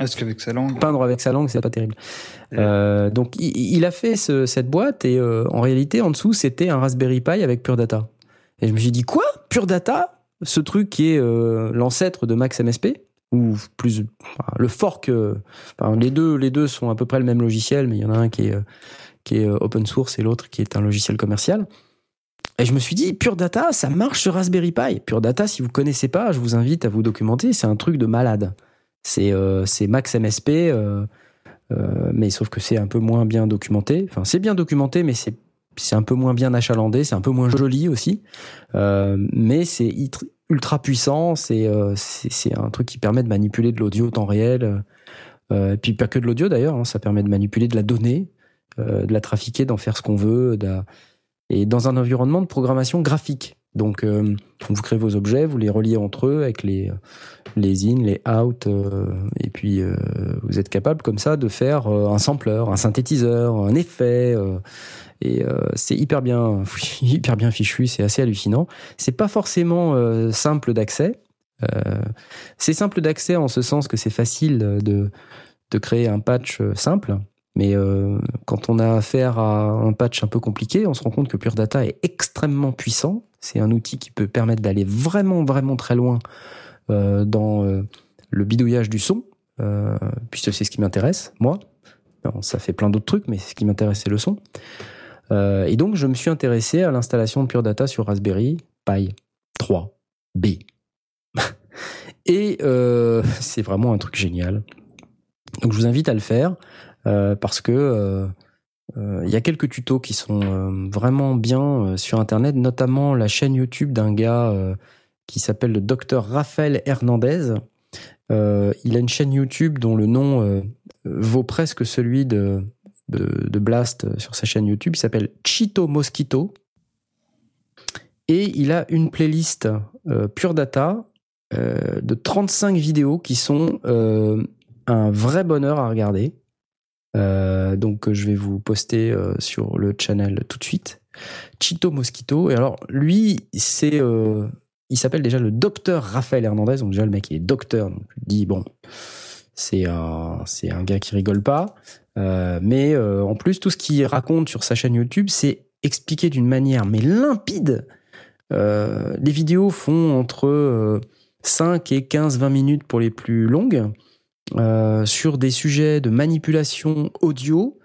Est-ce qu'avec sa langue Peindre avec sa langue, c'est pas terrible. Euh, donc, il, a fait cette boîte et euh, en réalité, en dessous, c'était un Raspberry Pi avec Pure Data. Et je me suis dit, quoi? Pure Data? Ce truc qui est l'ancêtre de Max MSP ou plus le fork. les deux, les deux sont à peu près le même logiciel, mais il y en a un qui est qui est open source et l'autre qui est un logiciel commercial. Et je me suis dit, Pure Data, ça marche sur Raspberry Pi. Pure Data, si vous connaissez pas, je vous invite à vous documenter. C'est un truc de malade. C'est euh, Max MSP, euh, euh, mais sauf que c'est un peu moins bien documenté. Enfin, c'est bien documenté, mais c'est un peu moins bien achalandé, c'est un peu moins joli aussi. Euh, mais c'est ultra puissant. C'est un truc qui permet de manipuler de l'audio temps réel. et puis pas que de l'audio d'ailleurs. Hein, ça permet de manipuler de la donnée, de la trafiquer, d'en faire ce qu'on veut. Et dans un environnement de programmation graphique. Donc, euh, vous créez vos objets, vous les reliez entre eux avec les les in, les out, euh, et puis euh, vous êtes capable comme ça de faire un sampler, un synthétiseur, un effet. et c'est hyper bien, hyper bien fichu, c'est assez hallucinant. C'est pas forcément simple d'accès. c'est simple d'accès en ce sens que c'est facile de de créer un patch simple. Mais euh, quand on a affaire à un patch un peu compliqué, on se rend compte que Pure Data est extrêmement puissant. C'est un outil qui peut permettre d'aller vraiment, vraiment très loin euh, dans euh, le bidouillage du son, puisque c'est ce qui m'intéresse, moi. ça fait plein d'autres trucs, mais ce qui m'intéresse, c'est le son. et donc, je me suis intéressé à l'installation de Pure Data sur Raspberry Pi 3B. et c'est vraiment un truc génial. Donc, je vous invite à le faire. Euh, parce que euh, euh, il y a quelques tutos qui sont vraiment bien sur Internet, notamment la chaîne YouTube d'un gars qui s'appelle le docteur Raphaël Hernandez. il a une chaîne YouTube dont le nom vaut presque celui de, de, Blast sur sa chaîne YouTube. Il s'appelle Chito Mosquito. Et il a une playlist Pure Data de 35 vidéos qui sont un vrai bonheur à regarder. Euh, donc je vais vous poster euh, sur le channel tout de suite. Chito Mosquito. Et alors lui, c'est, euh, il s'appelle déjà le docteur Raphaël Hernandez. Donc déjà le mec il est docteur. Donc je dis bon, c'est un, c'est un gars qui rigole pas. mais en plus tout ce qu'il raconte sur sa chaîne YouTube, c'est expliqué d'une manière mais limpide. les vidéos font entre 5 et 15-20 minutes pour les plus longues. Euh, sur des sujets de manipulation audio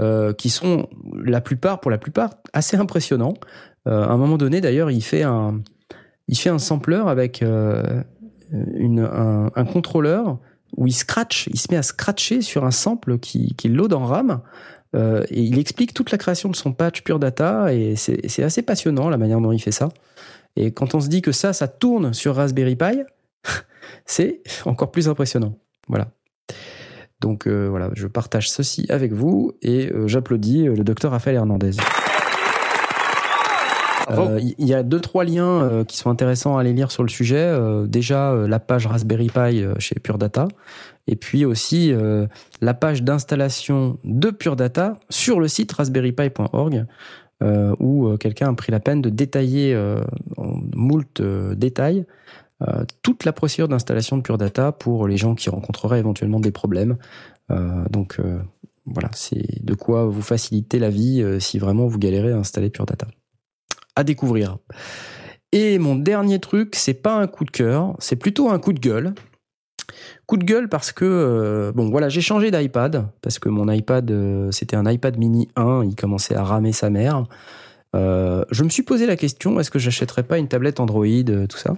euh, qui sont la plupart, pour la plupart, assez impressionnants. Euh, à un moment donné, d'ailleurs, il fait un, il fait un sampler avec un, contrôleur où il scratch, il se met à scratcher sur un sample qui, qui load en RAM. et il explique toute la création de son patch Pure Data et c'est assez passionnant la manière dont il fait ça. Et quand on se dit que ça, ça tourne sur Raspberry Pi, c'est encore plus impressionnant. Voilà. Donc euh, voilà, je partage ceci avec vous et euh, j'applaudis euh, le docteur Raphaël Hernandez. Il y a deux trois liens qui sont intéressants à aller lire sur le sujet. déjà la page Raspberry Pi chez Pure Data, et puis aussi la page d'installation de Pure Data sur le site raspberrypi.org, où quelqu'un a pris la peine de détailler en moult détails euh, toute la procédure d'installation de Pure Data pour les gens qui rencontreraient éventuellement des problèmes. Euh, donc euh, voilà, c'est de quoi vous faciliter la vie si vraiment vous galérez à installer Pure Data. À découvrir. Et mon dernier truc, c'est pas un coup de cœur, c'est plutôt un coup de gueule. Coup de gueule parce que bon voilà, j'ai changé d'iPad parce que mon iPad c'était un iPad mini 1, il commençait à ramer sa mère. je me suis posé la question est-ce que j'achèterais pas une tablette Android, tout ça?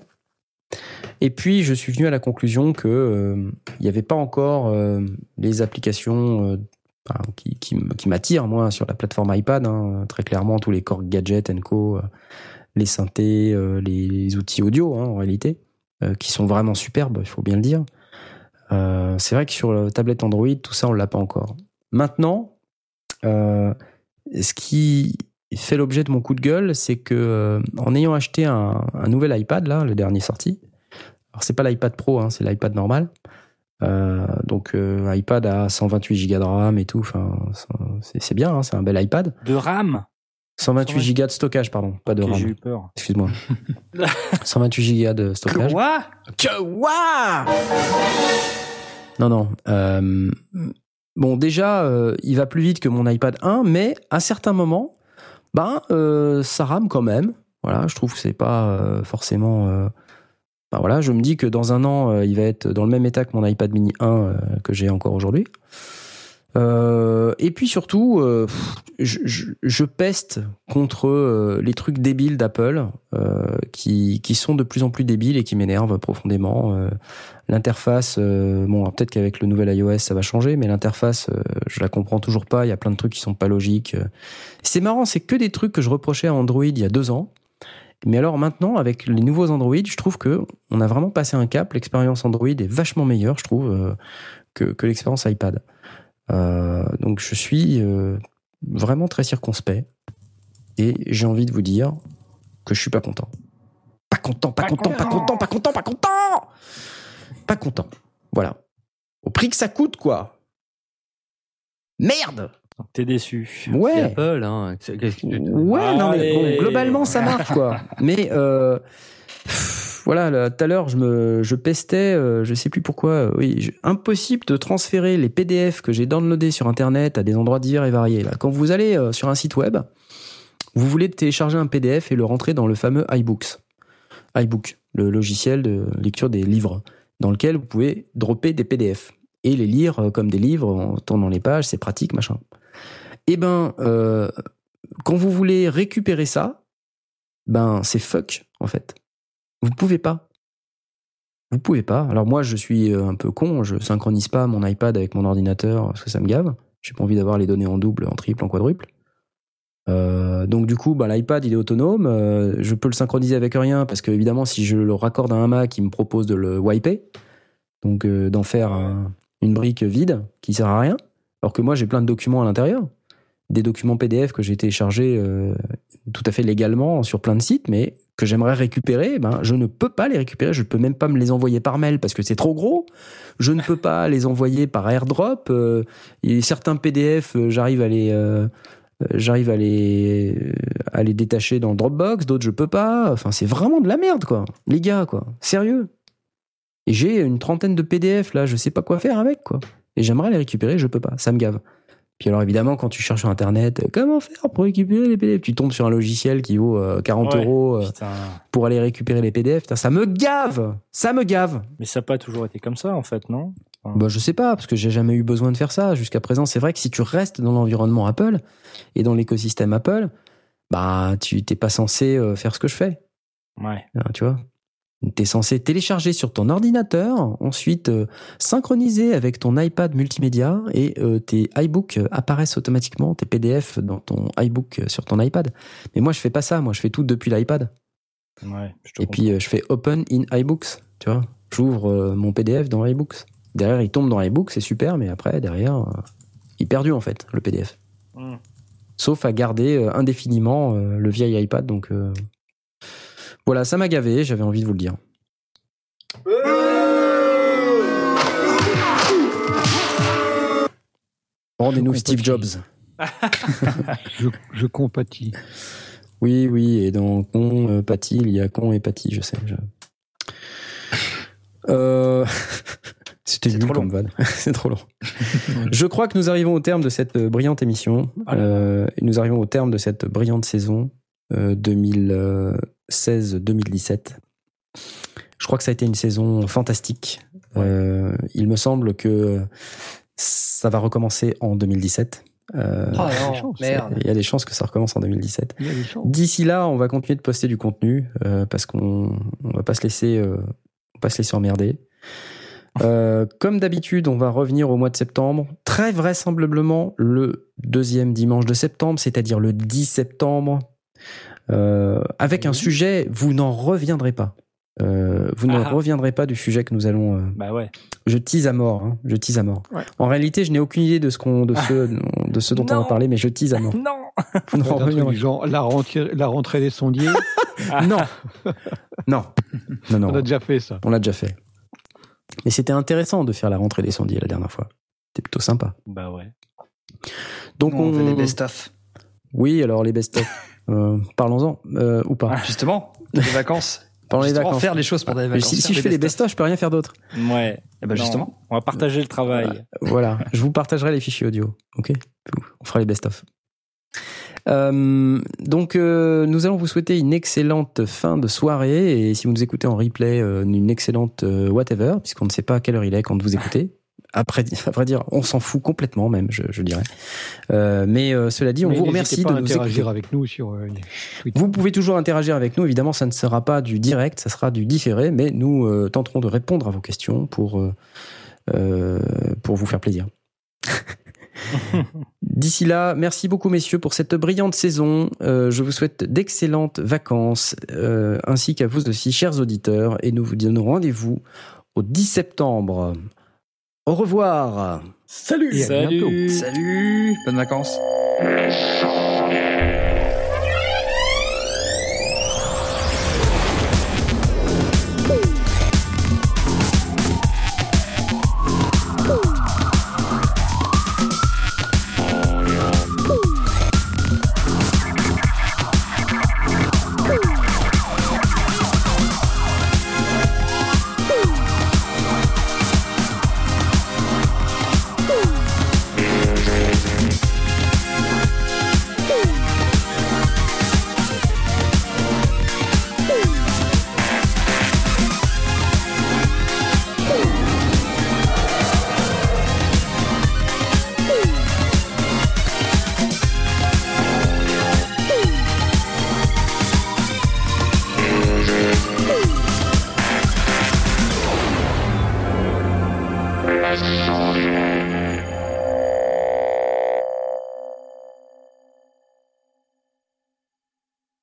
Et puis, je suis venu à la conclusion que euh, il n'y avait pas encore euh, les applications euh, qui, qui, m'attirent, moi, sur la plateforme iPad. Hein, très clairement, tous les Core Gadgets, Co, les synthés, les, outils audio, hein, en réalité, qui sont vraiment superbes, il faut bien le dire. Euh, c'est vrai que sur la tablette Android, tout ça, on l'a pas encore. Maintenant, euh, ce qui fait l'objet de mon coup de gueule, c'est que euh, en ayant acheté un, un nouvel iPad, là, le dernier sorti, alors c'est pas l'iPad Pro, hein, c'est l'iPad normal. Euh, donc euh, iPad à 128 Go de RAM et tout, enfin c'est bien, hein, c'est un bel iPad. De RAM? 128 Go de stockage, pardon, pas de RAM. J'ai eu peur. Excuse-moi. 128 Go de stockage. Quoi? Que what Non, non. euh, bon, déjà, il va plus vite que mon iPad 1, mais à certains moments, ben, euh, ça rame quand même. Voilà, je trouve que c'est pas euh, forcément. euh, ben voilà, je me dis que dans un an, il va être dans le même état que mon iPad mini 1 euh, que j'ai encore aujourd'hui. Euh, et puis surtout, euh, je, peste contre euh, les trucs débiles d'Apple qui, sont de plus en plus débiles et qui m'énervent profondément. L'interface, bon, peut-être qu'avec le nouvel iOS ça va changer, mais l'interface, je la comprends toujours pas. Il y a plein de trucs qui sont pas logiques. C'est marrant, c'est que des trucs que je reprochais à Android il y a deux ans. Mais alors maintenant, avec les nouveaux Android, je trouve que on a vraiment passé un cap. L'expérience Android est vachement meilleure, je trouve, que l'expérience iPad. Euh, donc je suis euh, vraiment très circonspect et j'ai envie de vous dire que je suis pas content. Pas content, pas, Pas content, pas content. pas content, pas content, pas content. Voilà. Au prix que ça coûte, quoi. Merde. T'es déçu. C'est Ouais. Apple, hein. Ouais, non, mais bon, globalement, ça marche, quoi. Mais euh, pff, voilà, là, tout à l'heure, je me, je pestais, euh, je sais plus pourquoi. euh, impossible de transférer les PDF que j'ai downloadés sur Internet à des endroits divers et variés. Quand vous allez euh, sur un site web, vous voulez télécharger un PDF et le rentrer dans le fameux iBooks, iBook, le logiciel de lecture des livres, dans lequel vous pouvez dropper des PDF et les lire comme des livres en tournant les pages, c'est pratique, machin. Eh ben, quand vous voulez récupérer ça, ben c'est fuck en fait. Vous pouvez pas. Vous pouvez pas. Alors moi je suis euh, un peu con, je synchronise pas mon iPad avec mon ordinateur parce que ça me gave. J'ai pas envie d'avoir les données en double, en triple, en quadruple. Euh, donc du coup, bah, l'iPad il est autonome. euh, je peux le synchroniser avec rien parce que évidemment si je le raccorde à un Mac, il me propose de le wiper, donc d'en faire un- une brique vide qui sert à rien. Alors que moi j'ai plein de documents à l'intérieur des documents PDF que j'ai téléchargés tout à fait légalement sur plein de sites, mais que j'aimerais récupérer, ben, je ne peux pas les récupérer. Je ne peux même pas me les envoyer par mail parce que c'est trop gros. Je ne peux pas les envoyer par AirDrop. Euh, certains PDF, euh, j'arrive à les, euh, j'arrive à les, à les détacher dans Dropbox. D'autres, je peux pas. Enfin, c'est vraiment de la merde, quoi. Les gars, quoi. Sérieux. J'ai une trentaine de PDF là. Je sais pas quoi faire avec, quoi. Et j'aimerais les récupérer, je peux pas. Ça me gave. Puis alors évidemment, quand tu cherches sur Internet, euh, comment faire pour récupérer les PDF Tu tombes sur un logiciel qui vaut euh, 40 Ouais. euros euh, Putain. pour aller récupérer les PDF. Putain, ça me gave Ça me gave Mais ça n'a pas toujours été comme ça, en fait, non? Bah, Je sais pas, parce que j'ai jamais eu besoin de faire ça. Jusqu'à présent, c'est vrai que si tu restes dans l'environnement Apple et dans l'écosystème Apple, bah tu t'es pas censé euh, faire ce que je fais. Ouais. Hein, tu vois? Tu es censé télécharger sur ton ordinateur, ensuite euh, synchroniser avec ton iPad multimédia et euh, tes iBooks euh, apparaissent automatiquement, tes PDF dans ton iBook sur ton iPad. Mais moi, je fais pas ça, moi, je fais tout depuis l'iPad. Ouais. je te Et puis, euh, je fais Open in iBooks, tu vois. J'ouvre mon PDF dans iBooks. Derrière, il tombe dans iBooks, c'est super, mais après, derrière, il est perdu, en fait, le PDF. Hmm. Sauf à garder indéfiniment le vieil iPad, donc... Voilà, ça m'a gavé, j'avais envie de vous le dire. Rendez-nous Je Steve compatis. Jobs. Je, je compatis. Oui, oui, et dans con, euh, il y a con et Paty, je sais. je- Euh, C'était C'est nul trop comme vanne. C'est trop long. je crois que nous arrivons au terme de cette euh, brillante émission. Euh, et nous arrivons au terme de cette brillante saison euh, 2016-2017. Je crois que ça a été une saison fantastique. Euh, il me semble que ça va recommencer en 2017. Euh, Ah, Oh non, chance, merde. il y a des chances que ça recommence en 2017. Il y a des chances. D'ici là, on va continuer de poster du contenu euh, parce qu'on on va pas se laisser, euh, on va pas se laisser emmerder. Comme d'habitude, on va revenir au mois de septembre, très vraisemblablement le deuxième dimanche de septembre, c'est-à-dire le 10 septembre, euh, avec un sujet, vous n'en reviendrez pas. Euh, vous ne Ah. reviendrez pas du sujet que nous allons. euh, Bah ouais. je tease à mort. hein, je tease à mort. Ouais. En réalité, je n'ai aucune idée de ce qu'on, de ce, de ce dont on Non. va parler, mais je tease à mort. Non Un truc genre la rentrée, la rentrée des sondiers, Non, non, non, non. on a déjà fait ça. On l'a déjà fait. Mais c'était intéressant de faire la rentrée des sondiers la dernière fois. C'était plutôt sympa. Bah ouais. Donc on on, fait des best-of. oui, alors les best-of. Euh, Parlons-en euh, ou pas. Justement, les vacances. Pendant les vacances. faire les choses pendant les vacances. si, si je fais les best-of. je peux rien faire d'autre. Ouais. Eh ben Non, justement. On va partager le travail. Voilà, je vous partagerai les fichiers audio. Ok, on fera les best-of. Euh, donc, euh, nous allons vous souhaiter une excellente fin de soirée et si vous nous écoutez en replay, euh, une excellente euh, whatever, puisqu'on ne sait pas à quelle heure il est quand vous écoutez. Après, à vrai dire, on s'en fout complètement même, je, je dirais. Euh, mais euh, cela dit, on Mais vous remercie pas de nous interagir écouter. avec nous sur euh, Twitter. Vous pouvez toujours interagir avec nous. Évidemment, ça ne sera pas du direct, ça sera du différé, mais nous euh, tenterons de répondre à vos questions pour, pour vous faire plaisir. D'ici là, merci beaucoup messieurs pour cette brillante saison. Euh, je vous souhaite d'excellentes vacances, euh, ainsi qu'à vous aussi, chers auditeurs, et nous vous donnons rendez-vous au 10 septembre. Au revoir. Salut et à Salut. bientôt. Salut. Bonnes vacances.